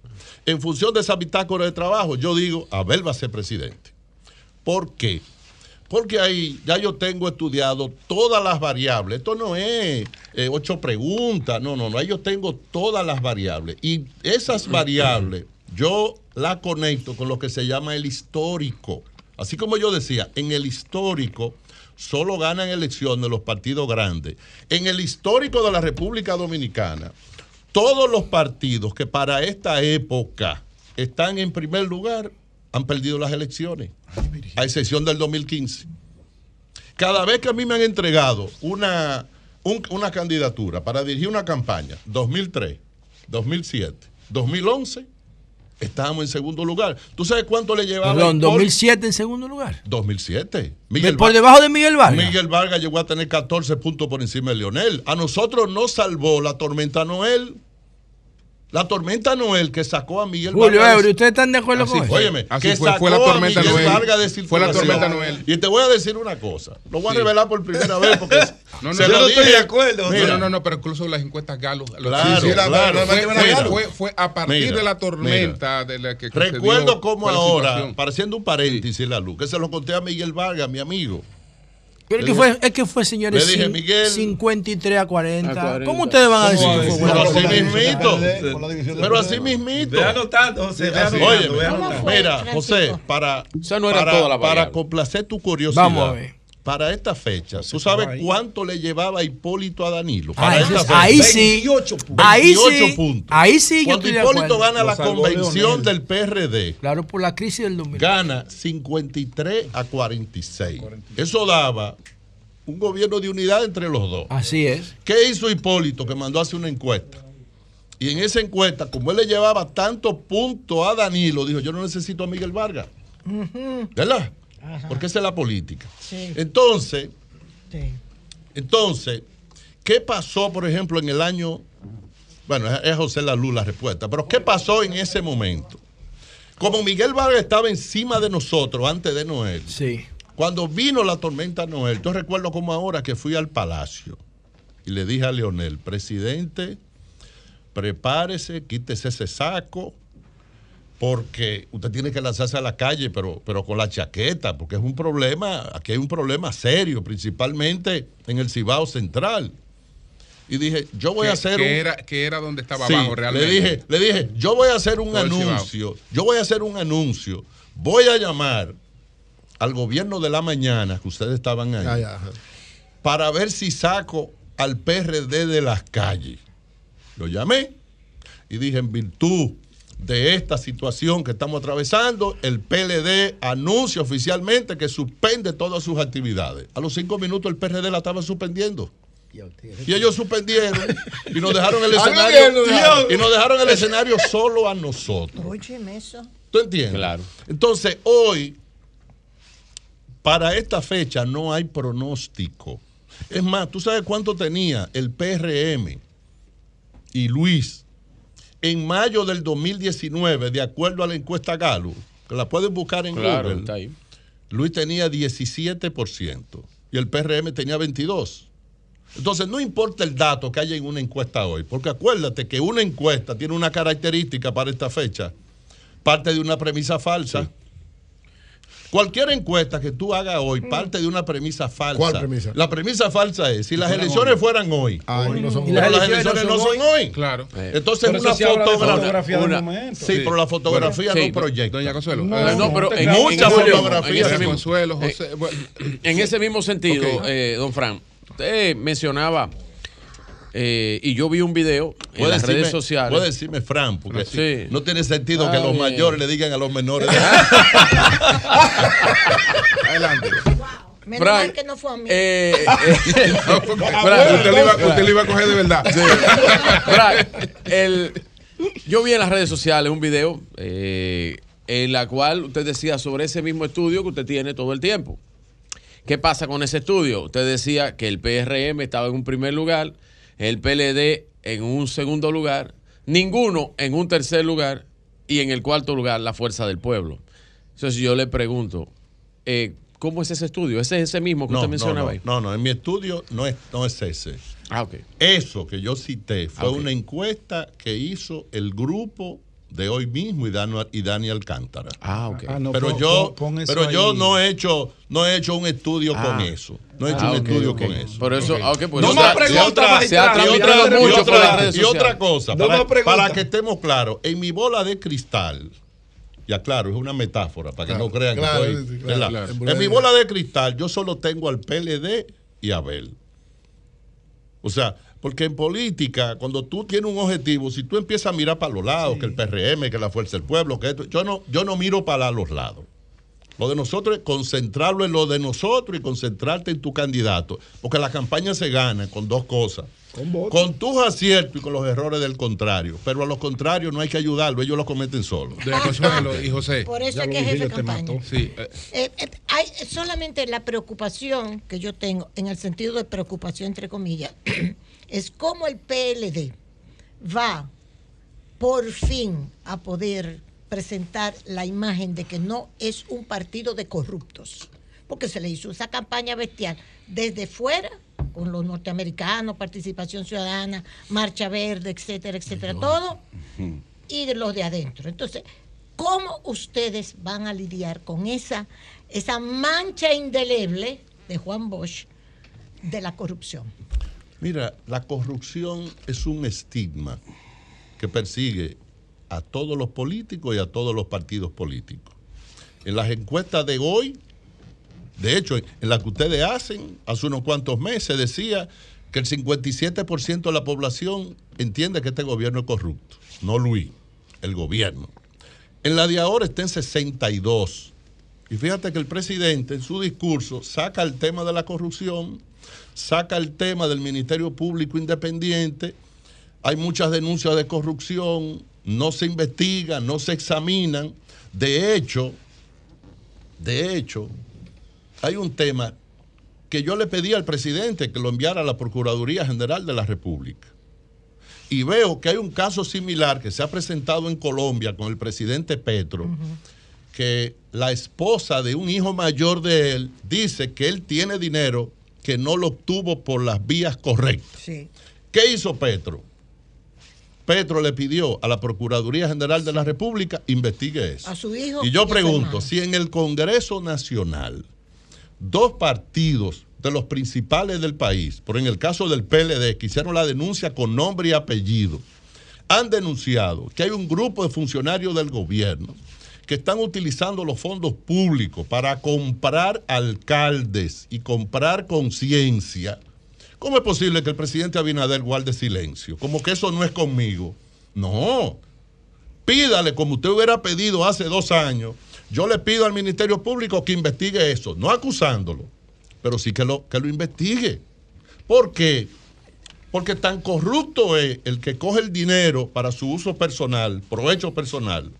En función de esa bitácora de trabajo, yo digo, Abel va a ser presidente. ¿Por qué? Porque ahí ya yo tengo estudiado todas las variables. Esto no es eh, ocho preguntas, no, no, no. Ahí yo tengo todas las variables. Y esas (clears throat) variables yo las conecto con lo que se llama el histórico. Así como yo decía, en el histórico solo ganan elecciones los partidos grandes. En el histórico de la República Dominicana, todos los partidos que para esta época están en primer lugar han perdido las elecciones, a excepción del 2015. Cada vez que a mí me han entregado una, una candidatura para dirigir una campaña, 2003, 2007, 2011, estábamos en segundo lugar. ¿Tú sabes cuánto le llevaba? Perdón, 2007 en segundo lugar. 2007. por debajo de Miguel Vargas. Miguel Vargas llegó a tener 14 puntos por encima de Leonel. A nosotros nos salvó la tormenta Noel. La tormenta Noel que sacó a Miguel Julio Vargas. ¿ustedes están de acuerdo con eso? Óyeme, Así que fue, sacó fue la tormenta a Miguel Noel. Vargas de Fue la tormenta Noel. Y te voy a decir una cosa. Lo voy a revelar por primera vez porque (laughs) No, no, se yo lo no dije. estoy de acuerdo. Mira, No, no, no, pero incluso las encuestas Galo. lo- Claro, sí, sí, la- claro. fue, Mira, fue- fue- fue a partir mira, de la tormenta de la que Recuerdo la ahora, pareciendo un paréntesis la luz, que se lo conté a Miguel Vargas, mi amigo. Pero es que, fue, es que fue, señores, Le dije, Miguel. 53 a 40. A 40. ¿Cómo ustedes van a decir ¿Cómo va a que fue Pero así mismito. Pero así mismito. Ve anotando, José, Oye, mira, José, para, Esa no era para, toda la para variable. complacer tu curiosidad. Vamos a ver. Para esta fecha, ¿tú sabes cuánto le llevaba Hipólito a Danilo? Ah, Para eso esta es- fecha. ahí sí. 28 puntos. Ahí 28 sí. puntos. Ahí sí yo Cuando estoy de Hipólito acuerdo. gana la convención Leonel. del PRD, Claro, por la crisis del 2000. gana 53 a 46. Eso daba un gobierno de unidad entre los dos. Así es. ¿Qué hizo Hipólito? Que mandó a hacer una encuesta. Y en esa encuesta, como él le llevaba tantos puntos a Danilo, dijo, yo no necesito a Miguel Vargas. ¿Verdad? Porque esa es la política. Sí. Entonces, Sí. entonces, ¿qué pasó, por ejemplo, en el año... Bueno, es- es José Lalú la respuesta, pero ¿qué pasó en ese momento? Como Miguel Vargas estaba encima de nosotros antes de Noel, Sí. cuando vino la tormenta Noel, yo recuerdo como ahora que fui al palacio y le dije a Leonel, presidente, prepárese, quítese ese saco, porque usted tiene que lanzarse a la calle, pero, pero con la chaqueta, porque es un problema, aquí hay un problema serio, principalmente en el Cibao Central. Y dije, yo voy a hacer que un... era, que era donde estaba Sí, abajo realmente. Le dije, le dije, yo voy a hacer un Todo anuncio, yo voy a hacer un anuncio, voy a llamar al gobierno de la mañana, que ustedes estaban ahí, Ay, para ver si saco al PRD de las calles. Lo llamé y dije, en virtud de esta situación que estamos atravesando, el PLD anuncia oficialmente que suspende todas sus actividades. A los cinco minutos el PRD la estaba suspendiendo. Y ellos suspendieron y nos dejaron el (laughs) escenario y nos dejaron el escenario solo a nosotros. ¿Tú entiendes? Claro. Entonces, hoy, para esta fecha, no hay pronóstico. Es más, ¿tú sabes cuánto tenía el PRM y Luis en mayo del 2019, de acuerdo a la encuesta Galo, que la pueden buscar en Claro, Google? está ahí. Luis tenía 17% y el PRM tenía 22%. Entonces, no importa el dato que haya en una encuesta hoy, porque acuérdate que una encuesta tiene una característica para esta fecha, parte de una premisa falsa. Cualquier encuesta que tú hagas hoy parte de una premisa falsa. ¿Cuál premisa? La premisa falsa es, si las elecciones hoy. fueran hoy, Ay, no son pero hoy. las elecciones no son hoy. Claro. Entonces, Pero una fotografía. fotografía una- momento. Sí, Sí. pero la fotografía Bueno, no sí, proyecta. Doña Consuelo. No, eh, No, pero en, Muchas fotografías. en ese Doña mismo- Consuelo, eh, José. bueno, En ese mismo sentido, eh, don Fran, usted mencionaba, eh, y yo vi un video en las redes sociales. Puede decirme Fran, porque Sí. no tiene sentido que los mayores le digan a los menores. (laughs) Adelante. Menos Frank, mal que no fue a mí. eh, eh, (laughs) Frank, usted, lo iba, usted lo iba a coger de verdad. Frank, el- yo vi en las redes sociales un video eh, en la cual usted decía sobre ese mismo estudio que usted tiene todo el tiempo. ¿Qué pasa con ese estudio? Usted decía que el PRM estaba en un primer lugar, el PLD en un segundo lugar, ninguno en un tercer lugar y en el cuarto lugar la Fuerza del Pueblo. Entonces yo le pregunto, eh, ¿cómo es ese estudio? ¿Ese es ese mismo que No, usted no, mencionaba no, ahí? no, no, en mi estudio no es, no es ese. Ah, ok. Eso que yo cité fue Ah, una encuesta que hizo el grupo de hoy mismo y Dani, y Dani Alcántara. Ah, ok. Ah, no, pero pon- yo, pon- pero yo ahí. no he hecho, no he hecho un estudio Ah. con eso. No he hecho Ah, un estudio con eso. Por eso, ah, ok, pues No más preguntas, y y otra- las redes y otra sociales. cosa, No para, que estemos claros, en mi bola de cristal, Y aclaro, es una metáfora para que no crean que soy. en mi bola de cristal, yo solo tengo al PLD y a Abel. O sea, porque en política, cuando tú tienes un objetivo, si tú empiezas a mirar para los lados, que el PRM, que la Fuerza del Pueblo, que esto, yo no, yo no miro para los lados. Lo de nosotros es concentrarlo en lo de nosotros y concentrarte en tu candidato. Porque la campaña se gana con dos cosas. Con, tus aciertos y con los errores del contrario. Pero a los contrarios no hay que ayudarlo, ellos lo cometen solos. De Consuelo y José. Por eso es que es jefe de campaña. Sí. Eh. Eh, eh, hay solamente la preocupación que yo tengo, en el sentido de preocupación entre comillas, (clears throat) es cómo el PLD va por fin a poder presentar la imagen de que no es un partido de corruptos, porque se le hizo esa campaña bestial desde fuera con los norteamericanos, participación ciudadana, marcha verde, etcétera, etcétera, todo, y de los de adentro. Entonces, ¿cómo ustedes van a lidiar con esa, esa mancha indeleble de Juan Bosch de la corrupción? Mira, la corrupción es un estigma que persigue a todos los políticos y a todos los partidos políticos. En las encuestas de hoy, de hecho, en la que ustedes hacen, hace unos cuantos meses decía que el 57% de la población entiende que este gobierno es corrupto. No Luis, el gobierno. En la de ahora está en 62. Y fíjate que el presidente en su discurso saca el tema de la corrupción, saca el tema del Ministerio Público Independiente. Hay muchas denuncias de corrupción, no se investigan, no se examinan. De hecho, de hecho, hay un tema que yo le pedí al presidente que lo enviara a la Procuraduría General de la República. Y veo que hay un caso similar que se ha presentado en Colombia con el presidente Petro, que la esposa de un hijo mayor de él dice que él tiene dinero que no lo obtuvo por las vías correctas. ¿Qué hizo Petro? Petro le pidió a la Procuraduría General de la República investigue eso. A su hijo. Y yo pregunto, si en el Congreso Nacional dos partidos de los principales del país, por en el caso del PLD, que hicieron la denuncia con nombre y apellido, han denunciado que hay un grupo de funcionarios del gobierno que están utilizando los fondos públicos para comprar alcaldes y comprar conciencia ¿Cómo es posible que el presidente Abinader guarde silencio? Como que eso no es conmigo. No. Pídale, como usted hubiera pedido hace dos años, yo le pido al Ministerio Público que investigue eso, no acusándolo, pero sí que lo, que lo investigue. ¿Por qué? Porque tan corrupto es el que coge el dinero para su uso personal, provecho personal,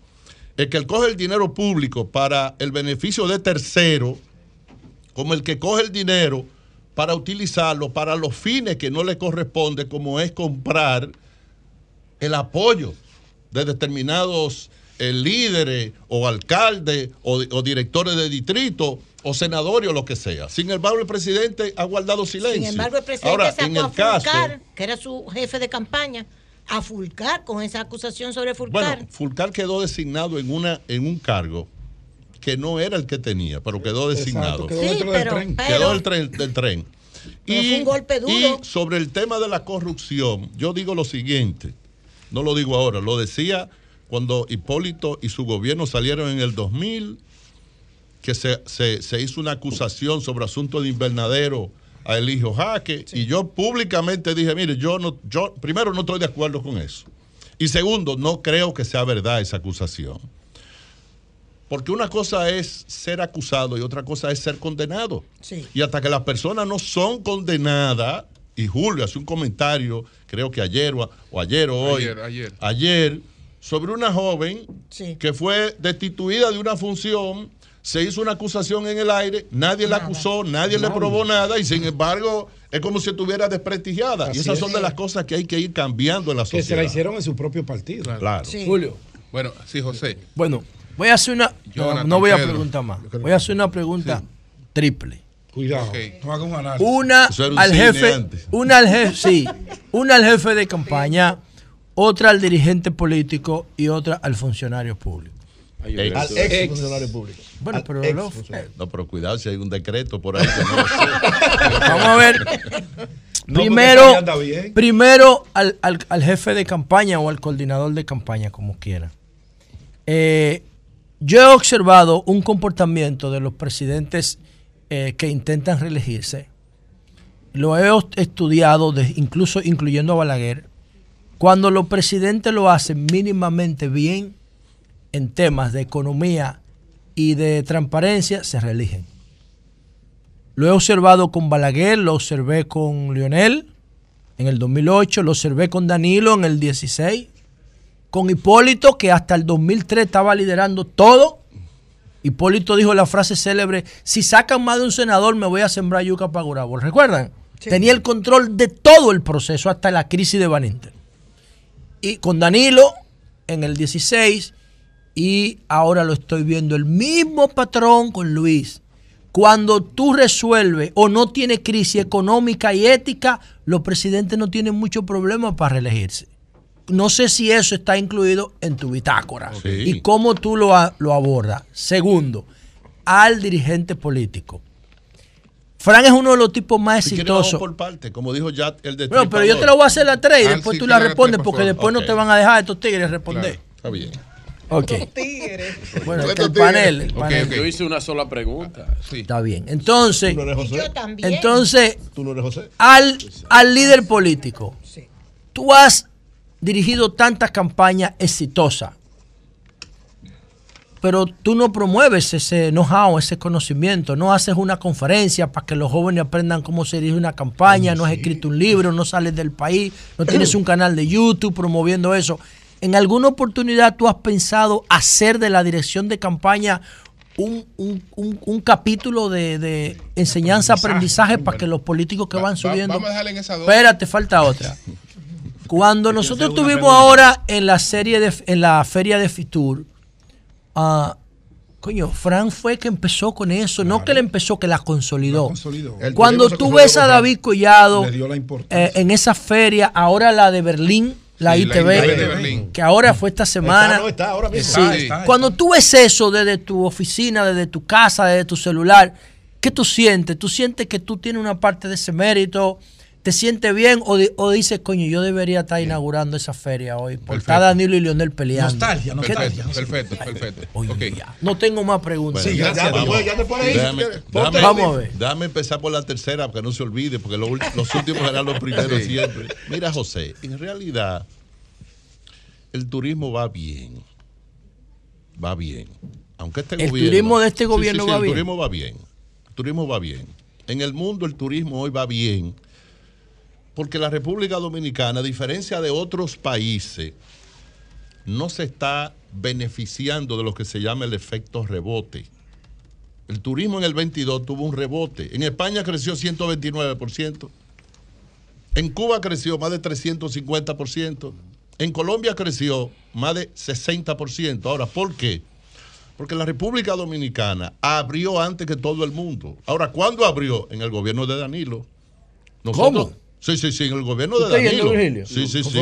el que coge el dinero público para el beneficio de tercero, como el que coge el dinero para utilizarlo para los fines que no le corresponde, como es comprar el apoyo de determinados eh, líderes o alcaldes o, directores de distrito o senadores o lo que sea. Sin embargo, el presidente ha guardado silencio. Sin embargo, el presidente Ahora, en el Fulcar, que era su jefe de campaña, a Fulcar con esa acusación sobre Fulcar. Bueno, Fulcar quedó designado en, una, en un cargo que no era el que tenía, pero quedó designado. quedó dentro del tren. quedó el tren, del tren. Y, un golpe duro. y sobre el tema de la corrupción, yo digo lo siguiente, no lo digo ahora, lo decía cuando Hipólito y su gobierno salieron en el 2000, que se, se, hizo una acusación sobre asunto de invernadero a Eligio Jaque, y yo públicamente dije, mire, yo no, yo primero no estoy de acuerdo con eso. Y segundo, no creo que sea verdad esa acusación. Porque una cosa es ser acusado y otra cosa es ser condenado. Y hasta que las personas no son condenadas, y Julio hace un comentario, creo que ayer o, ayer o hoy, ayer, ayer. sobre una joven que fue destituida de una función, se hizo una acusación en el aire, nadie la acusó, nadie, le probó nada y sin embargo es como si estuviera desprestigiada. y esas son de las cosas que hay que ir cambiando en la sociedad. Que se la hicieron en su propio partido. Claro. Julio. Bueno, sí, José. Bueno, Voy a hacer una. no, voy a preguntar más. Voy a hacer una pregunta triple. Cuidado. Una al jefe. Una al jefe, sí. Una al jefe de campaña, otra al dirigente político y otra al funcionario público. Al ex, funcionario público. Bueno, pero no, pero cuidado si hay un decreto por ahí que no (laughs) Vamos a ver. primero, primero al, al, jefe de campaña o al coordinador de campaña, como quiera. Eh, yo he observado un comportamiento de los presidentes eh, que intentan reelegirse. Lo he estudiado, incluso incluyendo a Balaguer. Cuando los presidentes lo hacen mínimamente bien en temas de economía y de transparencia, se reeligen. Lo he observado con Balaguer, lo observé con Lionel en el 2008, lo observé con Danilo en el 16 con Hipólito, que hasta el 2003 estaba liderando todo. Hipólito dijo la frase célebre, si sacan más de un senador me voy a sembrar yuca para Gurabo. ¿Recuerdan? Tenía el control de todo el proceso hasta la crisis de Van Inter. Y con Danilo en el 16 y ahora lo estoy viendo el mismo patrón con Luis. Cuando tú resuelves o no tienes crisis económica y ética, los presidentes no tienen mucho problema para reelegirse no sé si eso está incluido en tu bitácora y cómo tú lo, lo abordas. Segundo, al dirigente político. Fran es uno de los tipos más exitosos. por parte, como dijo ya el de Bueno, pero yo te lo voy a hacer la tres y ah, después tú la respondes porque después no te van a dejar estos tigres responder. está bien. Ok. Bueno, el, panel, Yo hice una sola pregunta. Está bien. Entonces, ¿Tú no eres José? Yo también. Entonces, ¿Tú no eres José? Al, al líder político, tú has dirigido tantas campañas exitosas, pero tú no promueves ese know-how, ese conocimiento, no haces una conferencia para que los jóvenes aprendan cómo se dirige una campaña, no has escrito un libro, no sales del país, no tienes un canal de YouTube promoviendo eso. ¿En alguna oportunidad tú has pensado hacer de la dirección de campaña un, capítulo de, enseñanza, aprendizaje. para que los políticos que van subiendo... Vamos a en esa Espérate, falta otra. (laughs) Cuando nosotros estuvimos ahora en la serie de, en la feria de Fitur, uh, coño, Fran fue que empezó con eso, no que le empezó, que la consolidó. Cuando tú ves a David Collado eh, en esa feria, ahora la de Berlín, la ITV, que ahora fue esta semana. Cuando tú ves eso desde tu oficina, desde tu casa, desde tu celular, ¿qué tú sientes? ¿Tú sientes que tú tienes una parte de ese mérito? Te sientes bien o, o, dices, coño, yo debería estar inaugurando esa feria hoy. Porque está Danilo y Leonel peleando. Nostalgia, nostalgia. Perfecto, perfecto. No tengo más preguntas. Sí, ya, ya, te pones ahí. Vamos a ver. Déjame empezar por la tercera, porque no se olvide, porque los, últimos serán los primeros siempre. Mira, José, en realidad, el turismo va bien. Va bien. Aunque este el turismo de este gobierno va bien. El turismo va bien. El turismo va bien. En el mundo el turismo hoy va bien porque la República Dominicana, a diferencia de otros países, no se está beneficiando de lo que se llama el efecto rebote. El turismo en el 22 tuvo un rebote. En España creció 129%. En Cuba creció más de 350%. En Colombia creció más de 60%. Ahora, ¿por qué? Porque la República Dominicana abrió antes que todo el mundo. Ahora, ¿cuándo abrió? En el gobierno de Danilo. ¿Cómo? Sí, sí, sí, en el gobierno de Danilo. Sí, sí, sí.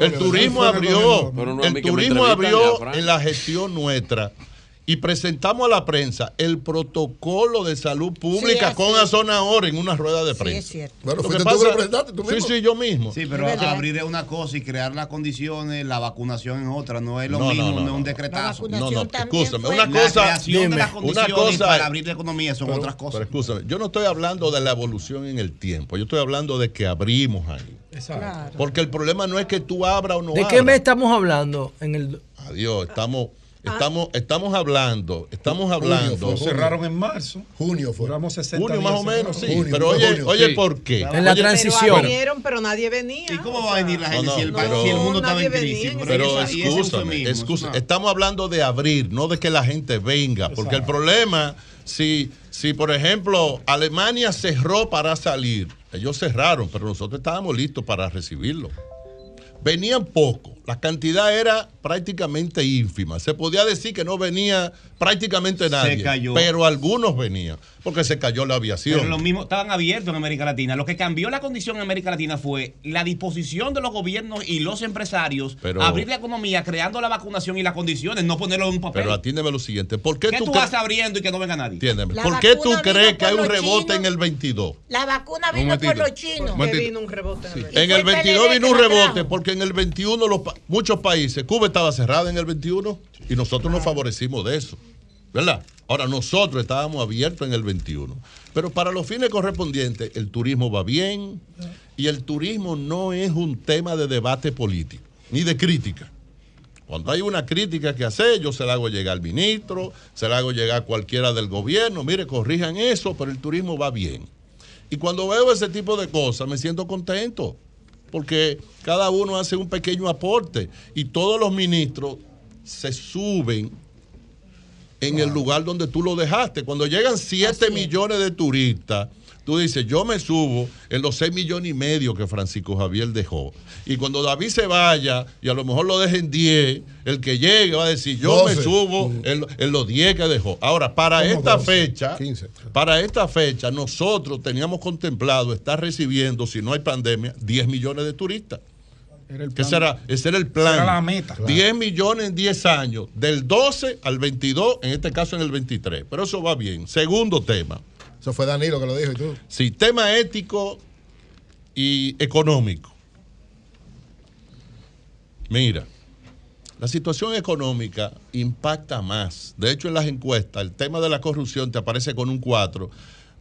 El turismo abrió, el turismo abrió en la gestión nuestra y presentamos a la prensa el protocolo de salud pública con Azonahora en una rueda de prensa. Sí, es cierto. Bueno, fuiste tú que lo presentaste, tú mismo. Sí, sí, yo mismo. Sí, pero abrir es una cosa y crear las condiciones, la vacunación es otra, no es lo mismo, no, es un decretazo. No, no, escúchame, una cosa, la creación de las condiciones una cosa, para abrir la economía son otras cosas. Pero escúchame, yo no estoy hablando de la evolución en el tiempo, yo estoy hablando de que abrimos ahí. Exacto. Porque el problema no es que tú abras o no ¿De qué mes estamos hablando? En el... Adiós, estamos Ah. Estamos, estamos hablando, estamos hablando. cerraron en marzo. Junio fue. Duramos 60 junio más o menos, sí. pero oye, oye ¿por qué? En la transición. Pero vinieron, pero nadie venía. ¿Y cómo va a venir la gente si, el, si, el, mundo estaba en crisis? Pero escúchame, estamos hablando de abrir, no de que la gente venga, porque el problema, si, si por ejemplo Alemania cerró para salir, ellos cerraron, pero nosotros estábamos listos para recibirlo. Venían pocos la cantidad era prácticamente ínfima. Se podía decir que no venía prácticamente nadie, pero algunos venían, porque se cayó la aviación. Pero los mismos estaban abiertos en América Latina. Lo que cambió la condición en América Latina fue la disposición de los gobiernos y los empresarios a abrir la economía, creando la vacunación y las condiciones, no ponerlo en un papel. Pero atiéndeme lo siguiente, ¿por qué, tú, tú vas abriendo y que no venga nadie? Atiéndeme. ¿Por qué tú crees que hay un rebote en el 22? La vacuna vino por los chinos. vino un rebote en el 22 vino un rebote, porque en el 21 los muchos países. Cuba estaba cerrada en el 21. Y nosotros nos favorecimos de eso. ¿Verdad? Ahora, nosotros estábamos abiertos en el 21. Pero para los fines correspondientes, el turismo va bien y el turismo no es un tema de debate político, ni de crítica. Cuando hay una crítica que hacer, yo se la hago llegar al ministro, se la hago llegar a cualquiera del gobierno, mire, corrijan eso, pero el turismo va bien. Y cuando veo ese tipo de cosas, me siento contento, porque cada uno hace un pequeño aporte y todos los ministros se suben en el lugar donde tú lo dejaste. Cuando llegan 7 millones de turistas, tú dices, yo me subo en los 6 millones y medio que Francisco Javier dejó. Y cuando David se vaya, y a lo mejor lo dejen 10, el que llegue va a decir, yo me subo en, los 10 que dejó. Ahora, para esta fecha, para esta fecha, nosotros teníamos contemplado estar recibiendo, si no hay pandemia, 10 millones de turistas. será? Ese era el plan. Era la meta. 10 millones en 10 años, del 12 al 22, en este caso en el 23. Pero eso va bien. Segundo tema. Eso fue Danilo que lo dijo y tú. Sistema ético y económico. Mira, la situación económica impacta más. De hecho, en las encuestas, el tema de la corrupción te aparece con un 4,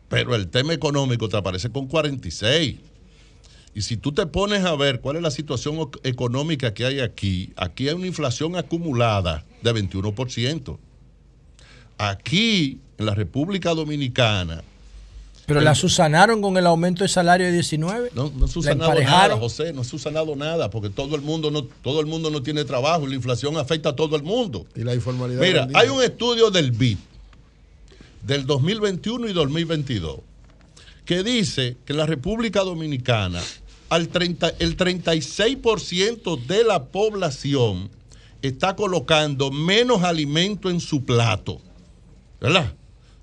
pero el tema económico te aparece con 46. Y si tú te pones a ver cuál es la situación económica que hay aquí, aquí hay una inflación acumulada de 21%. Aquí, en la República Dominicana, pero la susanaron con el aumento de salario de 19. No, no susanado nada, José, no ha susanado nada, porque todo el mundo no, todo el mundo no tiene trabajo y la inflación afecta a todo el mundo. Y la informalidad. Mira, hay un estudio del BID del 2021 y 2022 que dice que en la República Dominicana al 30, el 36% de la población está colocando menos alimento en su plato. ¿Verdad?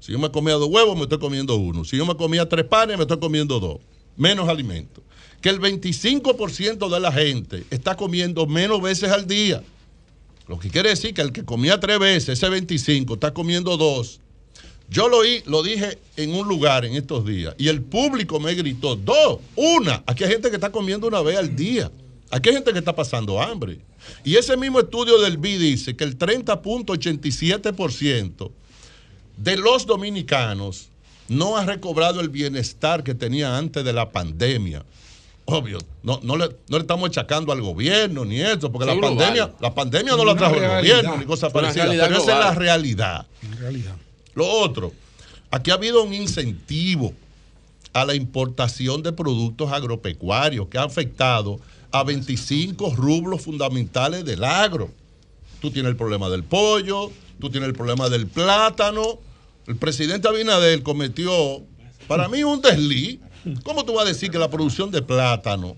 Si yo me comía dos huevos, me estoy comiendo uno. Si yo me comía tres panes, me estoy comiendo dos. Menos alimento. Que el 25% de la gente está comiendo menos veces al día. Lo que quiere decir que el que comía tres veces, ese 25, está comiendo dos. Yo lo, lo dije en un lugar en estos días y el público me gritó, dos, una. Aquí hay gente que está comiendo una vez al día. Aquí hay gente que está pasando hambre. Y ese mismo estudio del BI dice que el 30.87% de los dominicanos no ha recobrado el bienestar que tenía antes de la pandemia. Obvio, no, no, le, estamos achacando al gobierno ni eso, porque la pandemia, la pandemia no la trajo el gobierno ni cosas parecidas, pero esa es la realidad. realidad. Lo otro, aquí ha habido un incentivo a la importación de productos agropecuarios que ha afectado a 25 rublos fundamentales del agro. Tú tienes el problema del pollo, tú tienes el problema del plátano, el presidente Abinader cometió, para mí, un desliz. ¿Cómo tú vas a decir que la producción de plátano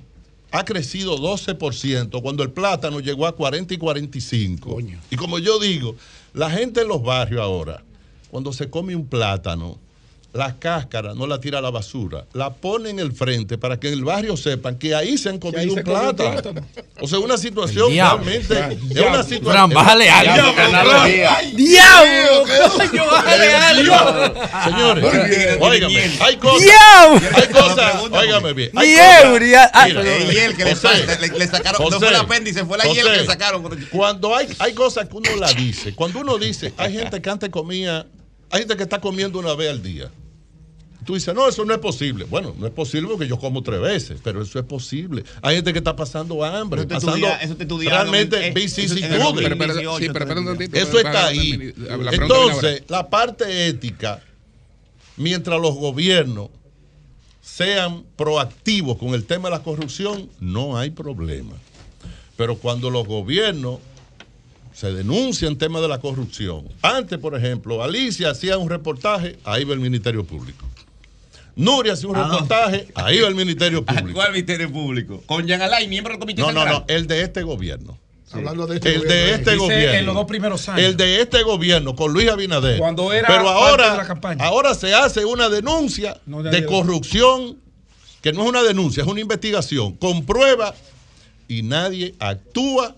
ha crecido 12% cuando el plátano llegó a 40 y 45? Y como yo digo, la gente en los barrios ahora, cuando se come un plátano, la cáscara no la tira a la basura, la pone en el frente para que en el barrio sepan que ahí se han comido un plátano. O sea, una situación realmente. Es una situación. bájale algo. ¡Diablo! ¡Bájale algo! Señores, óigame, hay cosas. Hay cosas, óigame bien. Hay hiel que le, sacaron, no fue el apéndice, fue la hiel que le sacaron. Cuando hay, hay cosas que uno la dice, cuando uno dice, hay gente que antes comía hay gente que está comiendo una vez al día. Tú dices, no, eso no es posible. Bueno, no es posible porque yo como tres veces, pero eso es posible. Hay gente que está pasando hambre, eso pasando eso te realmente vicisitudes. Eso está ahí. Entonces, la parte ética, mientras los gobiernos sean proactivos con el tema de la corrupción, no hay problema. Pero cuando los gobiernos se denuncia en tema de la corrupción. Antes, por ejemplo, Alicia hacía un reportaje, ahí va el Ministerio Público. Nuria hacía un ah. reportaje, ahí va el Ministerio Público. ¿Cuál Ministerio Público? Con Jean Alain, miembro del Comité No, no, no, el de este gobierno. Hablando de este el de este gobierno. En los dos primeros años. El de este gobierno con Luis Abinader. Cuando era Pero ahora, la campaña. ahora se hace una denuncia de, corrupción, que no es una denuncia, es una investigación, con prueba y nadie actúa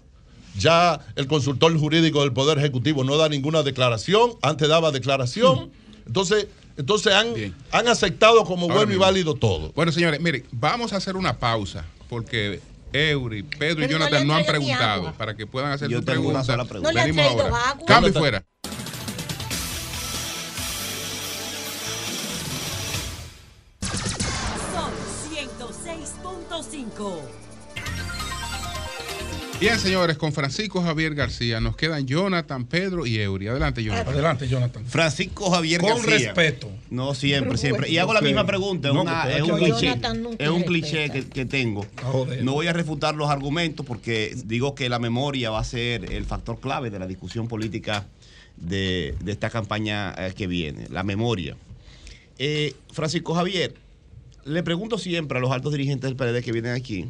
ya el consultor jurídico del Poder Ejecutivo no da ninguna declaración, antes daba declaración. Entonces, entonces han, han aceptado como bueno y válido todo. Bueno, señores, miren, vamos a hacer una pausa porque Eury, Pedro y Jonathan no, han preguntado para que puedan hacer su pregunta. pregunta. No Venimos ahora. Cambio fuera. Son 106.5. Bien, señores, con Francisco Javier García nos quedan Jonathan, Pedro y Eury. Adelante, Jonathan. Adelante, Jonathan. Francisco Javier con García. Con respeto. No, siempre, siempre. Y hago la misma pregunta. es, un cliché, es un cliché que, tengo. No voy a refutar los argumentos porque digo que la memoria va a ser el factor clave de la discusión política de, esta campaña eh, que viene. La memoria. Eh, Francisco Javier, le pregunto siempre a los altos dirigentes del PLD que vienen aquí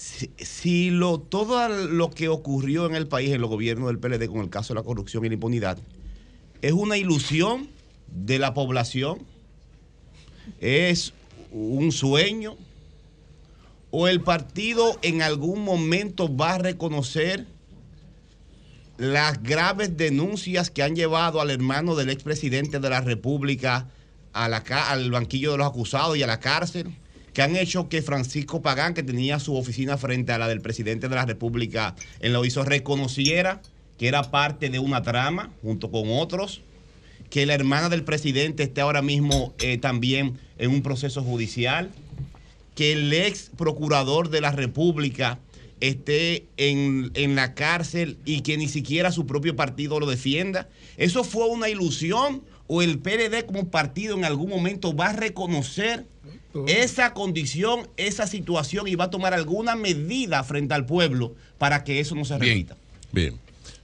si, lo, todo lo que ocurrió en el país, en los gobiernos del PLD con el caso de la corrupción y la impunidad, es una ilusión de la población, es un sueño, o el partido en algún momento va a reconocer las graves denuncias que han llevado al hermano del expresidente de la República al banquillo de los acusados y a la cárcel que han hecho que Francisco Pagán, que tenía su oficina frente a la del presidente de la República en lo hizo, reconociera que era parte de una trama junto con otros, que la hermana del presidente esté ahora mismo eh, también en un proceso judicial, que el ex procurador de la República esté en, en, la cárcel y que ni siquiera su propio partido lo defienda. ¿Eso fue una ilusión o el PLD como partido en algún momento va a reconocer esa condición, esa situación y va a tomar alguna medida frente al pueblo para que eso no se repita. Bien.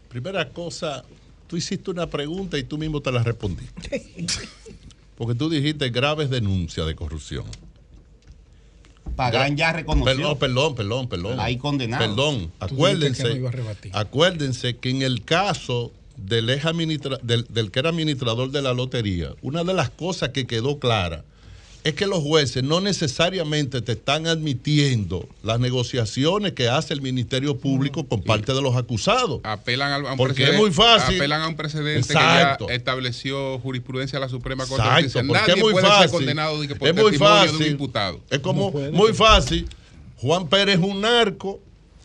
Primera cosa, tú hiciste una pregunta y tú mismo te la respondiste. (laughs) Porque tú dijiste graves denuncias de corrupción. Pagán ya reconoció. Perdón, perdón, perdón, Ahí condenado. Perdón, acuérdense, acuérdense que en el caso del, del, del que era administrador de la lotería, una de las cosas que quedó clara es que los jueces no necesariamente te están admitiendo las negociaciones que hace el Ministerio Público con parte de los acusados. Apelan a, un porque es muy fácil. Apelan a un precedente que ya estableció jurisprudencia de la Suprema Corte. Exacto, porque es muy fácil. condenado es muy fácil. Es como muy fácil. Juan Pérez es un narco,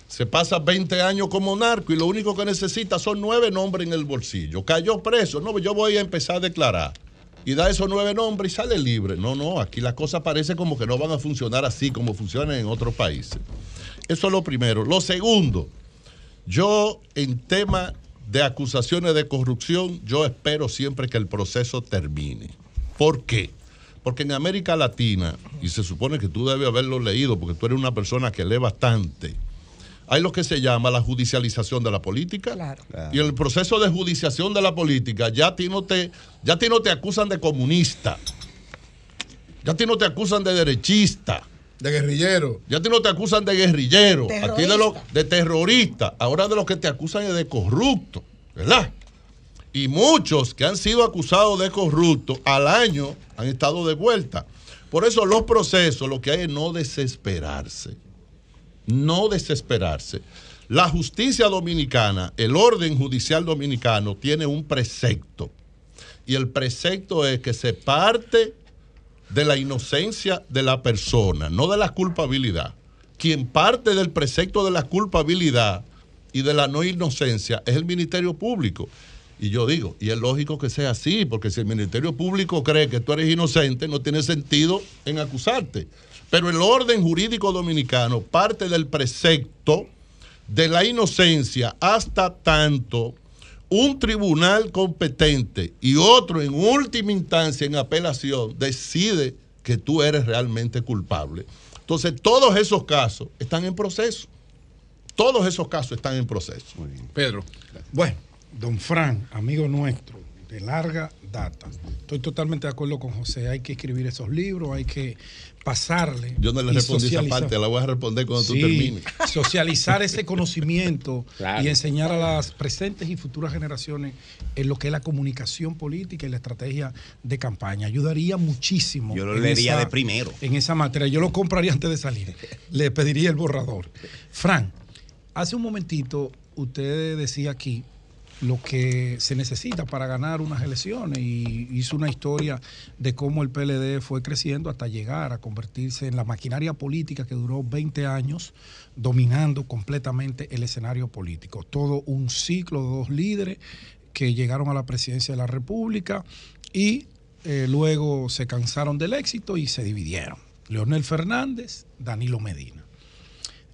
se pasa 20 años como narco y lo único que necesita son nueve nombres en el bolsillo. Cayó preso. No, yo voy a empezar a declarar y da esos nueve nombres y sale libre. No, no, aquí las cosas parece como que no van a funcionar así como funcionan en otros países. Eso es lo primero. Lo segundo, yo en tema de acusaciones de corrupción, yo espero siempre que el proceso termine. ¿Por qué? Porque en América Latina, y se supone que tú debes haberlo leído, porque tú eres una persona que lee bastante, hay lo que se llama la judicialización de la política. Claro. Y en el proceso de judicialización de la política, ya a ti no te, ya ti no te acusan de comunista. Ya a ti no te acusan de derechista. De guerrillero. Ya a ti no te acusan de guerrillero. Aquí de, lo, de terrorista. Ahora de los que te acusan es de corrupto. ¿Verdad? Y muchos que han sido acusados de corrupto al año han estado de vuelta. Por eso los procesos, lo que hay es no desesperarse no desesperarse. La justicia dominicana, el orden judicial dominicano tiene un precepto. Y el precepto es que se parte de la inocencia de la persona, no de la culpabilidad. Quien parte del precepto de la culpabilidad y de la no inocencia es el Ministerio Público. Y yo digo, y es lógico que sea así, porque si el Ministerio Público cree que tú eres inocente, no tiene sentido en acusarte. Pero el orden jurídico dominicano parte del precepto de la inocencia hasta tanto un tribunal competente y otro en última instancia en apelación decide que tú eres realmente culpable. Entonces, todos esos casos están en proceso. Todos esos casos están en proceso. Pedro. Bueno, don Fran, amigo nuestro de larga data, estoy totalmente de acuerdo con José. Hay que escribir esos libros, hay que pasarle. Yo no le respondí esa parte, la voy a responder cuando tú termines. Socializar ese conocimiento (laughs) y enseñar a las presentes y futuras generaciones en lo que es la comunicación política y la estrategia de campaña. Ayudaría muchísimo. Yo lo leería de primero. En esa materia. Yo lo compraría antes de salir. (laughs) le pediría el borrador. Fran, hace un momentito usted decía aquí lo que se necesita para ganar unas elecciones y hizo una historia de cómo el PLD fue creciendo hasta llegar a convertirse en la maquinaria política que duró 20 años dominando completamente el escenario político. Todo un ciclo de dos líderes que llegaron a la presidencia de la República y eh, luego se cansaron del éxito y se dividieron. Leonel Fernández, Danilo Medina.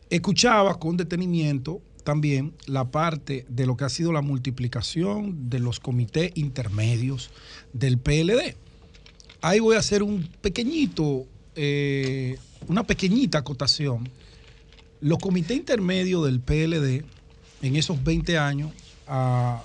Escuchaba con detenimiento también la parte de lo que ha sido la multiplicación de los comités intermedios del PLD. Ahí voy a hacer un pequeñito, eh, una pequeñita acotación. Los comités intermedios del PLD en esos 20 años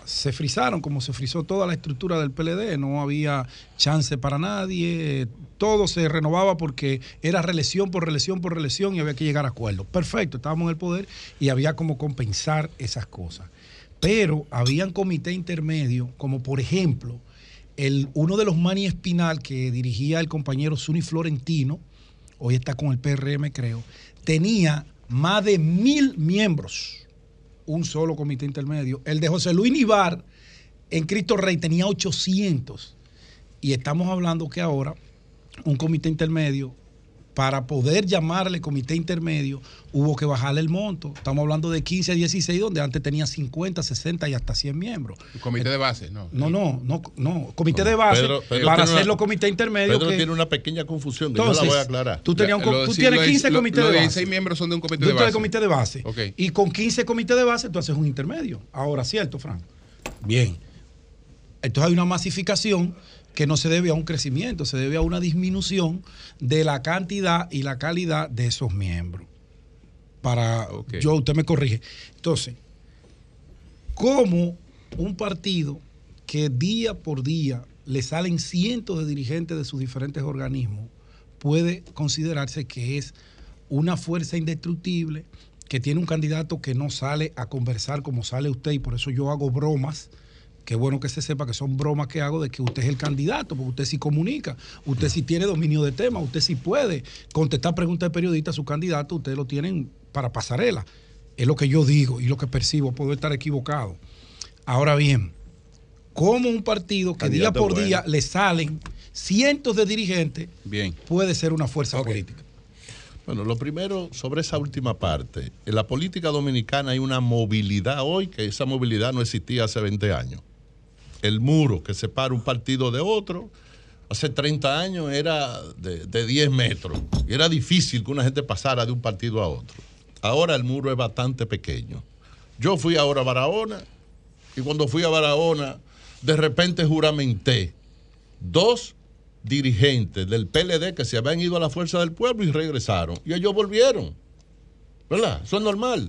se frizaron como se frizó toda la estructura del PLD, no había chance para nadie, todo se renovaba porque era reelección por reelección por reelección y había que llegar a acuerdos. Perfecto, estábamos en el poder y había como compensar esas cosas. Pero habían comité intermedio, como por ejemplo, el, uno de los Mani Espinal que dirigía el compañero Zuni Florentino, hoy está con el PRM creo, tenía más de mil miembros un solo comité intermedio. El de José Luis Nivar en Cristo Rey tenía 800. Y estamos hablando que ahora un comité intermedio, para poder llamarle comité intermedio, hubo que bajarle el monto. Estamos hablando de 15 a 16, donde antes tenía 50, 60 y hasta 100 miembros. comité de base, no. No, no, no, no. Comité de base para hacer los comités intermedios. Pedro tiene una pequeña confusión, yo la voy a aclarar. Tú, tienes 15 comités de base. 16 miembros son de un comité de base. de comité de base. Y con 15 comités de base tú haces un intermedio. Ahora, ¿cierto, Frank? Bien. Entonces hay una masificación que no se debe a un crecimiento, se debe a una disminución de la cantidad y la calidad de esos miembros. Para yo, usted me corrige. Entonces, ¿cómo un partido que día por día le salen cientos de dirigentes de sus diferentes organismos puede considerarse que es una fuerza indestructible, que tiene un candidato que no sale a conversar como sale usted y por eso yo hago bromas Qué bueno que se sepa que son bromas que hago de que usted es el candidato, porque usted sí comunica, usted sí tiene dominio de tema, usted sí puede contestar preguntas de periodistas a su candidato, ustedes lo tienen para pasarela. Es lo que yo digo y lo que percibo, puedo estar equivocado. Ahora bien, ¿cómo un partido que día por día le salen cientos de dirigentes bien. puede ser una fuerza política? Bueno, lo primero sobre esa última parte. En la política dominicana hay una movilidad hoy que esa movilidad no existía hace 20 años el muro que separa un partido de otro, hace 30 años era de, 10 metros. Y era difícil que una gente pasara de un partido a otro. Ahora el muro es bastante pequeño. Yo fui ahora a Barahona y cuando fui a Barahona, de repente juramenté dos dirigentes del PLD que se habían ido a la Fuerza del Pueblo y regresaron. Y ellos volvieron. ¿Verdad? Eso es normal.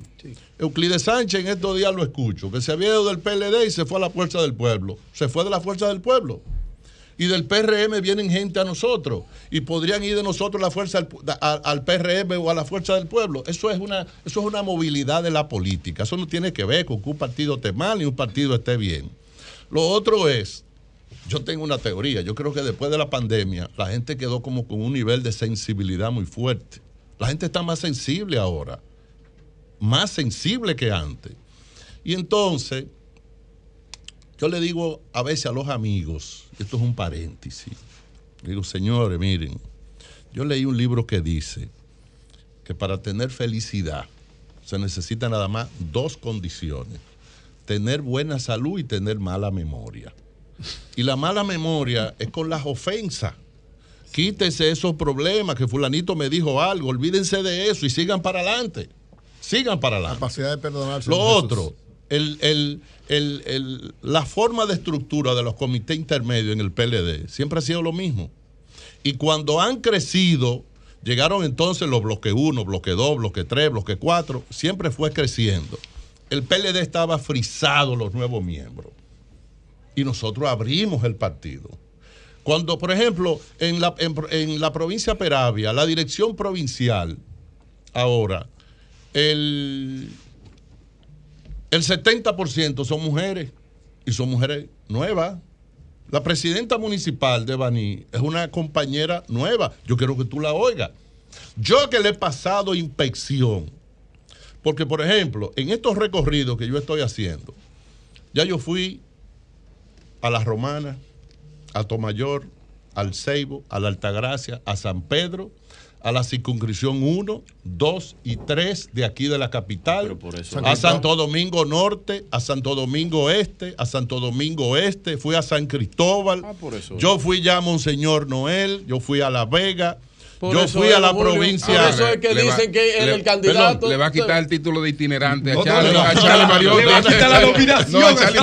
Euclides Sánchez en estos días lo escucho, que se había ido del PLD y se fue a la fuerza del pueblo. Se fue de la fuerza del pueblo. Y del PRM vienen gente a nosotros. Y podrían ir de nosotros la fuerza al, PRM o a la fuerza del pueblo. Eso es, una, eso es una movilidad de la política. Eso no tiene que ver con que un partido esté mal y un partido esté bien. Lo otro es, yo tengo una teoría. Yo creo que después de la pandemia, la gente quedó como con un nivel de sensibilidad muy fuerte. La gente está más sensible ahora más sensible que antes. Y entonces, yo le digo a veces a los amigos, esto es un paréntesis, digo, señores, miren, yo leí un libro que dice que para tener felicidad se necesitan nada más dos condiciones, tener buena salud y tener mala memoria. Y la mala memoria es con las ofensas. Quítese esos problemas, que fulanito me dijo algo, olvídense de eso y sigan para adelante sigan para la Capacidad de perdonarse. Lo otro, la forma de estructura de los comités intermedios en el PLD siempre ha sido lo mismo. Y cuando han crecido, llegaron entonces los bloque 1, bloque 2, bloque 3, bloque 4, siempre fue creciendo. El PLD estaba frisado los nuevos miembros. Y nosotros abrimos el partido. Cuando, por ejemplo, en la, en la provincia Peravia, la dirección provincial ahora el, el 70% son mujeres y son mujeres nuevas. La presidenta municipal de Baní es una compañera nueva. Yo quiero que tú la oigas. Yo que le he pasado inspección, porque por ejemplo, en estos recorridos que yo estoy haciendo, Ya yo fui a la Romana, a Tomayor, al Ceibo, a la Altagracia, a San Pedro, a la circunscripción 1, 2 y 3 de aquí de la capital, a Santo Domingo Norte, a Santo Domingo Este, a Santo Domingo Este, fui a San Cristóbal, Ah, yo fui ya a Monseñor Noel, yo fui a La Vega, yo fui a la provincia. Por eso es que Le va- dicen que el, le- el candidato. perdón, le va a quitar el título de itinerante a No, Charlie, no, a no, Charlie no, Mariotti. le va a quitar la nominación No, a Charlie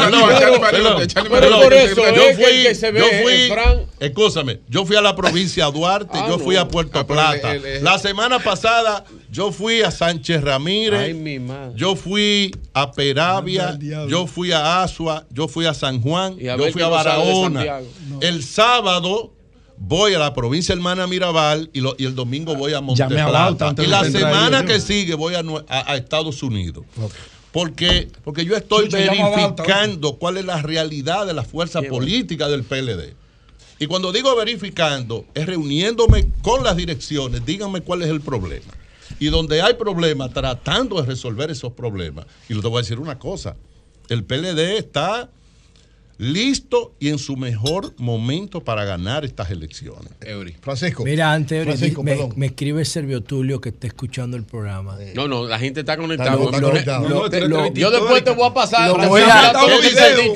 a Pero por eso yo es que fui, que se ve yo fui, Fran. escúchame, yo fui a la provincia de Duarte, Ah, yo fui no. a Puerto Ah, Plata. el- el- la semana pasada yo fui a Sánchez Ramírez, Ay, mi madre. yo fui a Peravia, yo fui a Asua, yo fui a San Juan, yo fui a Barahona. El sábado voy a la provincia hermana Mirabal y, lo- y el domingo voy a Monteplata. Y la semana que sigue voy a, Nue- a- a Estados Unidos. Porque, porque yo estoy Chucho, verificando cuál es la realidad de la fuerza política del PLD. Y cuando digo verificando, es reuniéndome con las direcciones, díganme cuál es el problema. Y donde hay problemas, tratando de resolver esos problemas. Y te voy a decir una cosa, el PLD está listo y en su mejor momento para ganar estas elecciones. Francisco. Mira, antes Francisco, me, perdón. me escribe Servio Tulio que está escuchando el programa. No, no, la gente está conectada. Lo- lo- Lo- lo- lo- lo- yo después te voy a pasar. Lo voy a-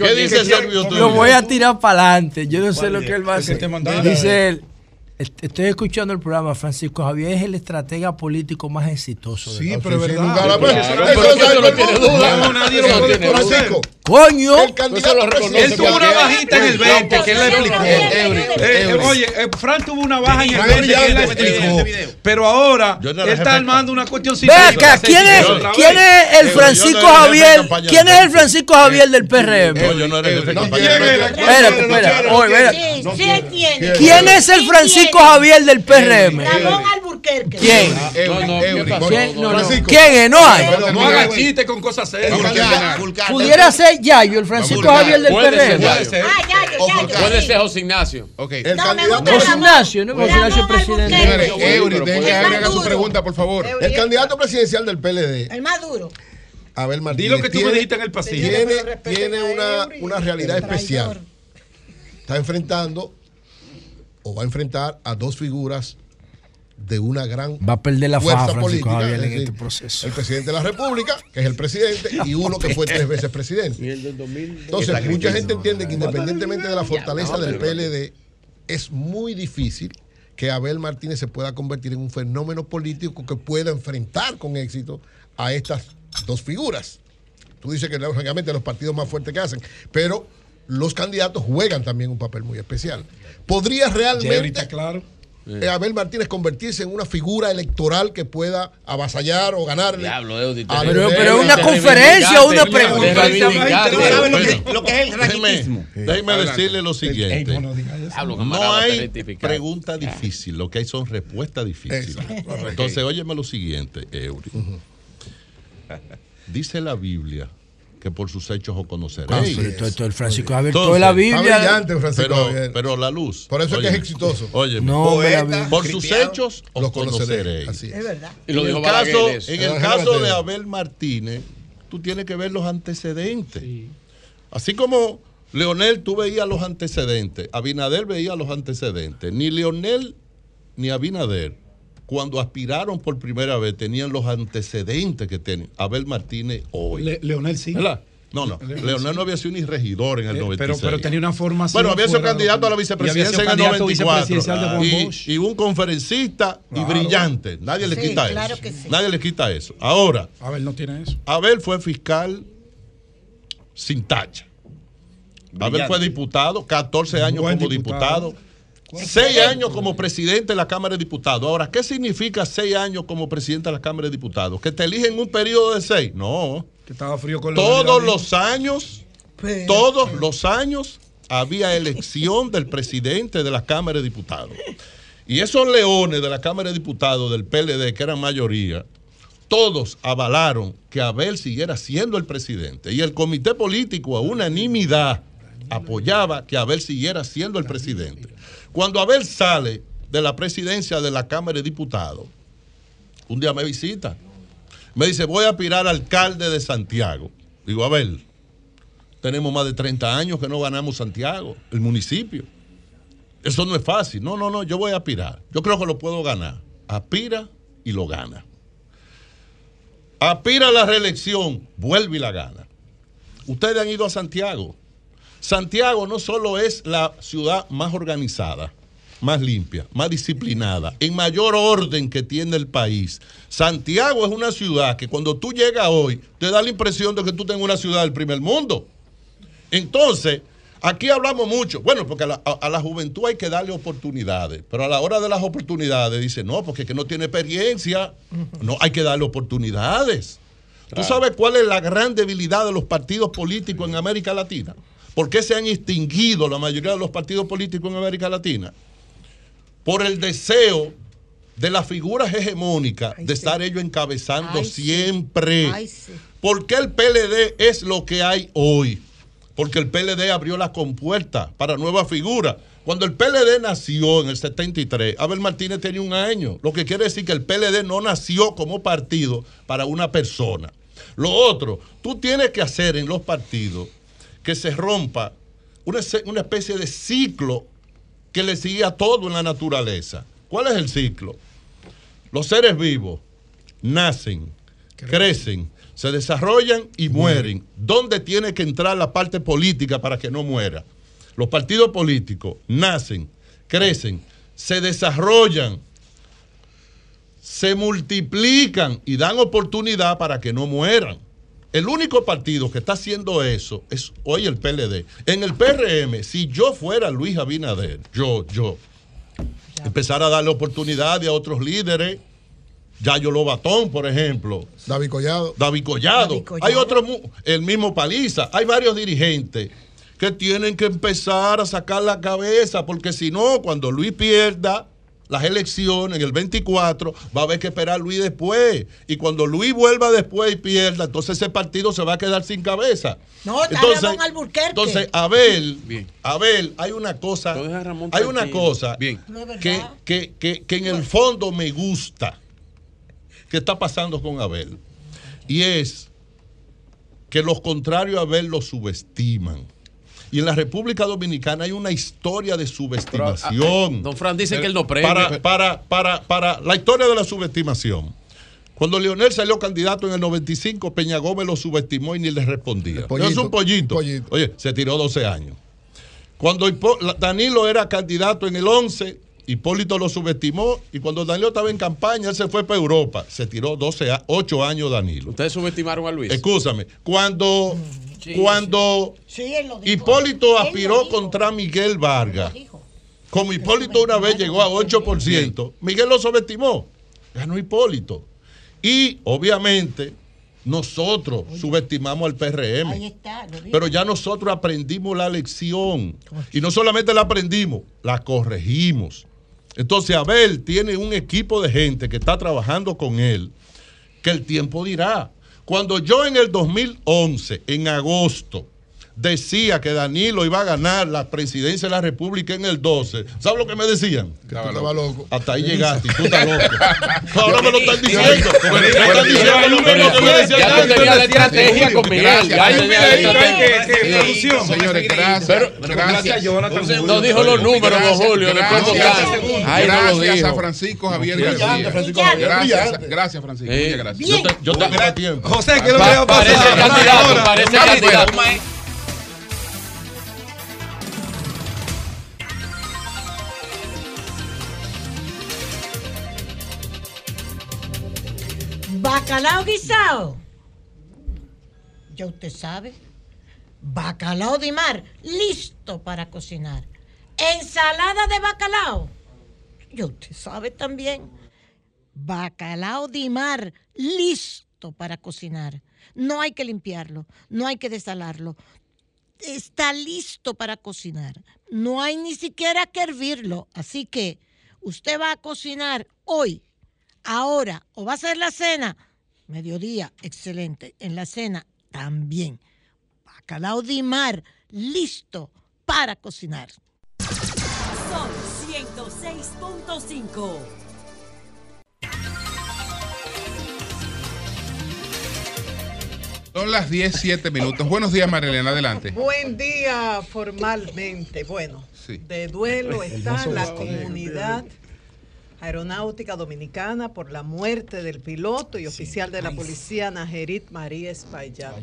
¿Qué dice- Servio Tulio? Lo voy a tirar para adelante. Yo no sé ¿Cuál lo que él va a hacer. Dice él. "Est- Estoy escuchando el programa. Francisco Javier es el estratega político más exitoso. Sí, país". pero es verdad. nadie lo puede. Francisco. Coño. El candidato. Él tuvo una bajita en el 20 que él le explicó. Eh, Eury. Oye, eh, Fran tuvo una baja en el Fran 20 que él le brillante, explicó. Pero ahora él está armando una cuestión Ve acá, ¿quién es, quién es el Francisco Javier? ¿Quién es el? Francisco Javier del PRM? No, yo no era jefe de No, campaña. ¿quién era? Espérate, espera. Oye, espera. Sí, sí tiene. ¿Quién es el Francisco. Javier del PRM? Ramón Alburquerque. ¿Quién? ¿Quién? No, no. Francisco. ¿Quién es? No hay. No haga chistes con cosas serias. Pudiera ser Yayo, el Francisco Javier del PRM. puede ser. Ah, ya, ya, ya. Puede ser José Ignacio. Ok. El No, me gusta José. Ignacio, ¿no? José Ignacio Ramón presidente. Señores, Eury, dejen que haga su pregunta, por favor. El candidato presidencial del PLD, El más duro. Abel Di Martínez, lo que tú me tiene, dijiste en el pasillo. tiene, tiene una, una realidad especial. Está enfrentando o va a enfrentar a dos figuras de una gran Va a perder la fuerza política, Javier en este proceso. El presidente de la República, que es el presidente, y uno que fue tres veces presidente. Entonces, mucha gente entiende que independientemente de la fortaleza del PLD, es muy difícil que Abel Martínez se pueda convertir en un fenómeno político que pueda enfrentar con éxito a estas dos figuras. Tú dices que lógicamente los partidos más fuertes que hacen, pero los candidatos juegan también un papel muy especial. ¿Podría realmente claro. Eh, Abel Martínez convertirse en una figura electoral que pueda avasallar o ganarle? Diablo, Eudi, a te- Pero, Abel- pero es una conferencia o una pregunta. te reivindicaste. ¿Tú sabes lo que, lo que es el Déjeme, raquitismo? déjeme decirle lo siguiente. Ey, no, hay pregunta difícil, lo que hay son respuestas difíciles. Entonces, óyeme lo siguiente, Eury. Dice la Biblia que por sus hechos os Ah, conoceréis. esto- esto el Francisco Javier, Entonces, toda la Está Biblia. brillante, Francisco pero, pero la luz. Por eso es que es exitoso. Oye, No, por sus hechos os Los conoceréis. Así es. Es verdad. Y lo en el caso, en el de. Abel Martínez, tú tienes que ver los antecedentes. Así como Leonel, tú veías los antecedentes, Abinader veía los antecedentes. Ni Leonel ni Abinader, cuando aspiraron por primera vez, tenían los antecedentes que tiene Abel Martínez hoy. Le- Leonel sí. ¿Verdad? No, no. Leonel no había sido ni regidor en el Eh, 96. pero, pero tenía una formación. Bueno, había sido candidato a la y había sido vicepresidencia en el candidato 94. vicepresidencial de Juan y, un conferencista y brillante. Nadie le Sí, quita claro eso. que sí. Nadie le quita eso. Ahora, A ver, no tiene eso. Abel fue fiscal sin tacha. Abel fue diputado, 14 años Buen como diputado. diputado. Seis años como presidente de la Cámara de Diputados. Ahora, ¿qué significa seis años como presidente de la Cámara de Diputados? ¿Que te eligen un periodo de seis? No. Que estaba frío con Todos los años, todos los años había elección del presidente de la Cámara de Diputados. Y esos leones de la Cámara de Diputados del PLD, que eran mayoría, todos avalaron que Abel siguiera siendo el presidente. Y el comité político a unanimidad apoyaba que Abel siguiera siendo el presidente. Cuando Abel sale de la presidencia de la Cámara de Diputados, un día me visita. Me dice, voy a aspirar alcalde de Santiago. Digo, Abel, tenemos más de 30 años que no ganamos Santiago, el municipio. Eso no es fácil. No, no, no, yo voy a aspirar. Yo creo que lo puedo ganar. Aspira y lo gana. Aspira la reelección, vuelve y la gana. Ustedes han ido a Santiago. Santiago no solo es la ciudad más organizada, más limpia, más disciplinada, en mayor orden que tiene el país. Santiago es una ciudad que cuando tú llegas hoy te da la impresión de que tú tengas una ciudad del primer mundo. Entonces, aquí hablamos mucho, bueno, porque a la, juventud hay que darle oportunidades, pero a la hora de las oportunidades dice, no, porque que no tiene experiencia, no, hay que darle oportunidades. ¿Tú sabes cuál es la gran debilidad de los partidos políticos en América Latina? ¿Por qué se han extinguido la mayoría de los partidos políticos en América Latina? por el deseo de las figuras hegemónicas de estar ellos encabezando siempre. ¿Por qué el PLD es lo que hay hoy? Porque el PLD abrió la compuerta para nuevas figuras. Cuando el PLD nació en el 73, Abel Martínez tenía un año, lo que quiere decir que el PLD no nació como partido para una persona. Lo otro, tú tienes que hacer en los partidos que se rompa una, una especie de ciclo que le sigue a todo en la naturaleza. ¿Cuál es el ciclo? Los seres vivos nacen, crecen, se desarrollan y mueren. ¿Dónde tiene que entrar la parte política para que no muera? Los partidos políticos nacen, crecen, se desarrollan, se multiplican y dan oportunidad para que no mueran. El único partido que está haciendo eso es hoy el PLD. En el PRM, si yo fuera Luis Abinader, yo, yo, empezar a darle oportunidades a otros líderes, Yayo Lobatón, por ejemplo. David Collado. David Collado. Hay otros, el mismo Paliza. Hay varios dirigentes que tienen que empezar a sacar la cabeza, porque si no, cuando Luis pierda, las elecciones, en el 24, va a haber que esperar a Luis después. Y cuando Luis vuelva después y pierda, entonces ese partido se va a quedar sin cabeza. No, entonces, Alburquerque. Entonces, Abel, Abel, hay una cosa, hay una cosa que, que, que, que en el fondo me gusta que está pasando con Abel. Y es que los contrarios a Abel lo subestiman. Y en la República Dominicana hay una historia de subestimación. Ah, don Fran dice que él no prende. Para, para, para, para la historia de la subestimación. Cuando Leonel salió candidato en el 95, Peña Gómez lo subestimó y ni le respondía. es un pollito. Oye, se tiró 12 años. Cuando Danilo era candidato en el 11, Hipólito lo subestimó y cuando Danilo estaba en campaña, él se fue para Europa. Se tiró 12, 8 años Danilo. ¿Ustedes subestimaron a Luis? Escúchame. Cuando cuando Hipólito aspiró contra Miguel Vargas, como Hipólito una vez llegó a 8%, Miguel lo subestimó, ganó Hipólito. Y obviamente nosotros subestimamos al PRM. pero ya nosotros aprendimos la lección. Y no solamente la aprendimos, la corregimos. Entonces Abel tiene un equipo de gente que está trabajando con él, que el tiempo dirá. Cuando yo en el 2011, en agosto, decía que Danilo iba a ganar la presidencia de la República en el 12. ¿Sabes lo que me decían? Que tú estabas loco. Hasta ahí llegaste tú estás loco. (laughs) Ahora me lo están diciendo. Me están diciendo lo mismo que me decían Ya tú tenías la estrategia con Miguel. Hay un videito Señores, gracias. Gracias, Jonathan. No dijo los números, don Julio. Gracias a Francisco Javier García. Gracias, Francisco. Muchas gracias. Yo tengo tiempo. José, ¿qué es lo que va a pasar? Parece candidato, parece candidato. Bacalao guisado. Ya usted sabe. Bacalao de mar, listo para cocinar. Ensalada de bacalao. Ya usted sabe también. Bacalao de mar, listo para cocinar. No hay que limpiarlo, no hay que desalarlo. Está listo para cocinar. No hay ni siquiera que hervirlo. Así que usted va a cocinar hoy ahora o va a ser la cena, mediodía, excelente, en la cena también. Bacalao de mar, listo para cocinar. Son 106.5. Son las 10, 7 minutos. Buenos días, Marilena, adelante. Buen día, formalmente. Bueno, de duelo está la comunidad aeronáutica dominicana por la muerte del piloto y oficial de la policía Najerit María Espaillat.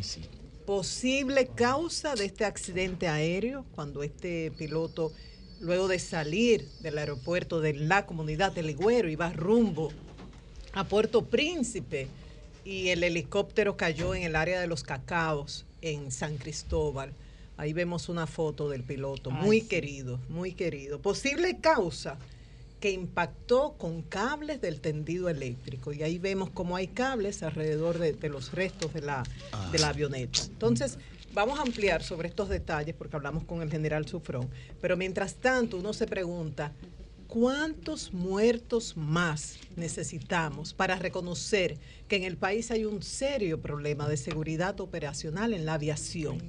Posible causa de este accidente aéreo cuando este piloto, luego de salir del aeropuerto de la comunidad de Ligüero, iba rumbo a Puerto Príncipe y el helicóptero cayó en el área de los cacaos en San Cristóbal. Ahí vemos una foto del piloto, muy querido, muy querido. Posible causa que impactó con cables del tendido eléctrico. Y ahí vemos cómo hay cables alrededor de, los restos de la, de la avioneta. Entonces, vamos a ampliar sobre estos detalles porque hablamos con el general Sufrón. Pero mientras tanto, uno se pregunta, ¿cuántos muertos más necesitamos para reconocer que en el país hay un serio problema de seguridad operacional en la aviación?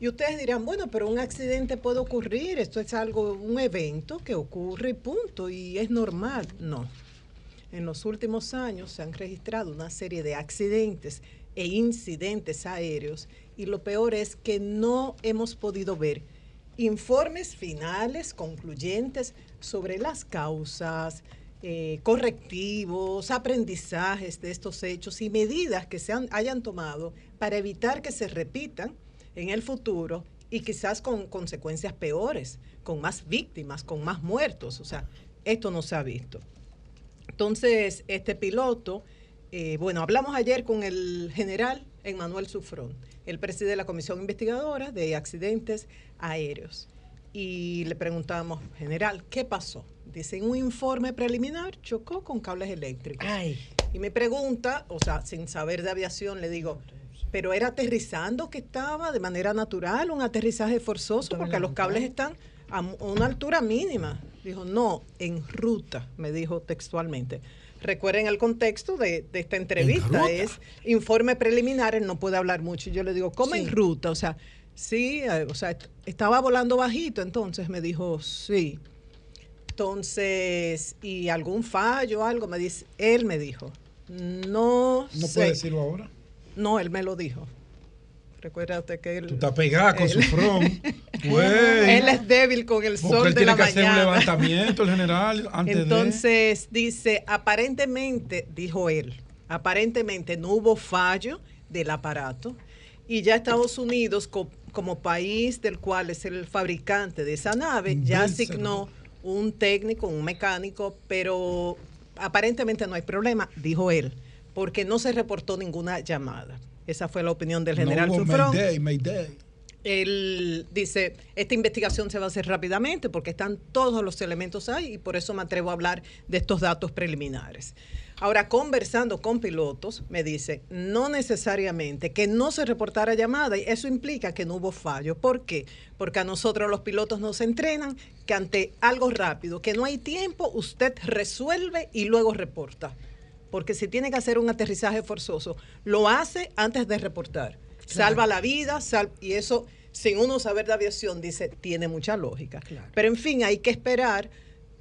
Y ustedes dirán, bueno, pero un accidente puede ocurrir, esto es algo, un evento que ocurre, punto, y es normal. No. En los últimos años se han registrado una serie de accidentes e incidentes aéreos y lo peor es que no hemos podido ver informes finales, concluyentes sobre las causas, eh, correctivos, aprendizajes de estos hechos y medidas que se hayan tomado para evitar que se repitan en el futuro y quizás con consecuencias peores, con más víctimas, con más muertos. O sea, esto no se ha visto. Entonces, este piloto, eh, bueno, hablamos ayer con el general Emmanuel Sufrón. Él preside la Comisión Investigadora de Accidentes Aéreos. Y le preguntamos, general, ¿qué pasó? Dice, en un informe preliminar chocó con cables eléctricos. Y me pregunta, o sea, sin saber de aviación, le digo, pero era aterrizando que estaba de manera natural, un aterrizaje forzoso, porque los cables están a una altura mínima. Dijo, no, en ruta, me dijo textualmente. Recuerden el contexto de, esta entrevista, es informe preliminar, él no puede hablar mucho. Y yo le digo, ¿cómo en ruta? O sea, sí, eh, o sea, estaba volando bajito, entonces me dijo, sí. Entonces, ¿y algún fallo, algo? Me dice, él me dijo, no, no puede decirlo ahora. No, él me lo dijo. Recuerda que él. Tú estás pegada con su front. (laughs) él es débil con el sol él de tiene que hacer un levantamiento, el general, antes Entonces, dice, aparentemente, dijo él, aparentemente no hubo fallo del aparato y ya Estados Unidos, como país del cual es el fabricante de esa nave, ya asignó un técnico, un mecánico, pero aparentemente no hay problema, dijo él porque no se reportó ninguna llamada. Esa fue la opinión del general no Mayday, Mayday. Él dice, esta investigación se va a hacer rápidamente porque están todos los elementos ahí y por eso me atrevo a hablar de estos datos preliminares. Ahora, conversando con pilotos, me dice, no necesariamente que no se reportara llamada, y eso implica que no hubo fallo. ¿Por qué? Porque a nosotros los pilotos nos entrenan que ante algo rápido, que no hay tiempo, usted resuelve y luego reporta porque si tiene que hacer un aterrizaje forzoso, lo hace antes de reportar. Salva la vida, y eso, sin uno saber de aviación, dice, tiene mucha lógica. Pero en fin, hay que esperar,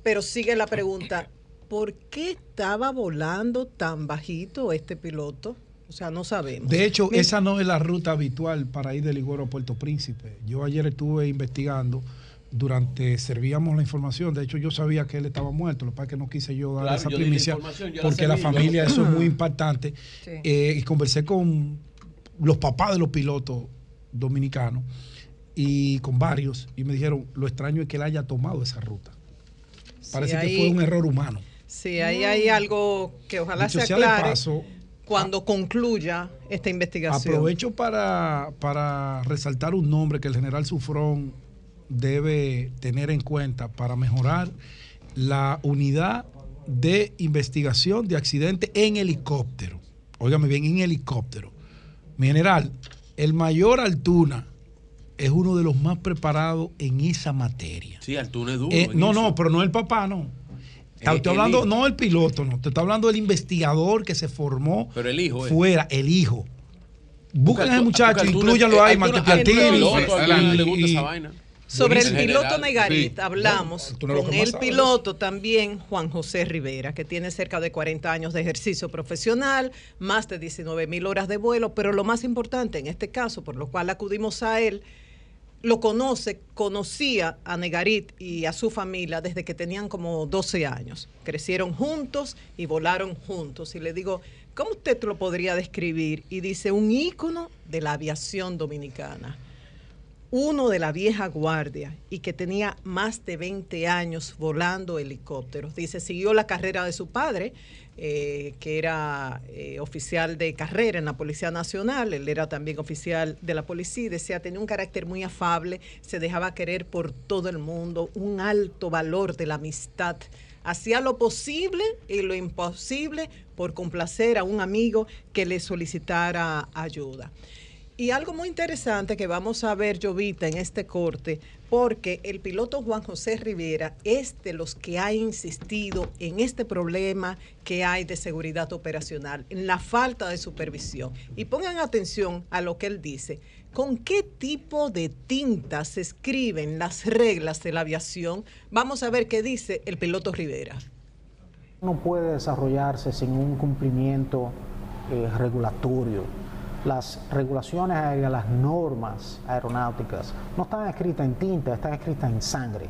pero sigue la pregunta, ¿por qué estaba volando tan bajito este piloto? O sea, no sabemos. De hecho, esa no es la ruta habitual para ir de Ligüero a Puerto Príncipe. Yo ayer estuve investigando durante servíamos la información. De hecho, yo sabía que él estaba muerto, lo que pasa es que no quise yo dar esa primicia porque la, familia, eso es muy impactante. Eh, y conversé con los papás de los pilotos dominicanos y con varios y me dijeron, lo extraño es que él haya tomado esa ruta. Parece que fue un error humano. Sí, ahí hay algo que ojalá se aclare cuando concluya esta investigación. Aprovecho para, para resaltar un nombre que el general Sufrón debe tener en cuenta para mejorar la unidad de investigación de accidentes en helicóptero. Óigame bien, en helicóptero. Mi general, el mayor Altuna es uno de los más preparados en esa materia. Sí, Altuna es duro. Eh, no, no, pero no el papá, no. Te estoy hablando, no el piloto, no. Te estoy hablando del investigador que se formó pero el hijo, fuera, el hijo. Busquen a ese muchacho, incluyanlo ahí, Martín Le gusta esa vaina. Sobre el piloto Negarit hablamos con el piloto también, Juan José Rivera, que tiene cerca de 40 años de ejercicio profesional, más de 19 mil horas de vuelo, pero lo más importante en este caso, por lo cual acudimos a él, lo conoce, conocía a Negarit y a su familia desde que tenían como 12 años. Crecieron juntos y volaron juntos. Y le digo, ¿cómo usted lo podría describir? Y dice, un ícono de la aviación dominicana uno de la vieja guardia y que tenía más de 20 años volando helicópteros. Dice, siguió la carrera de su padre, eh, que era eh, oficial de carrera en la Policía Nacional, él era también oficial de la policía, decía, tenía un carácter muy afable, se dejaba querer por todo el mundo, un alto valor de la amistad. Hacía lo posible y lo imposible por complacer a un amigo que le solicitara ayuda. Y algo muy interesante que vamos a ver, Jovita, en este corte, porque el piloto Juan José Rivera es de los que ha insistido en este problema que hay de seguridad operacional, en la falta de supervisión. Y pongan atención a lo que él dice. ¿Con qué tipo de tinta se escriben las reglas de la aviación? Vamos a ver qué dice el piloto Rivera. No puede desarrollarse sin un cumplimiento eh, regulatorio las regulaciones y las normas aeronáuticas no están escritas en tinta, están escritas en sangre.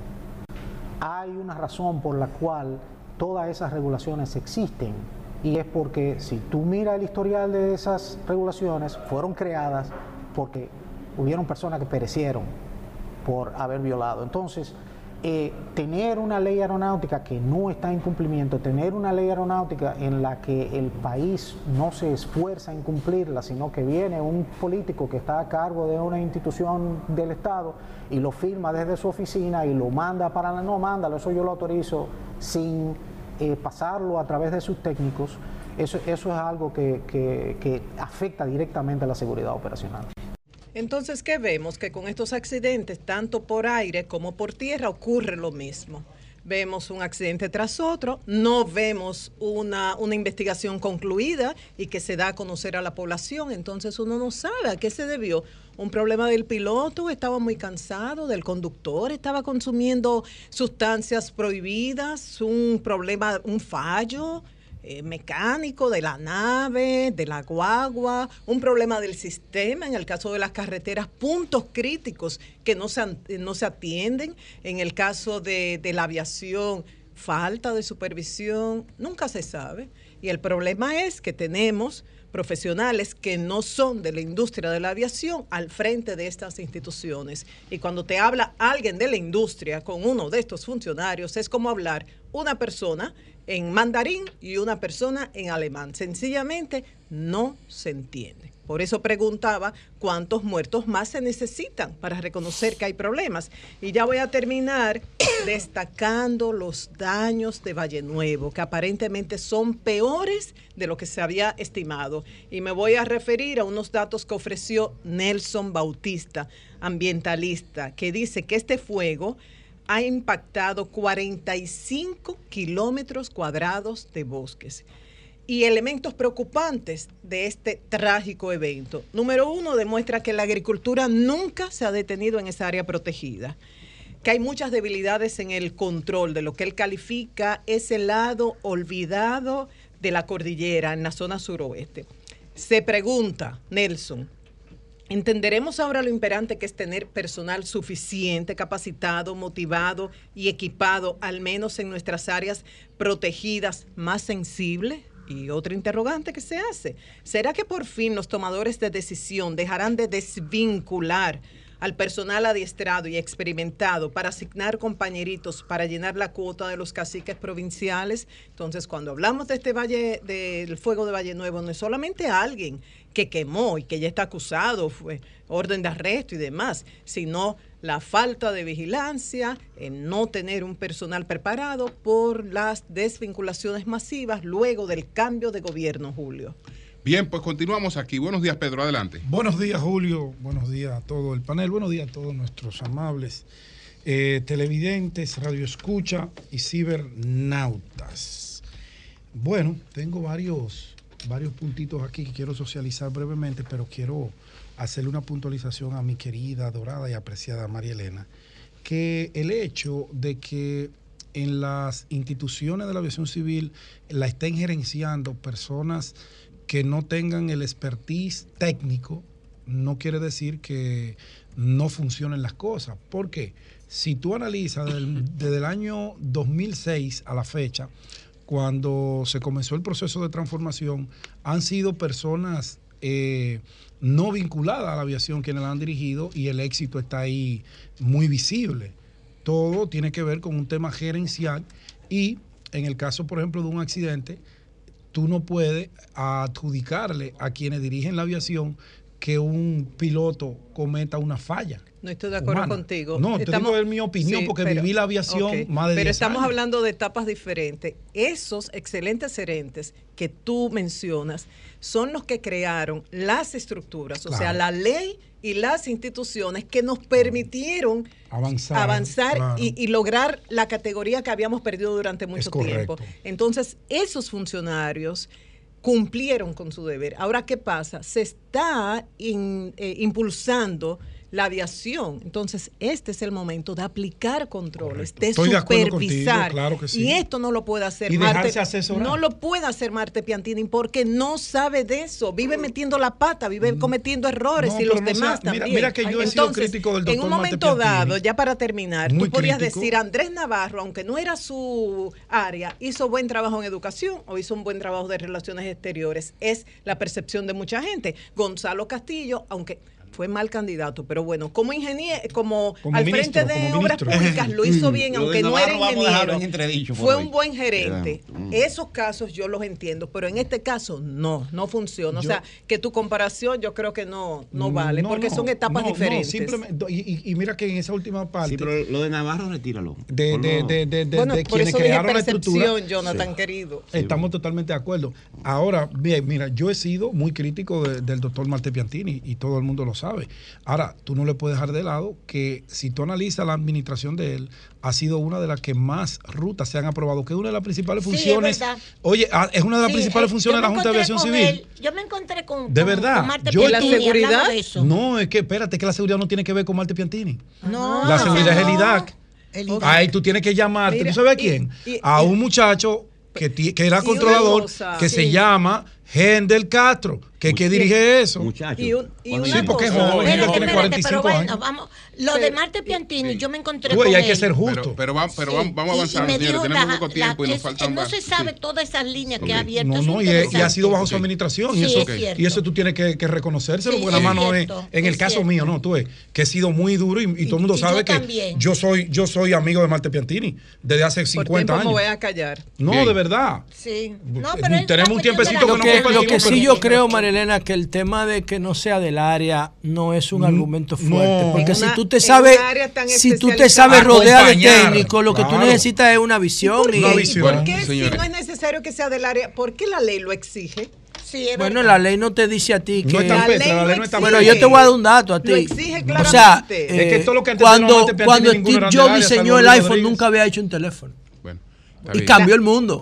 Hay una razón por la cual todas esas regulaciones existen y es porque si tú miras el historial de esas regulaciones, fueron creadas porque hubieron personas que perecieron por haber violado. Entonces, eh, tener una ley aeronáutica que no está en cumplimiento, tener una ley aeronáutica en la que el país no se esfuerza en cumplirla, sino que viene un político que está a cargo de una institución del Estado y lo firma desde su oficina y lo manda para la no, mándalo, eso yo lo autorizo sin eh, pasarlo a través de sus técnicos, eso, eso es algo que, que afecta directamente a la seguridad operacional. Entonces, ¿qué vemos? Que con estos accidentes, tanto por aire como por tierra, ocurre lo mismo. Vemos un accidente tras otro, no vemos una, una investigación concluida y que se da a conocer a la población, entonces uno no sabe a qué se debió. Un problema del piloto, estaba muy cansado, del conductor, estaba consumiendo sustancias prohibidas, un problema, un fallo, eh, mecánico de la nave, de la guagua, un problema del sistema, en el caso de las carreteras, puntos críticos que no se, no se atienden, en el caso de, de la aviación, falta de supervisión, nunca se sabe. Y el problema es que tenemos profesionales que no son de la industria de la aviación al frente de estas instituciones. Y cuando te habla alguien de la industria con uno de estos funcionarios, es como hablar una persona en mandarín y una persona en alemán. Sencillamente no se entiende. Por eso preguntaba cuántos muertos más se necesitan para reconocer que hay problemas. Y ya voy a terminar (coughs) destacando los daños de Valle Nuevo, que aparentemente son peores de lo que se había estimado. Y me voy a referir a unos datos que ofreció Nelson Bautista, ambientalista, que dice que este fuego ha impactado 45 kilómetros cuadrados de bosques. Y elementos preocupantes de este trágico evento. Número uno, demuestra que la agricultura nunca se ha detenido en esa área protegida, que hay muchas debilidades en el control de lo que él califica ese lado olvidado de la cordillera en la zona suroeste. Se pregunta, Nelson, Entenderemos ahora lo imperante que es tener personal suficiente, capacitado, motivado y equipado, al menos en nuestras áreas protegidas más sensibles. Y otra interrogante que se hace, ¿será que por fin los tomadores de decisión dejarán de desvincular al personal adiestrado y experimentado para asignar compañeritos para llenar la cuota de los caciques provinciales. Entonces, cuando hablamos de este valle, del fuego de Valle Nuevo, no es solamente alguien que quemó y que ya está acusado, fue orden de arresto y demás, sino la falta de vigilancia, en no tener un personal preparado por las desvinculaciones masivas luego del cambio de gobierno, Julio. Bien, pues continuamos aquí. Buenos días, Pedro, adelante. Buenos días, Julio. Buenos días a todo el panel. Buenos días a todos nuestros amables eh, televidentes, radioescucha y cibernautas. Bueno, tengo varios, varios puntitos aquí que quiero socializar brevemente, pero quiero hacerle una puntualización a mi querida, adorada y apreciada María Elena, que el hecho de que en las instituciones de la aviación civil la estén gerenciando personas que no tengan el expertise técnico, no quiere decir que no funcionen las cosas. ¿Por qué? Si tú analizas (laughs) desde el año 2006 a la fecha, cuando se comenzó el proceso de transformación, han sido personas eh, no vinculadas a la aviación quienes la han dirigido y el éxito está ahí muy visible. Todo tiene que ver con un tema gerencial y en el caso, por ejemplo, de un accidente, tú no puedes adjudicarle a quienes dirigen la aviación que un piloto cometa una falla. No estoy de acuerdo contigo. No, estamos, te mi opinión porque viví la aviación más de Pero estamos hablando de etapas diferentes. Esos excelentes gerentes que tú mencionas son los que crearon las estructuras, o sea, la ley y las instituciones que nos permitieron avanzar, y, lograr la categoría que habíamos perdido durante mucho tiempo. Entonces, esos funcionarios cumplieron con su deber. Ahora, ¿qué pasa? Se está eh, impulsando la aviación. Entonces, este es el momento de aplicar controles, de supervisar. Y esto no lo puede hacer Marte. No lo puede hacer Marte Piantini porque no sabe de eso. Vive metiendo la pata, vive mm. cometiendo errores y los demás también. Mira, que yo he sido crítico del doctor En un momento dado, ya para terminar, tú podrías decir, Andrés Navarro, aunque no era su área, hizo buen trabajo en educación o hizo un buen trabajo de relaciones exteriores. Es la percepción de mucha gente. Gonzalo Castillo, aunque fue mal candidato, pero bueno, como ingeniero, como, al frente de obras públicas lo hizo bien, aunque no era ingeniero. Fue un buen gerente. Mm. Esos casos yo los entiendo, pero en este caso no, no funciona. o sea, que tu comparación yo creo que no, no vale, porque son etapas diferentes. simplemente, y, mira que en esa última parte. Sí, pero lo de Navarro retíralo. De, de, de, de, bueno, de quienes crearon la estructura. Jonathan, querido. Estamos totalmente de acuerdo. Ahora, bien, mira, yo he sido muy crítico del doctor Marte Piantini y todo el mundo lo sabe. Ahora, tú no le puedes dejar de lado que si tú analizas la administración de él, ha sido una de las que más rutas se han aprobado, que es una de las principales funciones. oye, ah, es una de las principales eh, funciones de la Junta de Aviación Civil. yo me encontré con. De verdad. yo la seguridad. No, es que espérate, que la seguridad no tiene que ver con Marte Piantini. No. La seguridad es el IDAC. Ahí tú tienes que llamarte, ¿tú sabes a quién? a un muchacho que, que era controlador, que se llama Gendel Castro, que, que dirige eso. Muchacho. sí, porque es joven, Gendel tiene 45 pero años. Vamos, lo de Marte Piantini, yo me encontré con hay que ser justo. Pero, pero, pero vamos, vamos a avanzar, señores, tenemos poco tiempo y nos faltan No se sabe todas esas líneas que ha abierto. No, no, y, ha sido bajo su administración. y, eso, y eso tú tienes que, que reconocérselo, porque la mano es, en el caso mío, no, tú ves, que he sido muy duro y, todo el mundo sabe que yo soy, yo soy amigo de Marte Piantini desde hace 50 años. No voy a callar. No, de verdad. Sí. Tenemos un tiempecito que no lo que sí yo creo, Marilena, que el tema de que no sea del área no es un argumento fuerte. porque si tú te sabes, si tú te sabes rodear de técnicos, lo que tú necesitas es una visión. ¿Por, qué, ¿por qué si no es necesario que sea del área? ¿Por qué la ley lo exige? bueno, la ley no te dice a ti que. No está la, la ley no está Bueno, yo te voy a dar un dato a ti. Lo exige claramente. O sea, eh, es que todo lo que cuando, cuando Steve Jobs diseñó el iPhone, nunca había hecho un teléfono y cambió el mundo.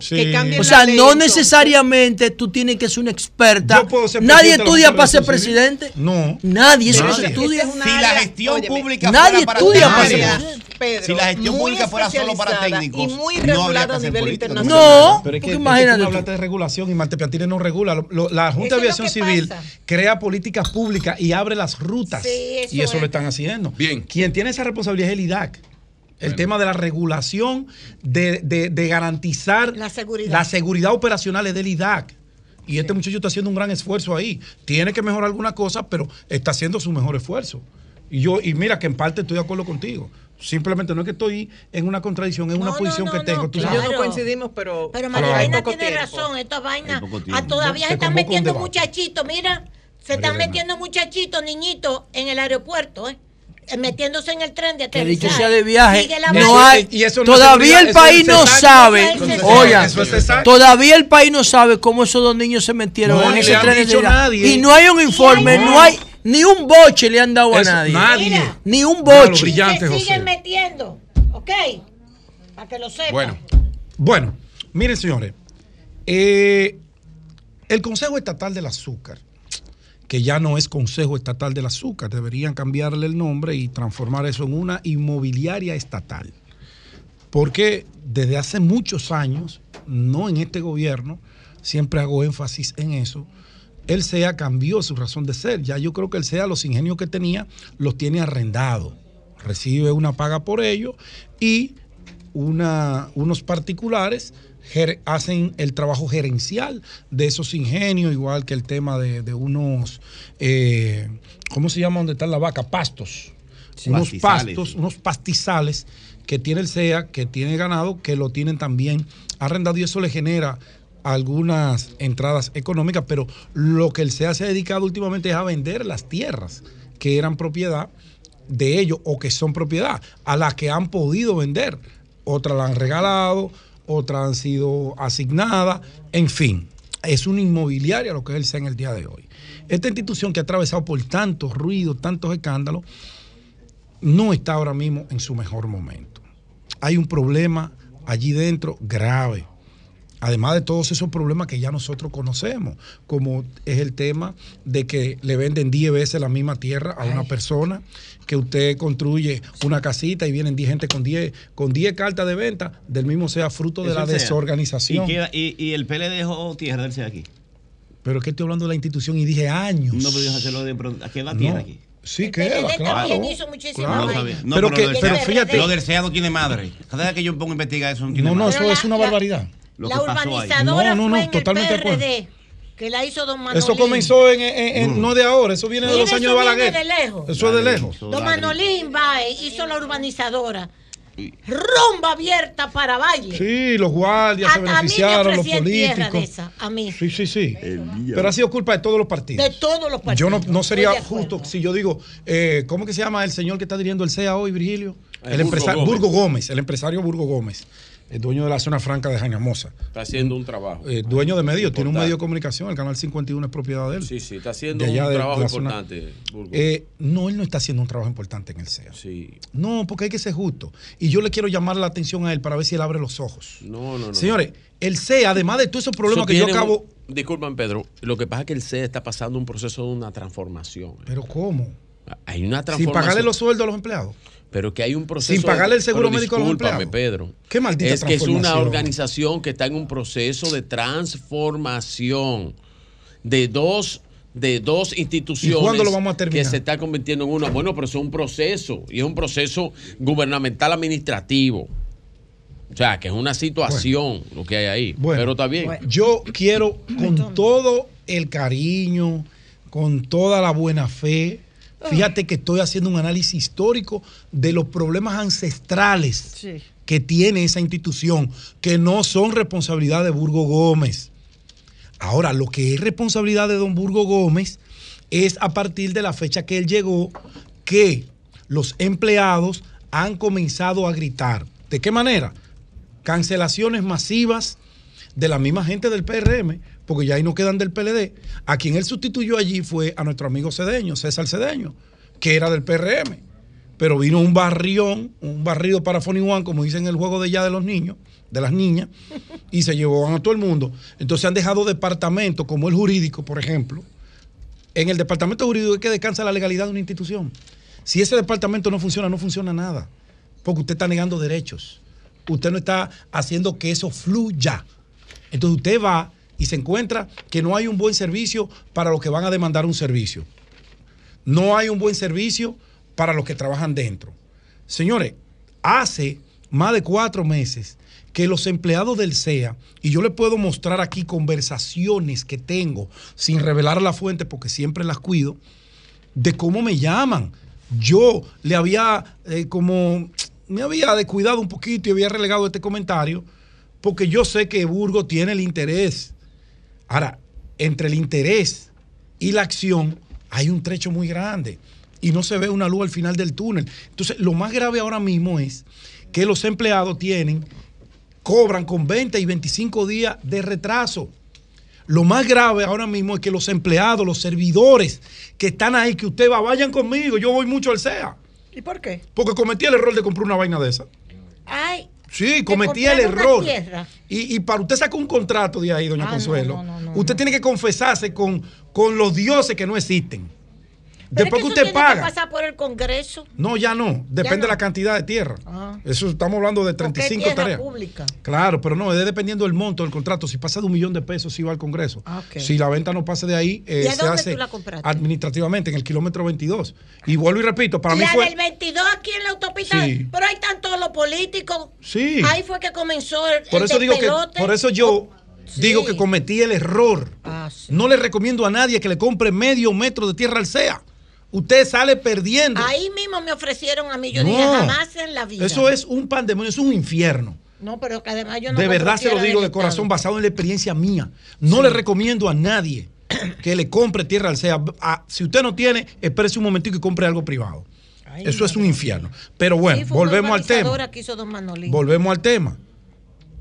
O sea, no necesariamente tú tienes que ser una experta. Nadie estudia para ser presidente. No. Nadie, eso se estudia. Si la gestión pública nadie fuera estudia para ser presidente. si la gestión pública fuera solo para técnicos, y muy regulada a nivel internacional. No, pero es que, imagínate. tú hablaste de regulación y Marte Piantini no regula. la Junta de Aviación Civil crea políticas públicas y abre las rutas. y eso lo están haciendo. Bien. Quien tiene esa responsabilidad es el IDAC. El tema de la regulación, de, garantizar la seguridad. la seguridad operacional del IDAC. Y este muchacho está haciendo un gran esfuerzo ahí. Tiene que mejorar alguna cosa, pero está haciendo su mejor esfuerzo. Y yo, y mira que en parte estoy de acuerdo contigo. Simplemente no es que estoy en una contradicción, en una posición que tengo. Tú no coincidimos, pero. Pero María tiene razón, esta vaina. Ah, todavía se están metiendo muchachitos, mira. Se están metiendo muchachitos, niñitos en el aeropuerto, ¿eh? Metiéndose en el tren de aterrizaje. dicho sea de viaje, no hay, todavía el país no sabe, oigan, todavía el país no sabe cómo esos dos niños se metieron en ese tren de nadie. Y no hay un informe, no hay ni un boche le han dado a nadie. Nadie. ni un boche. Se siguen metiendo, ¿ok? Para que lo sepan. Bueno, bueno, miren señores, eh, el Consejo Estatal del Azúcar que ya no es Consejo Estatal del Azúcar, deberían cambiarle el nombre y transformar eso en una inmobiliaria estatal. Porque desde hace muchos años, no en este gobierno, siempre hago énfasis en eso, el SEA cambió su razón de ser. Ya yo creo que el SEA los ingenios que tenía los tiene arrendados. Recibe una paga por ello y una, unos particulares hacen el trabajo gerencial de esos ingenios, igual que el tema de, unos, eh, ¿cómo se llama donde está la vaca? Pastos. unos pastos, unos pastizales que tiene el SEA, que tiene ganado, que lo tienen también arrendado y eso le genera algunas entradas económicas, pero lo que el SEA se ha dedicado últimamente es a vender las tierras que eran propiedad de ellos o que son propiedad, a las que han podido vender. Otras la han regalado, otras han sido asignadas, en fin, es una inmobiliaria lo que es el SEA en el día de hoy. Esta institución que ha atravesado por tantos ruidos, tantos escándalos, no está ahora mismo en su mejor momento. Hay un problema allí dentro grave Además de todos esos problemas que ya nosotros conocemos, como es el tema de que le venden 10 veces la misma tierra a una persona, que usted construye una casita y vienen 10 gente con 10 con 10 cartas de venta, del mismo sea fruto de la desorganización. ¿Y, el PLD dejó tierra del aquí? Pero que estoy hablando de la institución y dije años. No podías hacerlo de aquí la tierra aquí. Sí, queda, claro. No, pero, que, pero fíjate. Lo del SEA no tiene madre. Cada vez que yo pongo a investigar eso no tiene no, madre. No, no, eso es una barbaridad la urbanizadora no, no, fue en el PRD, que la hizo Don Manolín. Eso comenzó en, no de ahora, eso viene de los años de Balaguer. de lejos. Eso es de lejos. Don Manolín va hizo la urbanizadora. Rumba abierta para baile. Sí, los guardias se beneficiaron, los políticos. a mí. Sí, sí, sí. Pero ha sido culpa de todos los partidos. De todos los partidos. Yo no, no sería justo si yo digo, eh, ¿cómo que se llama el señor que está dirigiendo el CEA hoy, Virgilio? El, empresario Burgo Gómez, el empresario Burgo Gómez el dueño de la zona franca de Jañamosa. Está haciendo un trabajo. Eh, dueño de medios, tiene un medio de comunicación, el canal 51 es propiedad de él. Sí, sí, está haciendo un trabajo importante. Eh, no, él no está haciendo un trabajo importante en el CEA. Sí. No, porque hay que ser justo. Y yo le quiero llamar la atención a él para ver si él abre los ojos. No, no, no. Señores, el CEA, además de todos esos problemas que yo acabo. disculpan, Pedro, lo que pasa es que el CEA está pasando un proceso de una transformación. ¿Pero cómo? Hay una transformación. Sin pagarle los sueldos a los empleados pero que hay un proceso. Sin pagarle el seguro médico a los empleados. Pedro. Qué maldita Es que es una organización que está en un proceso de transformación de dos de dos instituciones lo vamos a terminar? que se está convirtiendo en una. Bueno, pero es un proceso y es un proceso gubernamental administrativo. O sea, que es una situación lo que hay ahí. pero está bien. Yo quiero, con todo el cariño, con toda la buena fe, Fíjate que estoy haciendo un análisis histórico de los problemas ancestrales que tiene esa institución, que no son responsabilidad de Burgo Gómez. Ahora, lo que es responsabilidad de don Burgo Gómez es a partir de la fecha que él llegó que los empleados han comenzado a gritar. ¿De qué manera? Cancelaciones masivas de la misma gente del PRM, porque ya ahí no quedan del PLD. A quien él sustituyó allí fue a nuestro amigo Cedeño, César Cedeño, que era del PRM. Pero vino un barrión, un barrido para Fonny One, como dicen en el juego de ya de los niños, de las niñas, y se llevó a todo el mundo. Entonces han dejado departamentos como el jurídico, por ejemplo. En el departamento jurídico es que descansa la legalidad de una institución. Si ese departamento no funciona, no funciona nada. Porque usted está negando derechos. Usted no está haciendo que eso fluya. Entonces usted va y se encuentra que no hay un buen servicio para los que van a demandar un servicio. No hay un buen servicio para los que trabajan dentro. Señores, hace más de cuatro meses que los empleados del CEA, y yo les puedo mostrar aquí conversaciones que tengo sin revelar la fuente porque siempre las cuido, de cómo me llaman. Yo le había eh, como, me había descuidado un poquito y había relegado este comentario porque yo sé que Burgo tiene el interés Ahora, entre el interés y la acción hay un trecho muy grande y no se ve una luz al final del túnel. Entonces, lo más grave ahora mismo es que los empleados tienen, cobran con 20 y 25 días de retraso. Lo más grave ahora mismo es que los empleados, los servidores que están ahí, que usted va, vayan conmigo, yo voy mucho al SEA. ¿Y por qué? Porque cometí el error de comprar una vaina de esa. Ay. Sí, cometí el error Y, para usted sacar un contrato de ahí, doña ah, Consuelo, usted tiene que confesarse con, con los dioses que no existen. Después que, usted paga. Que pasar por el Congreso? No, ya no. Depende de la cantidad de tierra. Ah. Eso estamos hablando de 35 tierra tareas. Pública. Claro, pero no, es dependiendo del monto del contrato. Si pasa de un millón de pesos, sí va al Congreso. Ah, si la venta no pasa de ahí, eh, se hace administrativamente en el kilómetro 22. Y vuelvo y repito, para mí la fue. del 22 aquí en la autopista. Pero ahí están todos los políticos. Sí. Ahí fue que comenzó el. Por eso digo que. Por eso yo. Digo que cometí el error. Ah, no le recomiendo a nadie que le compre medio metro de tierra al SEA usted sale perdiendo. Ahí mismo me ofrecieron a mí, yo dije, jamás en la vida. Eso es un pandemonio, es un infierno. No, pero que además yo no. De verdad se lo digo de corazón, basado en la experiencia mía. No le recomiendo a nadie (clears throat) que le compre tierra al SEA. si usted no tiene, espérese un momentito y compre algo privado. Eso es un infierno. Pero bueno, volvemos al tema. Volvemos al tema.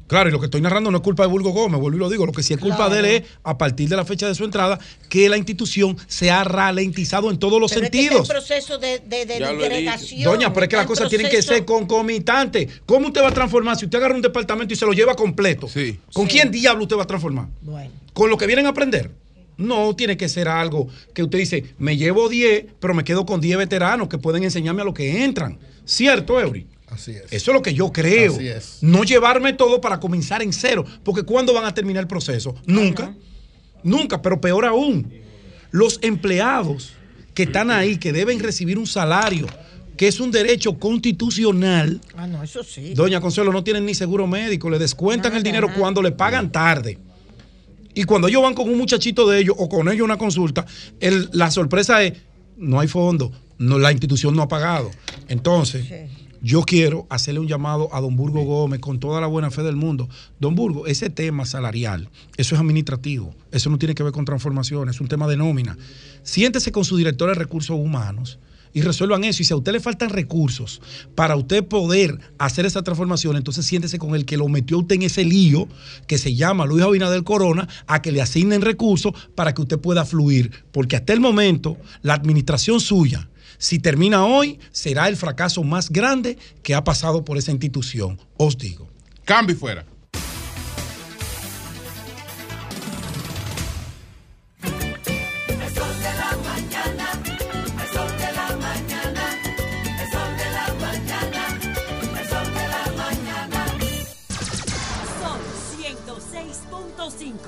Claro, y lo que estoy narrando no es culpa de Burgo Gómez, vuelvo y lo digo. Lo que sí es culpa de él es, a partir de la fecha de su entrada, que la institución se ha ralentizado en todos los sentidos. Es que proceso de, de, Doña, pero es que las cosas tienen que ser concomitantes. ¿Cómo usted va a transformar si usted agarra un departamento y se lo lleva completo? Sí. ¿Con quién diablo usted va a transformar? Bueno. ¿Con lo que vienen a aprender? No, tiene que ser algo que usted dice, me llevo 10, pero me quedo con 10 veteranos que pueden enseñarme a lo que entran. ¿Cierto, Eury? Así es. Eso es lo que yo creo. Así es. No llevarme todo para comenzar en cero. Porque ¿cuándo van a terminar el proceso? Nunca. Nunca, pero peor aún. Los empleados que están ahí, que deben recibir un salario, que es un derecho constitucional. Ah, no, eso sí. Doña Consuelo, no tienen ni seguro médico, le descuentan el dinero cuando le pagan tarde. Y cuando ellos van con un muchachito de ellos o con ellos una consulta, la sorpresa es, no hay fondo, no, la institución no ha pagado. Entonces, yo quiero hacerle un llamado a don Burgo Gómez con toda la buena fe del mundo. Don Burgo, ese tema salarial, eso es administrativo, eso no tiene que ver con transformación, es un tema de nómina. Siéntese con su director de recursos humanos y resuelvan eso. Y si a usted le faltan recursos para usted poder hacer esa transformación, entonces siéntese con el que lo metió usted en ese lío que se llama Luis Abinader Corona, a que le asignen recursos para que usted pueda fluir. Porque hasta el momento, la administración suya, si termina hoy, será el fracaso más grande que ha pasado por esa institución. Os digo. Cambio fuera.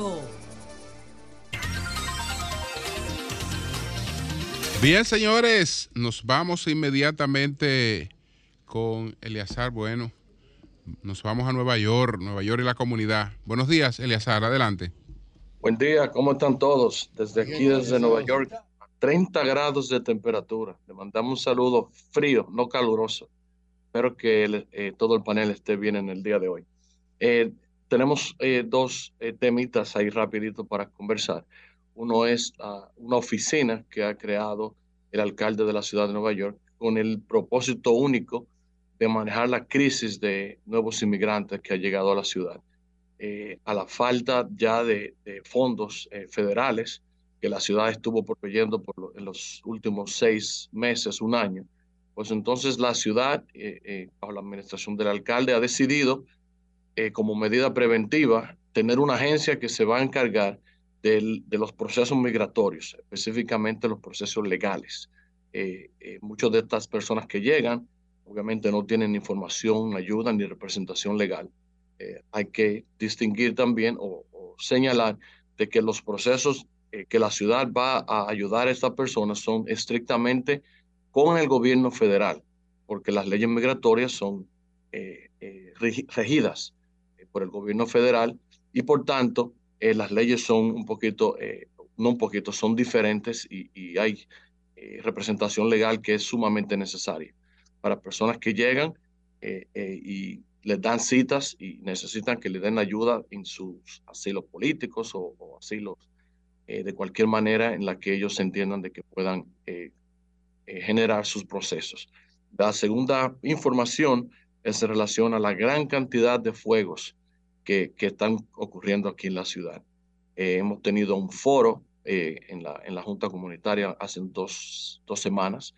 Son Bien, señores, nos vamos inmediatamente con Eleazar Bueno. Nos vamos a Nueva York, Nueva York y la comunidad. Buenos días, Eleazar, adelante. Buen día, ¿cómo están todos? Desde aquí, desde Nueva York, 30 grados de temperatura. Le mandamos un saludo frío, no caluroso. Espero que eh, todo el panel esté bien en el día de hoy. Eh, tenemos eh, dos temitas ahí rapidito para conversar. Uno es ah, una oficina que ha creado el alcalde de la ciudad de Nueva York con el propósito único de manejar la crisis de nuevos inmigrantes que ha llegado a la ciudad. Eh, a la falta ya de, fondos eh, federales que la ciudad estuvo proveyendo por en los últimos seis meses, un año, pues entonces la ciudad, eh, bajo la administración del alcalde, ha decidido como medida preventiva tener una agencia que se va a encargar de los procesos migratorios, específicamente los procesos legales. Eh, eh, muchas de estas personas que llegan, obviamente no tienen información, ayuda ni representación legal. Eh, hay que distinguir también o, señalar de que los procesos que la ciudad va a ayudar a estas personas son estrictamente con el gobierno federal, porque las leyes migratorias son regidas por el gobierno federal y por tanto eh, las leyes son un poquito, eh, no un poquito, son diferentes y, hay eh, representación legal que es sumamente necesaria para personas que llegan y les dan citas y necesitan que le den ayuda en sus asilos políticos o, asilos de cualquier manera en la que ellos entiendan de que puedan generar sus procesos. La segunda información es en relación a la gran cantidad de fuegos que, están ocurriendo aquí en la ciudad. Eh, hemos tenido un foro eh, en, la, en la Junta Comunitaria hace dos, dos semanas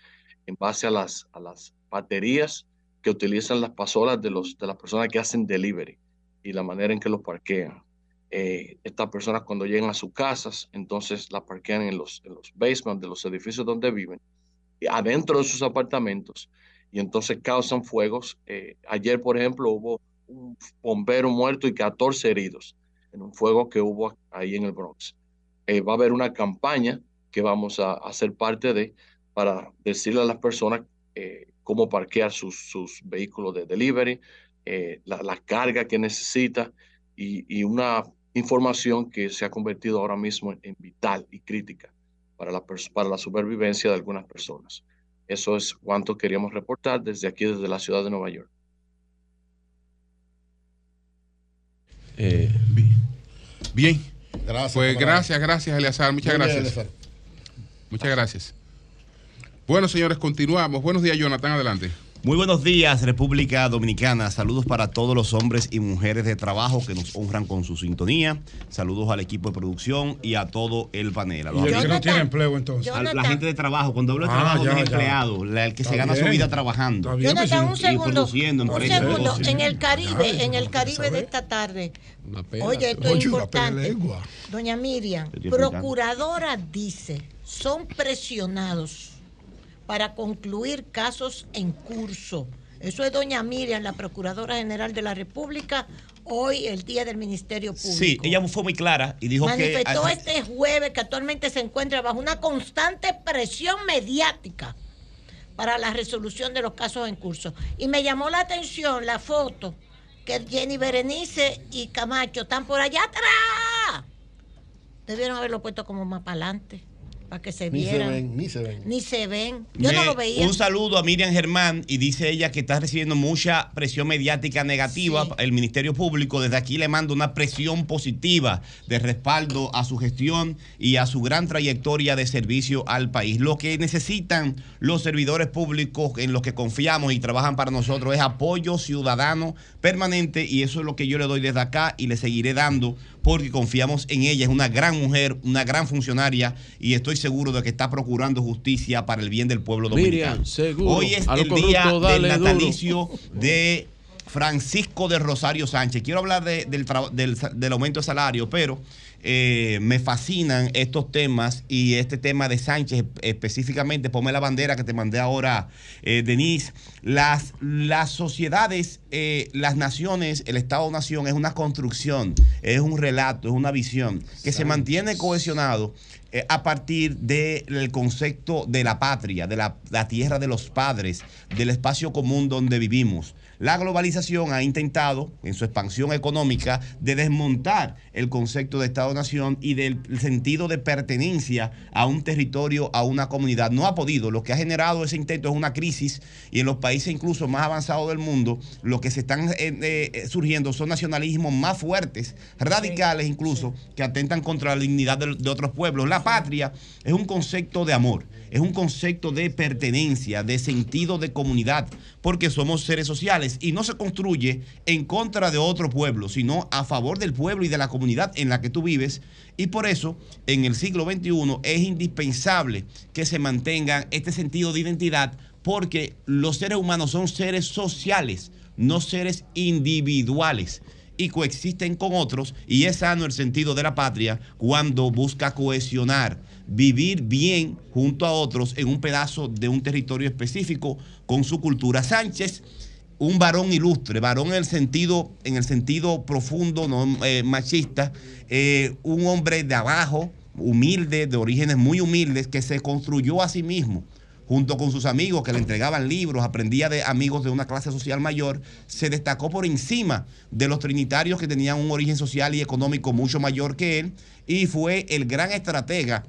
en base a las, a las baterías que utilizan las pasolas de, los, de las personas que hacen delivery. y la manera en que los parquean. Eh, estas personas cuando llegan a sus casas, entonces las parquean en los, en los basements de los edificios donde viven, adentro de sus apartamentos, y entonces causan fuegos. Eh, ayer, por ejemplo, hubo un bombero muerto y 14 heridos en un fuego que hubo ahí en el Bronx. Eh, va a haber una campaña que vamos a hacer parte de para decirle a las personas cómo parquear sus, sus, vehículos de delivery, la, carga que necesita y, y una información que se ha convertido ahora mismo en, vital y crítica para la, para la supervivencia de algunas personas. Eso es cuanto queríamos reportar desde aquí, desde la ciudad de Nueva York. Eh, bien. Gracias. Pues gracias, gracias, Eleazar. Muchas gracias. Muchas gracias. Bueno, señores, continuamos. Buenos días, Jonathan. Adelante. Muy buenos días, República Dominicana. Saludos para todos los hombres y mujeres de trabajo que nos honran con su sintonía. Saludos al equipo de producción y a todo el panel. ¿Y el que no tiene empleo entonces? A la gente de trabajo. Cuando hablo de ah, trabajo, no empleado, el que se gana su vida trabajando. Jonathan, un segundo. Un segundo. En el Caribe, en el Caribe de esta tarde. Oye, esto es importante. Doña Miriam, procuradora dice, son presionados para concluir casos en curso. Eso es doña Miriam, la Procuradora General de la República, hoy el día del Ministerio Público. Sí, ella fue muy clara y dijo que... Manifestó este jueves que actualmente se encuentra bajo una constante presión mediática para la resolución de los casos en curso. Y me llamó la atención la foto que Jenny Berenice y Camacho están por allá atrás. Debieron haberlo puesto como más para adelante para que se vieran. Ni se ven, ni se ven. Yo no lo veía. Un saludo a Miriam Germán y dice ella que está recibiendo mucha presión mediática negativa. El Ministerio Público desde aquí le manda una presión positiva de respaldo a su gestión y a su gran trayectoria de servicio al país. Lo que necesitan los servidores públicos en los que confiamos y trabajan para nosotros es apoyo ciudadano permanente y eso es lo que yo le doy desde acá y le seguiré dando porque confiamos en ella. Es una gran mujer, una gran funcionaria y estoy seguro de que está procurando justicia para el bien del pueblo dominicano. Hoy es el día del natalicio de Francisco de Rosario Sánchez. Quiero hablar del, aumento de salario, pero eh, me fascinan estos temas y este tema de Sánchez específicamente. Ponme la bandera que te mandé ahora, eh, Denise. Las, las sociedades, eh, las naciones, el Estado-nación es una construcción, es un relato, es una visión que se mantiene cohesionado eh, a partir del concepto de la patria, de la, tierra de los padres, del espacio común donde vivimos. La globalización ha intentado, en su expansión económica, de desmontar el concepto de Estado-Nación y del sentido de pertenencia a un territorio, a una comunidad. No ha podido. Lo que ha generado ese intento es una crisis y en los países incluso más avanzados del mundo, lo que se están eh, eh, surgiendo son nacionalismos más fuertes, radicales incluso, que atentan contra la dignidad de, de otros pueblos. La patria es un concepto de amor es un concepto de pertenencia, de sentido de comunidad, porque somos seres sociales y no se construye en contra de otro pueblo, sino a favor del pueblo y de la comunidad en la que tú vives. Y por eso, en el siglo XXI es indispensable que se mantenga este sentido de identidad, porque los seres humanos son seres sociales, no seres individuales y coexisten con otros y es sano el sentido de la patria cuando busca cohesionar vivir bien junto a otros en un pedazo de un territorio específico con su cultura. Sánchez, un varón ilustre, varón en el sentido, en el sentido profundo, no eh, machista, eh, un hombre de abajo, humilde, de orígenes muy humildes, que se construyó a sí mismo junto con sus amigos que le entregaban libros, aprendía de amigos de una clase social mayor, se destacó por encima de los trinitarios que tenían un origen social y económico mucho mayor que él y fue el gran estratega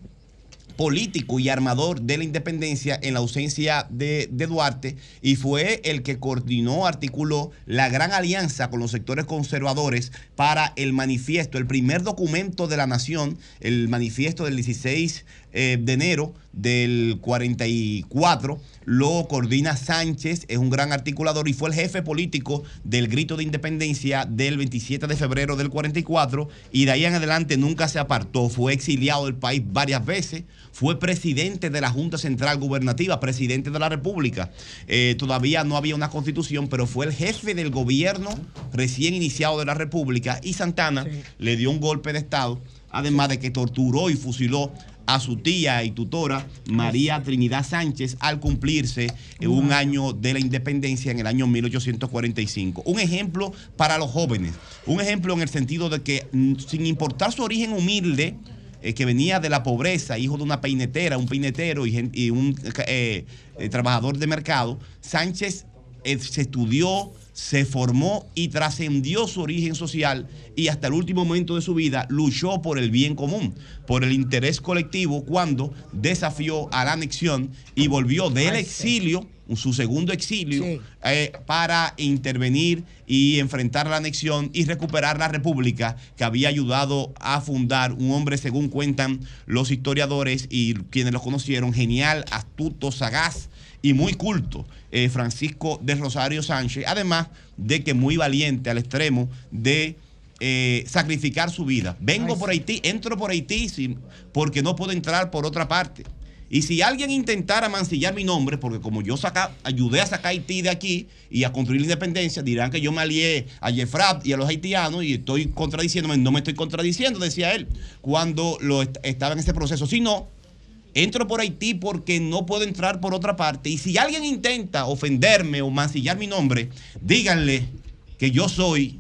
político y armador de la independencia en la ausencia de, Duarte y fue el que coordinó, articuló la gran alianza con los sectores conservadores para el manifiesto, el primer documento de la nación, el manifiesto del 16 eh, de enero del 44 lo coordina Sánchez, es un gran articulador y fue el jefe político del grito de independencia del 27 de febrero del 44 y de ahí en adelante nunca se apartó, fue exiliado del país varias veces, fue presidente de la Junta Central Gubernativa, presidente de la República. Eh, todavía no había una constitución, pero fue el jefe del gobierno recién iniciado de la República y Santana le dio un golpe de Estado, además de que torturó y fusiló a su tía y tutora María Trinidad Sánchez al cumplirse un año de la independencia en el año 1845. Un ejemplo para los jóvenes, un ejemplo en el sentido de que mm, sin importar su origen humilde, eh, que venía de la pobreza, hijo de una peinetera, un peinetero y, un eh, eh, trabajador de mercado, Sánchez se estudió, se formó y trascendió su origen social y hasta el último momento de su vida luchó por el bien común, por el interés colectivo cuando desafió a la anexión y volvió del exilio, su segundo exilio, eh, para intervenir y enfrentar la anexión y recuperar la república que había ayudado a fundar un hombre, según cuentan los historiadores y quienes lo conocieron, genial, astuto, sagaz y muy culto, eh, Francisco de Rosario Sánchez, además de que muy valiente al extremo de eh, sacrificar su vida. Vengo por Haití, entro por Haití porque no puedo entrar por otra parte. Y si alguien intentara mancillar mi nombre, porque como yo saca, ayudé a sacar Haití de aquí y a construir la independencia, dirán que yo me alié a Jeffrap y a los haitianos y estoy contradiciéndome. No me estoy contradiciendo, decía él, cuando lo estaba en ese proceso. Si no, entro por Haití porque no puedo entrar por otra parte. Y si alguien intenta ofenderme o mancillar mi nombre, díganle que yo soy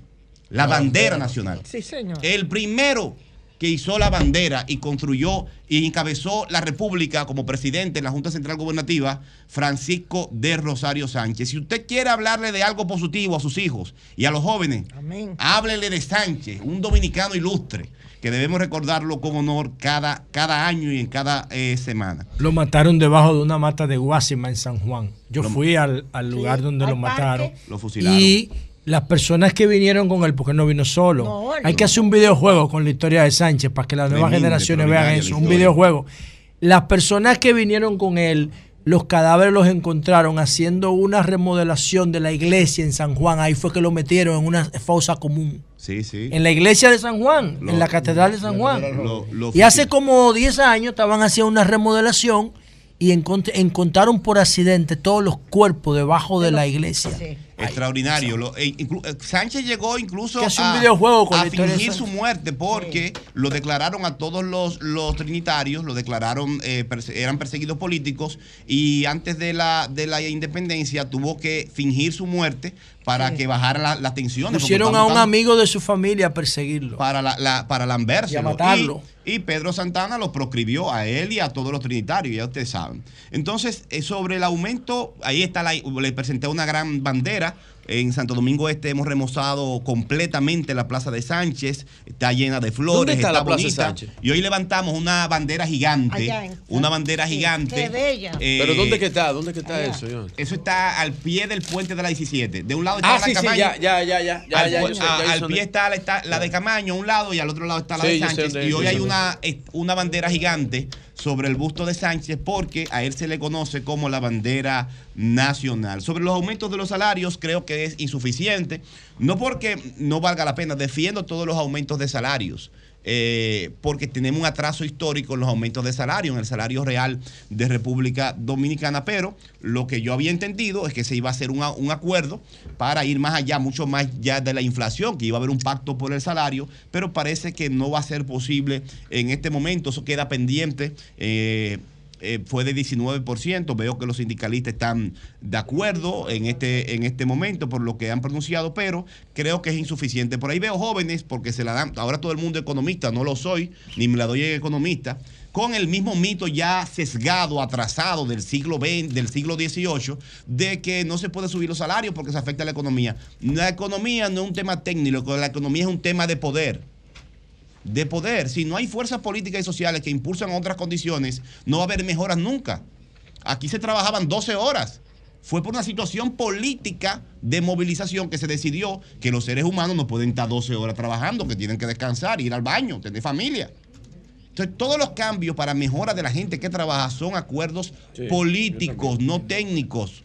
la bandera nacional. Sí, señor. El primero que hizo la bandera y construyó y encabezó la República como presidente en la Junta Central Gubernativa, Francisco de Rosario Sánchez. Si usted quiere hablarle de algo positivo a sus hijos y a los jóvenes, háblele de Sánchez, un dominicano ilustre que debemos recordarlo con honor cada, cada año y en cada eh, semana. Lo mataron debajo de una mata de Guasima en San Juan. Yo fui al, lugar donde lo mataron. Lo fusilaron. Y las personas que vinieron con él, porque no vino solo. Hay que hacer un videojuego con la historia de Sánchez para que las nuevas generaciones vean eso. Un videojuego. Las personas que vinieron con él los cadáveres los encontraron haciendo una remodelación de la iglesia en San Juan. Ahí fue que lo metieron en una fosa común. Sí, sí. En la iglesia de San Juan, en la catedral de San Juan. y hace como 10 años estaban haciendo una remodelación y encontraron por accidente todos los cuerpos debajo de la iglesia. Extraordinario. Eh, eh, Sánchez llegó incluso a, fingir su muerte porque lo declararon a todos los, trinitarios, lo declararon, eh, eran perseguidos políticos y antes de la, de la independencia tuvo que fingir su muerte para que bajara las tensiones. Pusieron a un amigo de su familia a perseguirlo. Para, la, para lamberse. Y a matarlo. Y, Pedro Santana lo proscribió a él y a todos los trinitarios, ya ustedes saben. Entonces, sobre el aumento, ahí está, la, le presenté una gran bandera en Santo Domingo Este hemos remozado completamente la Plaza de Sánchez, está llena de flores, está, la Plaza de Sánchez? Y hoy levantamos una bandera gigante, una bandera gigante. Qué bella. Eh, Pero ¿dónde que está? ¿Dónde que está eso? Eso está al pie del puente de la 17. De un lado está ah, la de Camaño. Sí, ya, ya, ya, ya, al, pie está la, de Camaño a un lado y al otro lado está la de Sánchez. y hoy hay una, una bandera gigante sobre el busto de Sánchez porque a él se le conoce como la bandera nacional. Sobre los aumentos de los salarios creo que es insuficiente, no porque no valga la pena, defiendo todos los aumentos de salarios. Eh, porque tenemos un atraso histórico en los aumentos de salario, en el salario real de República Dominicana, pero lo que yo había entendido es que se iba a hacer un, acuerdo para ir más allá, mucho más allá de la inflación, que iba a haber un pacto por el salario, pero parece que no va a ser posible en este momento, eso queda pendiente. Eh, eh, fue de 19%. Veo que los sindicalistas están de acuerdo en este, en este momento por lo que han pronunciado, pero creo que es insuficiente. Por ahí veo jóvenes, porque se la dan, ahora todo el mundo economista, no lo soy, ni me la doy en economista, con el mismo mito ya sesgado, atrasado del siglo XX, del siglo XVIII, de que no se puede subir los salarios porque se afecta a la economía. La economía no es un tema técnico, la economía es un tema de poder de poder. Si no hay fuerzas políticas y sociales que impulsan otras condiciones, no va a haber mejoras nunca. Aquí se trabajaban 12 horas. Fue por una situación política de movilización que se decidió que los seres humanos no pueden estar 12 horas trabajando, que tienen que descansar, ir al baño, tener familia. Entonces, todos los cambios para mejora de la gente que trabaja son acuerdos políticos, no técnicos.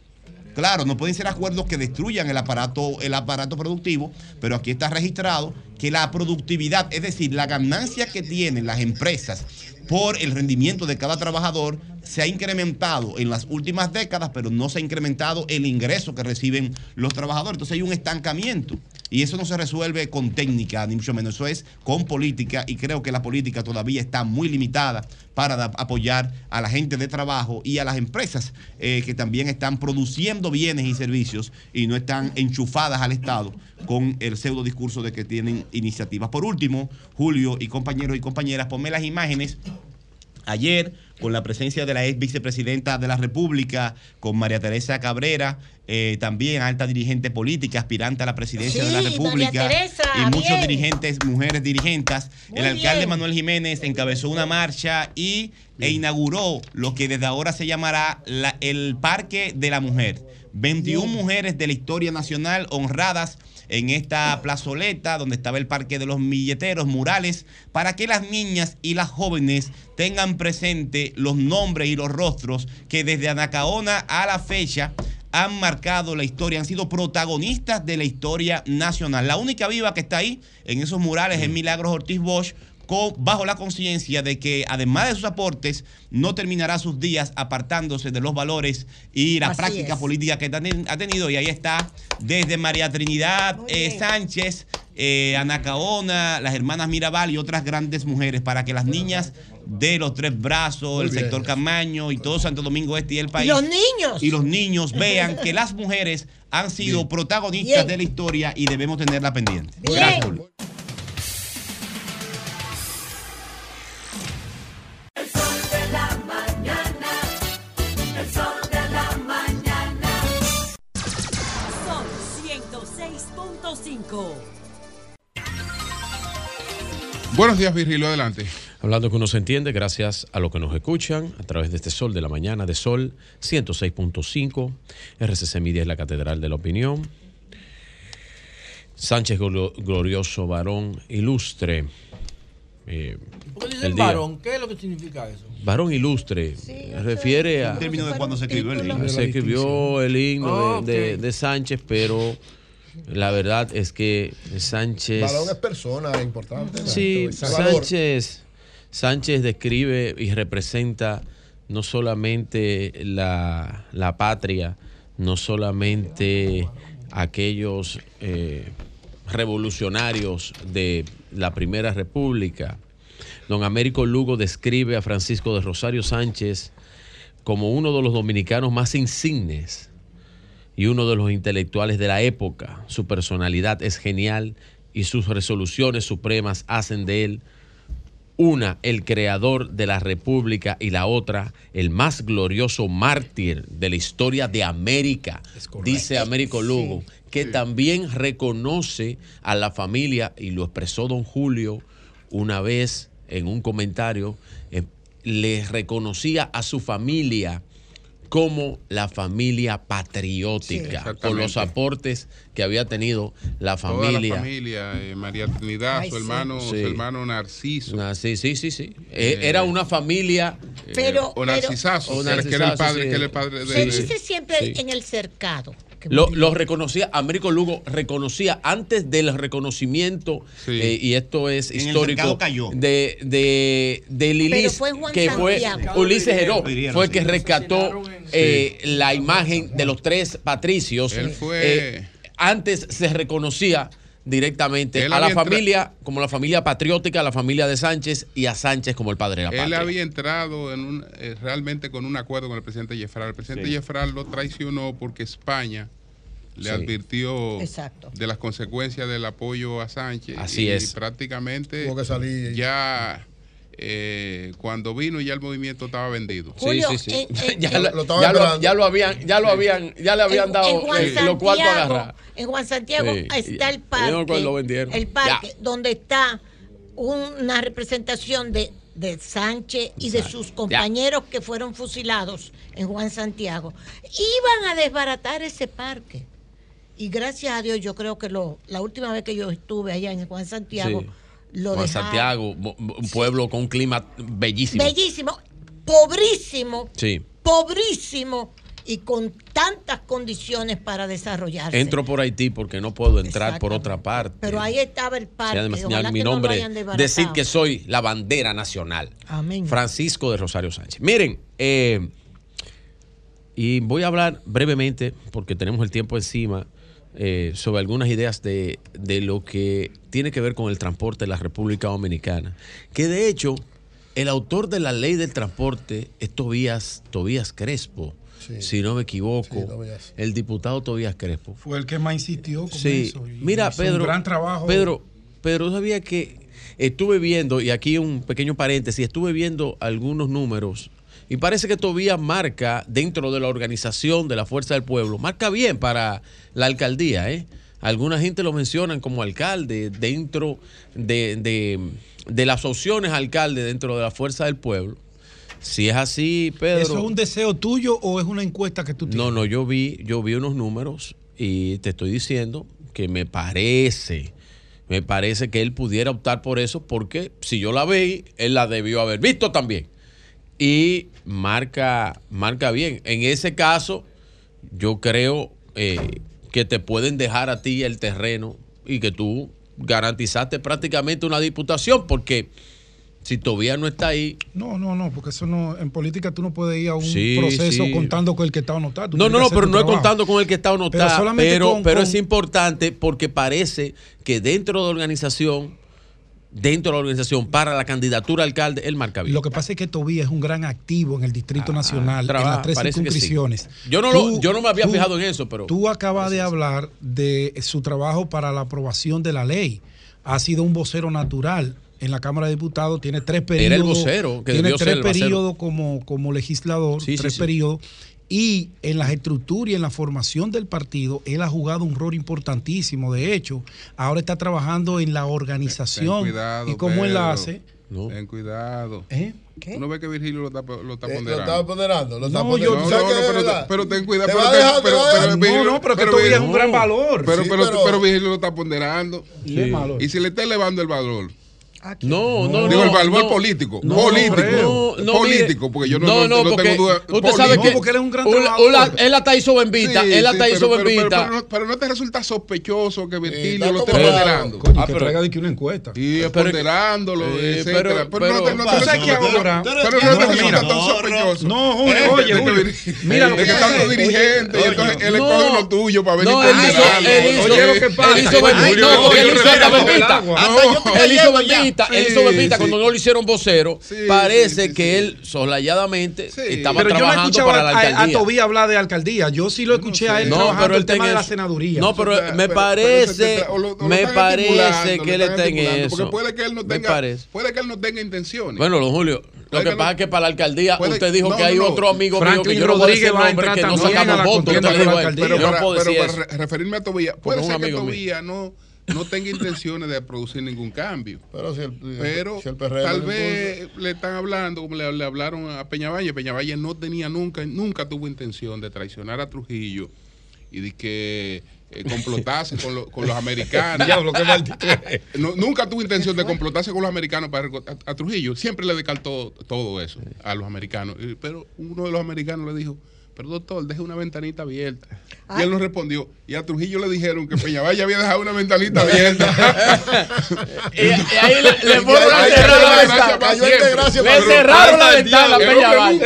Claro, no pueden ser acuerdos que destruyan el aparato, el aparato productivo, pero aquí está registrado que la productividad, es decir, la ganancia que tienen las empresas por el rendimiento de cada trabajador se ha incrementado en las últimas décadas, pero no se ha incrementado el ingreso que reciben los trabajadores. Entonces hay un estancamiento. Y eso no se resuelve con técnica, ni mucho menos. Eso es con política. Y creo que la política todavía está muy limitada para apoyar a la gente de trabajo y a las empresas eh, que también están produciendo bienes y servicios y no están enchufadas al Estado con el pseudo discurso de que tienen iniciativas. Por último, Julio y compañeros y compañeras, ponme las imágenes. Ayer con la presencia de la ex vicepresidenta de la República, con María Teresa Cabrera, eh, también alta dirigente política, aspirante a la presidencia de la República, y muchos dirigentes, mujeres dirigentes. el alcalde Manuel Jiménez encabezó una marcha y, e inauguró lo que desde ahora se llamará el Parque de la Mujer. 21 mujeres de la historia nacional honradas en esta plazoleta donde estaba el Parque de los Milleteros, murales, para que las niñas y las jóvenes tengan presente los nombres y los rostros que desde Anacaona a la fecha han marcado la historia, han sido protagonistas de la historia nacional. La única viva que está ahí en esos murales es Milagros Ortiz Bosch, bajo la conciencia de que además de sus aportes, no terminará sus días apartándose de los valores y la práctica política que ha tenido. Y ahí está desde María Trinidad eh, Sánchez, eh, Ana Caona, las hermanas Mirabal y otras grandes mujeres, para que las niñas de los tres brazos, el sector Camaño y todo Santo Domingo Este y el país. Y los niños. Y los niños vean que (laughs) las mujeres han sido protagonistas de la historia y debemos tenerla pendiente. Gracias, Buenos días, Virgilio, adelante. Hablando que uno se entiende, gracias a los que nos escuchan a través de este Sol de la Mañana de Sol 106.5. RCC Media es la Catedral de la Opinión. Sánchez Glorioso, varón ilustre. Eh, ¿Por qué dicen varón? ¿Qué es lo que significa eso? Varón ilustre. refiere a. En términos de cuando se escribió el himno. Se escribió el himno de Sánchez, pero la verdad es que Sánchez. Balón es persona importante. Sí, Sánchez, Sánchez describe y representa no solamente la, patria, no solamente aquellos eh, revolucionarios de la Primera República. Don Américo Lugo describe a Francisco de Rosario Sánchez como uno de los dominicanos más insignes y uno de los intelectuales de la época. Su personalidad es genial y sus resoluciones supremas hacen de él una el creador de la República y la otra el más glorioso mártir de la historia de América, dice Américo Lugo, que también reconoce a la familia, y lo expresó don Julio una vez en un comentario, eh, le reconocía a su familia como la familia patriótica, por los aportes que había tenido la familia. la familia, eh, María Trinidad, su hermano, su hermano Narciso. Ah, sí, sí, sí, sí. Eh, era una familia. Eh, pero, o Narcisazo, que era el padre, que era el padre de. Se dice siempre en el cercado lo, reconocía, Américo Lugo reconocía antes del reconocimiento, eh, y esto es histórico, de, de, de Lilis, que fue Ulises Heró, fue el que rescató eh, la imagen de los tres patricios. Eh, antes se reconocía directamente a la familia como la familia patriótica, a la familia de Sánchez y a Sánchez como el padre de la patria. Él había entrado en un, realmente con un acuerdo con el presidente Jeffral. El presidente Jeffral lo traicionó porque España le advirtió de las consecuencias del apoyo a Sánchez. Así y es. prácticamente ya eh, cuando vino ya el movimiento estaba vendido. sí, sí, sí. (laughs) ya, lo, habían, ya lo habían, ya le habían dado los cuartos a agarrar. En Juan Santiago está el parque, el parque donde está una representación de de Sánchez y de sus compañeros que fueron fusilados en Juan Santiago, iban a desbaratar ese parque. Y gracias a Dios, yo creo que lo, la última vez que yo estuve allá en Juan Santiago, Lo Santiago, un pueblo con un clima bellísimo. Bellísimo, pobrísimo. Sí. Pobrísimo y con tantas condiciones para desarrollarse. Entro por Haití porque no puedo entrar por otra parte. Pero ahí estaba el parque. además, mi nombre, decir que soy la bandera nacional. Amén. Francisco de Rosario Sánchez. Miren, eh, y voy a hablar brevemente, porque tenemos el tiempo encima, eh, sobre algunas ideas de, de lo que tiene que ver con el transporte de la República Dominicana. Que de hecho, el autor de la ley del transporte es Tobías, Tobías Crespo si no me equivoco, el diputado Tobías Crespo. Fue el que más insistió con sí. eso. Mira, Pedro, gran trabajo. Pedro, Pedro, sabía que estuve viendo, y aquí un pequeño paréntesis, estuve viendo algunos números y parece que Tobías marca dentro de la organización de la Fuerza del Pueblo, marca bien para la alcaldía, ¿eh? Alguna gente lo mencionan como alcalde dentro de, de, de las opciones alcalde dentro de la Fuerza del Pueblo. Si es así, Pedro. ¿Eso es un deseo tuyo o es una encuesta que tú tienes? No, no, yo vi, yo vi unos números y te estoy diciendo que me parece, me parece que él pudiera optar por eso porque si yo la vi, él la debió haber visto también. Y marca, marca bien. En ese caso, yo creo eh, que te pueden dejar a ti el terreno y que tú garantizaste prácticamente una diputación porque si todavía no está ahí. No, no, no, porque eso no, en política tú no puedes ir a un proceso contando con el que está o no está. No, no, no, pero no es contando con el que está o no está. Pero, pero, es importante porque parece que dentro de la organización, dentro de la organización para la candidatura al alcalde, él marca bien. Lo que pasa es que Tobía es un gran activo en el Distrito ah, Nacional, en las tres circunscripciones. Yo, no yo no me había fijado en eso, pero. Tú acabas de hablar de su trabajo para la aprobación de la ley. Ha sido un vocero natural en la Cámara de Diputados, tiene tres periodos. Era el vocero, que tiene tres periodos como, como legislador, tres periodos. Y en la estructura y en la formación del partido, él ha jugado un rol importantísimo. De hecho, ahora está trabajando en la organización y como enlace. Ten cuidado. ¿Eh? ¿Qué? Uno ve que Virgilio lo está, lo está eh, ponderando. Lo está ponderando. Lo está no, ponderando. Yo, no, no, no, pero, pero, ten cuidado. Pero, dejar, pero, pero, pero, no, no, pero, que es un gran valor. Pero, pero, pero, Virgilio lo está ponderando. Sí. Y si le está elevando el valor no, no, no. Digo, el valor político. político. No, político, porque yo no, no, no, tengo duda. Usted sabe que porque él es un gran Él hasta hizo bendita. él hasta hizo bendita. Pero, no te resulta sospechoso que Virgilio lo esté ponderando. Coño, que traiga de que una encuesta. Y ponderándolo, etcétera. Pero no te resulta Pero no te resulta tan sospechoso. No, oye, Mira lo que están los dirigentes. Y entonces él escoge lo tuyo para venir ponderando. Oye, lo que pasa. Él hizo bendita. Él hizo Él él hizo Bebita cuando no lo hicieron vocero. parece que él solayadamente estaba pero trabajando yo no para la alcaldía. A, a Tobía hablar de alcaldeía. Yo sí lo escuché a él no, trabajando pero el tema de la senaduría. No, pero me parece, me parece que él está en eso. Porque puede que él no tenga, puede que él no tenga intenciones. Bueno, don Julio, lo que pasa es que para la alcaldía usted dijo que hay otro amigo mío que yo no voy a decir nombre que no sacamos votos. Pero para referirme a Tobía, puede ser que Tobía no no tenga intenciones de producir ningún cambio. Pero, si el, Pero tal vez le están hablando, como le, hablaron a Peñavalle, Peñavalle no tenía nunca, nunca tuvo intención de traicionar a Trujillo y de que eh, complotarse con, con, los americanos. (laughs) Diablo, nunca tuvo intención de complotarse con los americanos para a, a, Trujillo. Siempre le descartó todo eso a los americanos. Pero uno de los americanos le dijo, pero doctor, deje una ventanita abierta. Y él nos respondió. Y a Trujillo le dijeron que Peñavalle había dejado una ventanita abierta. (laughs) y, ahí le, fueron a cerrar la ventana. Le cerraron la ventana a Peñavalle.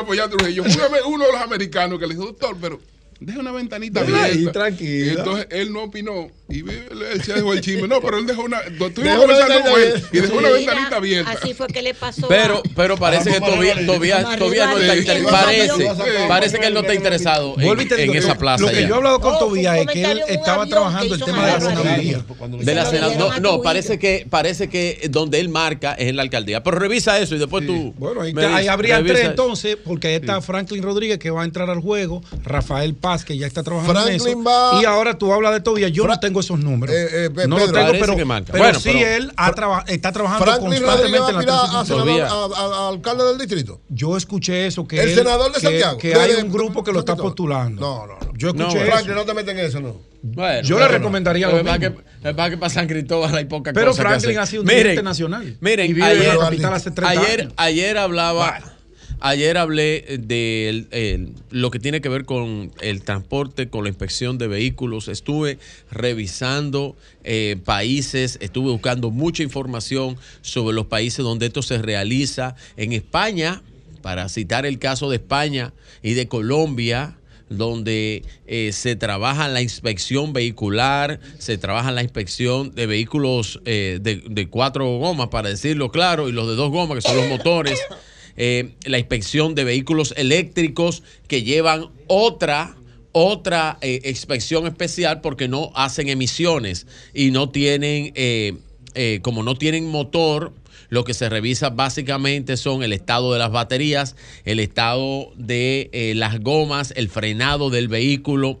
Apoyar a Trujillo. Uno de los americanos que le dijo, doctor, pero deja una ventanita abierta. tranquilo. Entonces él no opinó. Y él se dejó el chisme. No, pero él dejó una. Estuvimos conversando con él y dejó una ventanita abierta. Así fue que le pasó. Pero, pero parece que todavía, todavía, todavía no está interesado. Parece, parece que él no está interesado en, esa plaza. Lo que yo he hablado con Tobías es que él estaba trabajando el tema de la senaduría. De la senaduría. No, parece que, parece que donde él marca es en la alcaldía. Pero revisa eso y después tú. Bueno, ahí, habría tres entonces, porque ahí está Franklin Rodríguez que va a entrar al juego, Rafael Paz que ya está trabajando en eso. Y ahora tú hablas de Tobías. Yo no tengo tengo esos números. Eh, eh, no lo tengo, pero, pero sí él está trabajando constantemente en la a, alcalde del distrito? Yo escuché eso. Que el senador de Santiago. Que, hay un grupo que lo está postulando. No, no, no. Yo escuché eso. Franklin, no te meten en eso, no. Bueno, yo le recomendaría lo mismo. Que, va que para San Cristóbal hay poca Pero Franklin ha sido un dirigente nacional. Miren, ayer, ayer, ayer hablaba Ayer hablé de lo que tiene que ver con el transporte, con la inspección de vehículos. Estuve revisando eh, países, estuve buscando mucha información sobre los países donde esto se realiza. En España, para citar el caso de España y de Colombia, donde eh, se trabaja la inspección vehicular, se trabaja la inspección de vehículos eh, de, cuatro gomas, para decirlo claro, y los de dos gomas, que son los motores. Eh, la inspección de vehículos eléctricos que llevan otra otra eh, inspección especial porque no hacen emisiones y no tienen, eh, como no tienen motor, lo que se revisa básicamente son el estado de las baterías, el estado de las gomas, el frenado del vehículo,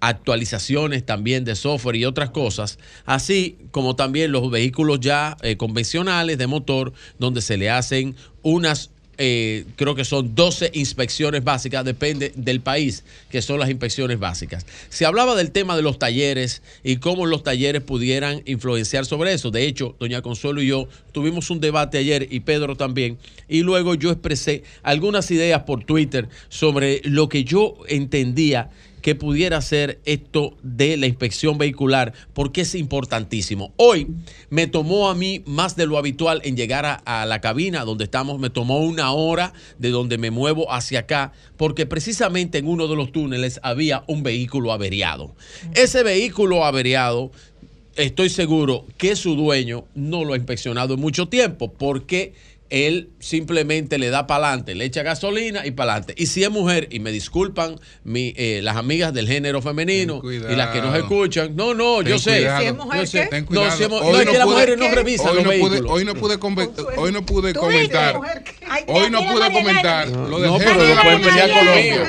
actualizaciones también de software y otras cosas, así como también los vehículos ya eh, convencionales de motor, donde se le hacen unas eh, creo que son 12 inspecciones básicas, depende del país, que son las inspecciones básicas. Se hablaba del tema de los talleres y cómo los talleres pudieran influenciar sobre eso. De hecho, doña Consuelo y yo tuvimos un debate ayer y Pedro también, y luego yo expresé algunas ideas por Twitter sobre lo que yo entendía que pudiera ser esto de la inspección vehicular, porque es importantísimo. Hoy me tomó a mí más de lo habitual en llegar a, la cabina donde estamos, me tomó una hora de donde me muevo hacia acá, porque precisamente en uno de los túneles había un vehículo averiado. Ese vehículo averiado, estoy seguro que su dueño no lo ha inspeccionado en mucho tiempo, porque él simplemente le da para adelante, le echa gasolina y para adelante. Y si es mujer, y me disculpan mi, eh, las amigas del género femenino y las que nos escuchan, no, no, yo sé. Si es mujer, sé. ¿qué? No, si es, no, es que las mujeres no revisan hoy los no pude, hoy no pude, hoy no pude comentar. Hoy no pude comentar lo del no, pero lo pueden pelear conmigo.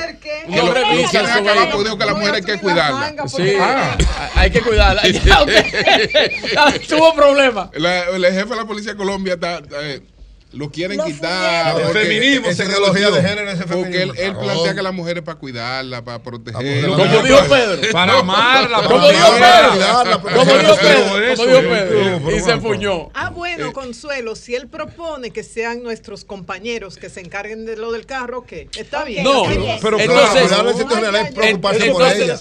No revisan su vehículo. dijo que la mujer hay que cuidarla. Sí, hay que cuidarla. Tuvo problemas. El jefe de la policía de Colombia está eh, lo quieren quitar. El feminismo, esa tecnología de género, ese feminismo. Porque él, él plantea que la mujer es para cuidarla, para protegerla. Como dijo Pedro. Para amarla, como dijo Pedro. Como dijo Pedro. Como dijo Pedro. Y se fuñó. Ah, bueno, Consuelo, si él propone que sean nuestros compañeros que se encarguen de lo del carro, ¿qué? Está bien. No, pero entonces, claro, es preocuparse por ella.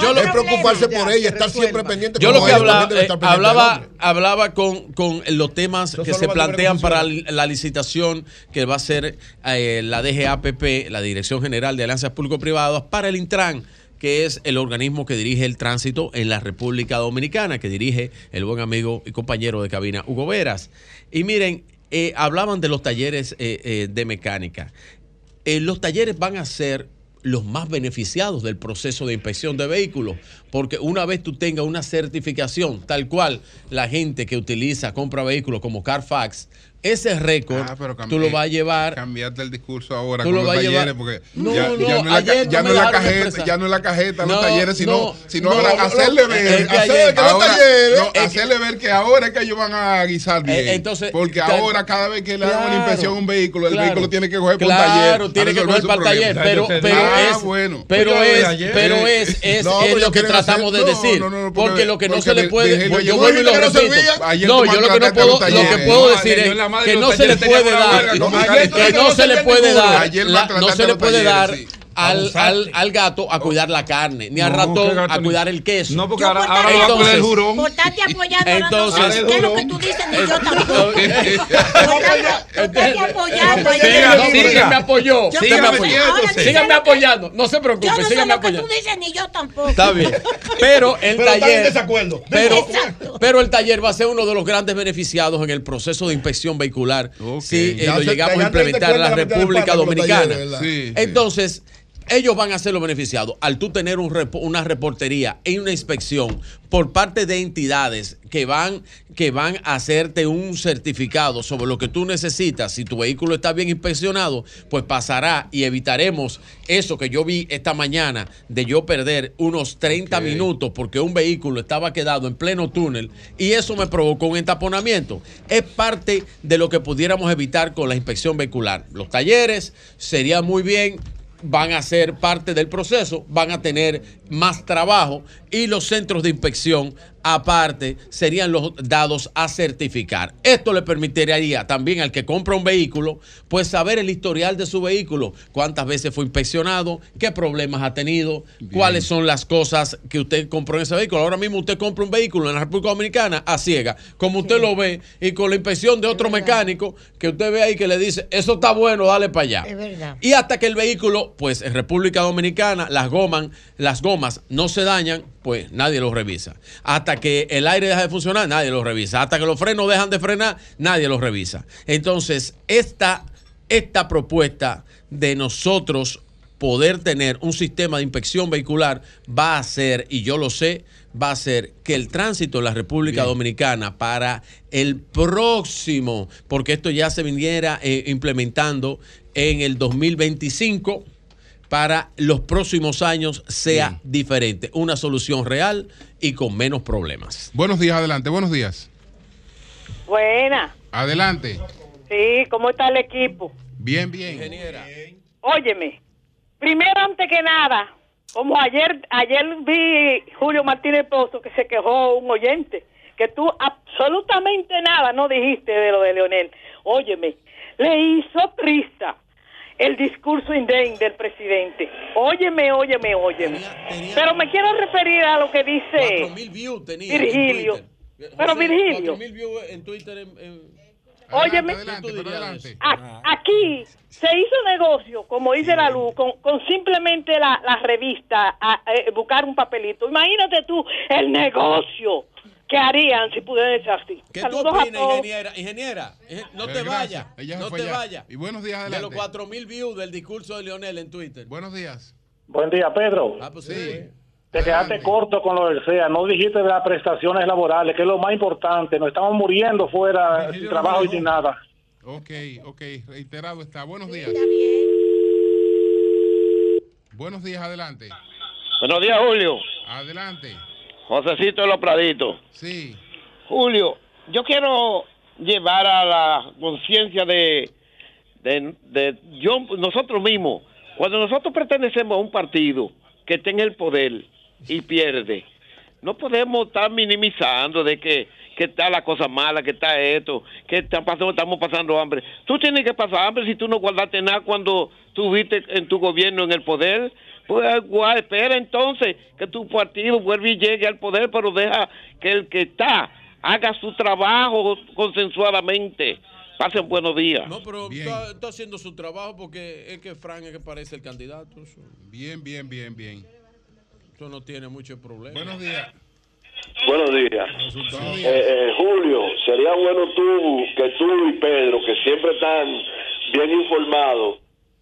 Yo es preocuparse por ella, estar siempre pendiente. Yo lo que hablaba, hablaba con, con los temas que se plantean para la licitación que va a ser eh, la DGAPP, la Dirección General de Alianzas Público-Privadas, para el Intran que es el organismo que dirige el tránsito en la República Dominicana, que dirige el buen amigo y compañero de cabina Hugo Veras. Y miren, eh, hablaban de los talleres eh, de mecánica. los talleres van a ser los más beneficiados del proceso de inspección de vehículos, porque una vez tú tengas una certificación tal cual la gente que utiliza, compra vehículos como Carfax, ese récord ah, tú lo vas a llevar. Cambiarte el discurso ahora con los talleres, porque no, ya, no, ya, no, es la, ya no es la cajeta, ya (laughs) no es la cajeta los talleres, sino, sino ahora hacerle ver, hacerle, que ahora, hacerle ver que ahora es que ellos van a guisar eh, bien. Entonces, porque ahora cada vez que le hagan una inspección a un vehículo, el vehículo tiene que coger por un taller. Claro, tiene que coger para el taller, pero, pero es, bueno. pero es, pero es, (laughs) es, lo que tratamos de decir, porque lo que no se le puede, yo vuelvo y lo repito. No, yo lo que no puedo, lo que puedo decir es que no se le puede dar, que no se le puede dar, no se le puede dar al, al, al, gato a cuidar la carne, ni al ratón a cuidar el queso. No, porque ahora, ahora va a poner el jurón. Por estarte apoyando, entonces, ¿qué es lo que tú dices? Ni yo tampoco. (laughs) Estarte apoyando. Sígueme apoyó. Sígueme apoyando. No se preocupe, sígueme apoyando. tú dices, ni yo tampoco. Está bien. (laughs) Pero el taller. Pero, pero el taller va a ser uno de los grandes beneficiados en el proceso de inspección vehicular si lo llegamos a implementar en la República Dominicana. Entonces, ellos van a ser los beneficiados al tú tener una reportería y una inspección por parte de entidades que van, que van a hacerte un certificado sobre lo que tú necesitas. Si tu vehículo está bien inspeccionado, pues pasará y evitaremos eso que yo vi esta mañana de yo perder unos 30 minutos porque un vehículo estaba quedado en pleno túnel y eso me provocó un entaponamiento. Es parte de lo que pudiéramos evitar con la inspección vehicular. Los talleres sería muy bien van a ser parte del proceso, van a tener más trabajo y los centros de inspección aparte serían los dados a certificar. Esto le permitiría también al que compra un vehículo, pues saber el historial de su vehículo, cuántas veces fue inspeccionado, qué problemas ha tenido, cuáles son las cosas que usted compró en ese vehículo. Ahora mismo usted compra un vehículo en la República Dominicana a ciega, como usted lo ve, y con la inspección de otro mecánico que usted ve ahí que le dice, eso está bueno, dale para allá. Es verdad. Y hasta que el vehículo, pues en República Dominicana, las gomas, las gomas no se dañan, pues nadie lo revisa. Hasta que el aire deja de funcionar, nadie lo revisa. Hasta que los frenos dejan de frenar, nadie los revisa. Entonces, esta, esta propuesta de nosotros poder tener un sistema de inspección vehicular va a ser, y yo lo sé, va a ser que el tránsito en la República Dominicana para el próximo, porque esto ya se viniera eh, implementando en el 2025 para los próximos años sea diferente, una solución real y con menos problemas. Buenos días, adelante, buenos días. Buena. Adelante. Sí, ¿cómo está el equipo? Bien, bien. Ingeniera. Óyeme, primero antes que nada, como ayer ayer vi Julio Martínez Pozo que se quejó un oyente, que tú absolutamente nada no dijiste de lo de Leonel. Óyeme, le hizo triste el discurso indén del presidente. Óyeme, óyeme, óyeme. Pero me quiero referir a lo que dice Virgilio. Pero Virgilio. en Twitter. óyeme, aquí se hizo negocio, como dice la luz, con, simplemente la, revista, a, eh, buscar un papelito. Imagínate tú el negocio ¿Qué harían si pudieran ser así? ¿Qué Saludos tú opinas, ingeniera? Ingeniera, no te vayas. No te vayas. Y buenos días, adelante. De los 4000 views del discurso de Leonel en Twitter. Buenos días. Buen día, Pedro. Ah, pues sí. Te quedaste corto con lo del SEA. No dijiste de las prestaciones laborales, que es lo más importante. Nos estamos muriendo fuera sin trabajo y sin nada. Ok, ok. Reiterado está. Buenos días. Buenos días, adelante. Buenos días, Julio. Adelante. Josecito de los Praditos. Sí. Julio, yo quiero llevar a la conciencia de, de, yo, nosotros mismos. Cuando nosotros pertenecemos a un partido que está en el poder y pierde, no podemos estar minimizando de que, que está la cosa mala, que está esto, que pasando, estamos pasando hambre. Tú tienes que pasar hambre si tú no guardaste nada cuando estuviste en tu gobierno en el poder. Pues igual, espera entonces que tu partido vuelva y llegue al poder, pero deja que el que está haga su trabajo consensuadamente. Pasen buenos días. No, pero está, está, haciendo su trabajo porque es que Frank es que parece el candidato. Bien, bien, bien, bien. Eso no tiene mucho problema. Buenos días. Buenos días. Eh, eh, Julio, sería bueno tú, que tú y Pedro, que siempre están bien informados,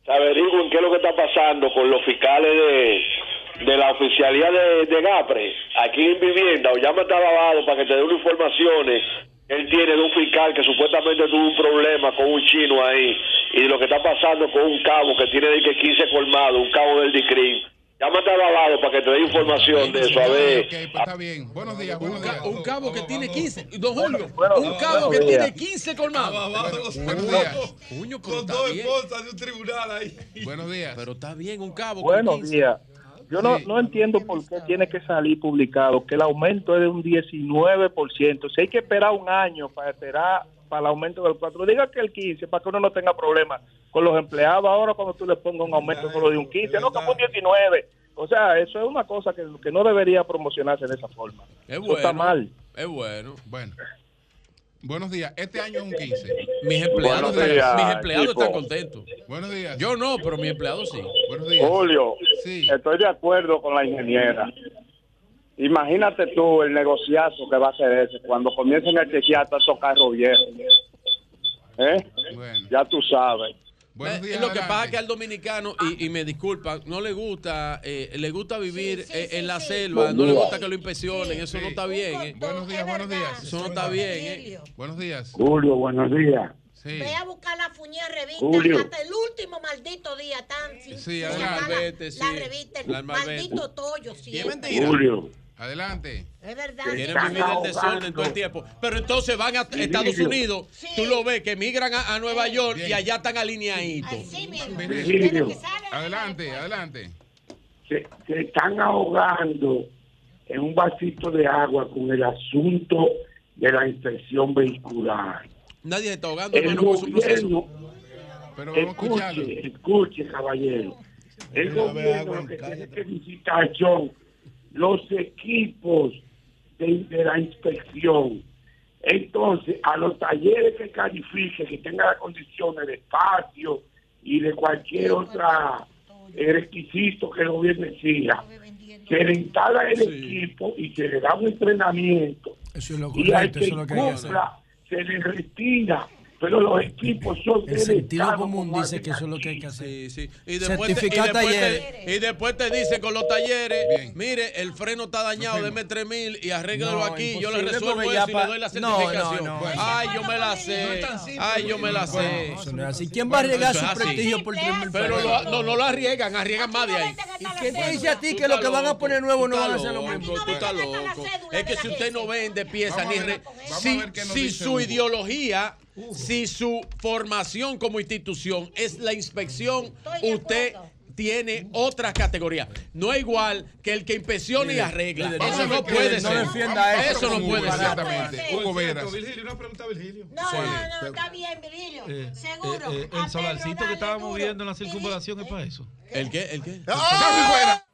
averigüen qué es lo que está pasando con los fiscales de, de la oficialía de, de, GAPRE aquí en vivienda o llama a lavado para que te dé unas informaciones él tiene de un fiscal que supuestamente tuvo un problema con un chino ahí y de lo que está pasando con un cabo que tiene de que 15 colmado, un cabo del DICRIM Llámate a Lavado para que te dé información de eso. A ver. Okay, pues está bien. Buenos días. Buenos días. Un, cabo que tiene 15. Don Julio. un cabo que tiene 15 colmados. Buenos días. con dos esposas de un tribunal ahí. Buenos días. Pero está bien un cabo. Buenos días. Yo no, no entiendo por qué tiene que salir publicado que el aumento es de un 19%. Si hay que esperar un año para esperar para el aumento del 4, diga que el 15 para que uno no tenga problemas con los empleados ahora cuando tú le pongas un aumento solo de un 15, no, que un 19. O sea, eso es una cosa que, que no debería promocionarse de esa forma. Es bueno, está mal. Es bueno. Bueno. Buenos días. Este año es un 15. Mis empleados, mis empleados están contentos. Buenos días. Yo no, pero mis empleados sí. Buenos días. Julio, sí. estoy de acuerdo con la ingeniera. Imagínate tú el negociazo que va a ser ese cuando comiencen a chequear todos estos carros viejos. ¿Eh? Ya tú sabes. Buenos días, lo que pasa es que al dominicano, y, y me disculpa, no le gusta, eh, le gusta vivir eh, en la selva, no le gusta que lo inspeccionen, eso no está bien. eh. Buenos días, buenos días. Eso no está bien. eh. Buenos días. Julio, buenos días. Sí. Ve a buscar la fuñía revista Julio. hasta el último maldito día tan sin, Sí, sin adelante. la- sí. la revista, el La maldito es siempre. mentira. Julio. Adelante. Es verdad. Quieren vivir el desorden todo el tiempo. Pero entonces van a Estados Unidos, tú lo ves, que migran a, a Nueva York y allá están alineaditos. Virgilio. Adelante, adelante. se, se están ahogando en un vasito de agua con el asunto de la inspección vehicular. Nadie se está ahogando, El proceso. gobierno, Pero vamos a escucharlo. escuche, escuche, caballero. El gobierno lo que tiene que visitar son los equipos de, de la inspección. Entonces, a los talleres que califiquen, que tengan las condiciones de espacio y de cualquier otra eh, requisito que el gobierno exija, se le instala el equipo y se le da un entrenamiento. Eso es lo Y al que eso es lo que cumpla, se le retira. Pero los equipos son El sentido común dice que eso es lo que hay que hacer. Sí, sí. Y después, te, y, después talleres. te, y después te dicen con los talleres, mire, el freno está dañado, deme 3 mil y arréglalo No, aquí, yo le resuelvo eso y le doy la No, no, certificación. no. Ay, yo me la sé. Ay, yo me la sé. No así. ¿Quién va a arriesgar su prestigio por 3 mil Pero lo- no, no lo arriesgan, arriesgan más de ahí. ¿Y quién te dice a ti que lo que van a poner nuevo no van a hacer lo mismo? Tú estás loco. Es que si usted no vende piezas ni si, qué dice su ideología, si su formación como institución es la inspección, usted tiene otra categoría. No es igual que el que inspecciona y arregla. líder, Eso no no puede no ser. defienda Eso no puede ser. Exactamente. Hugo Veras. Virgilio, una pregunta a Virgilio. No, no, no, está bien, Virgilio. Eh, Seguro. eh, eh, A el solarcito que estábamos viendo en la circunvalación es para eso. ¿El qué? ¿El qué? Casi fuera.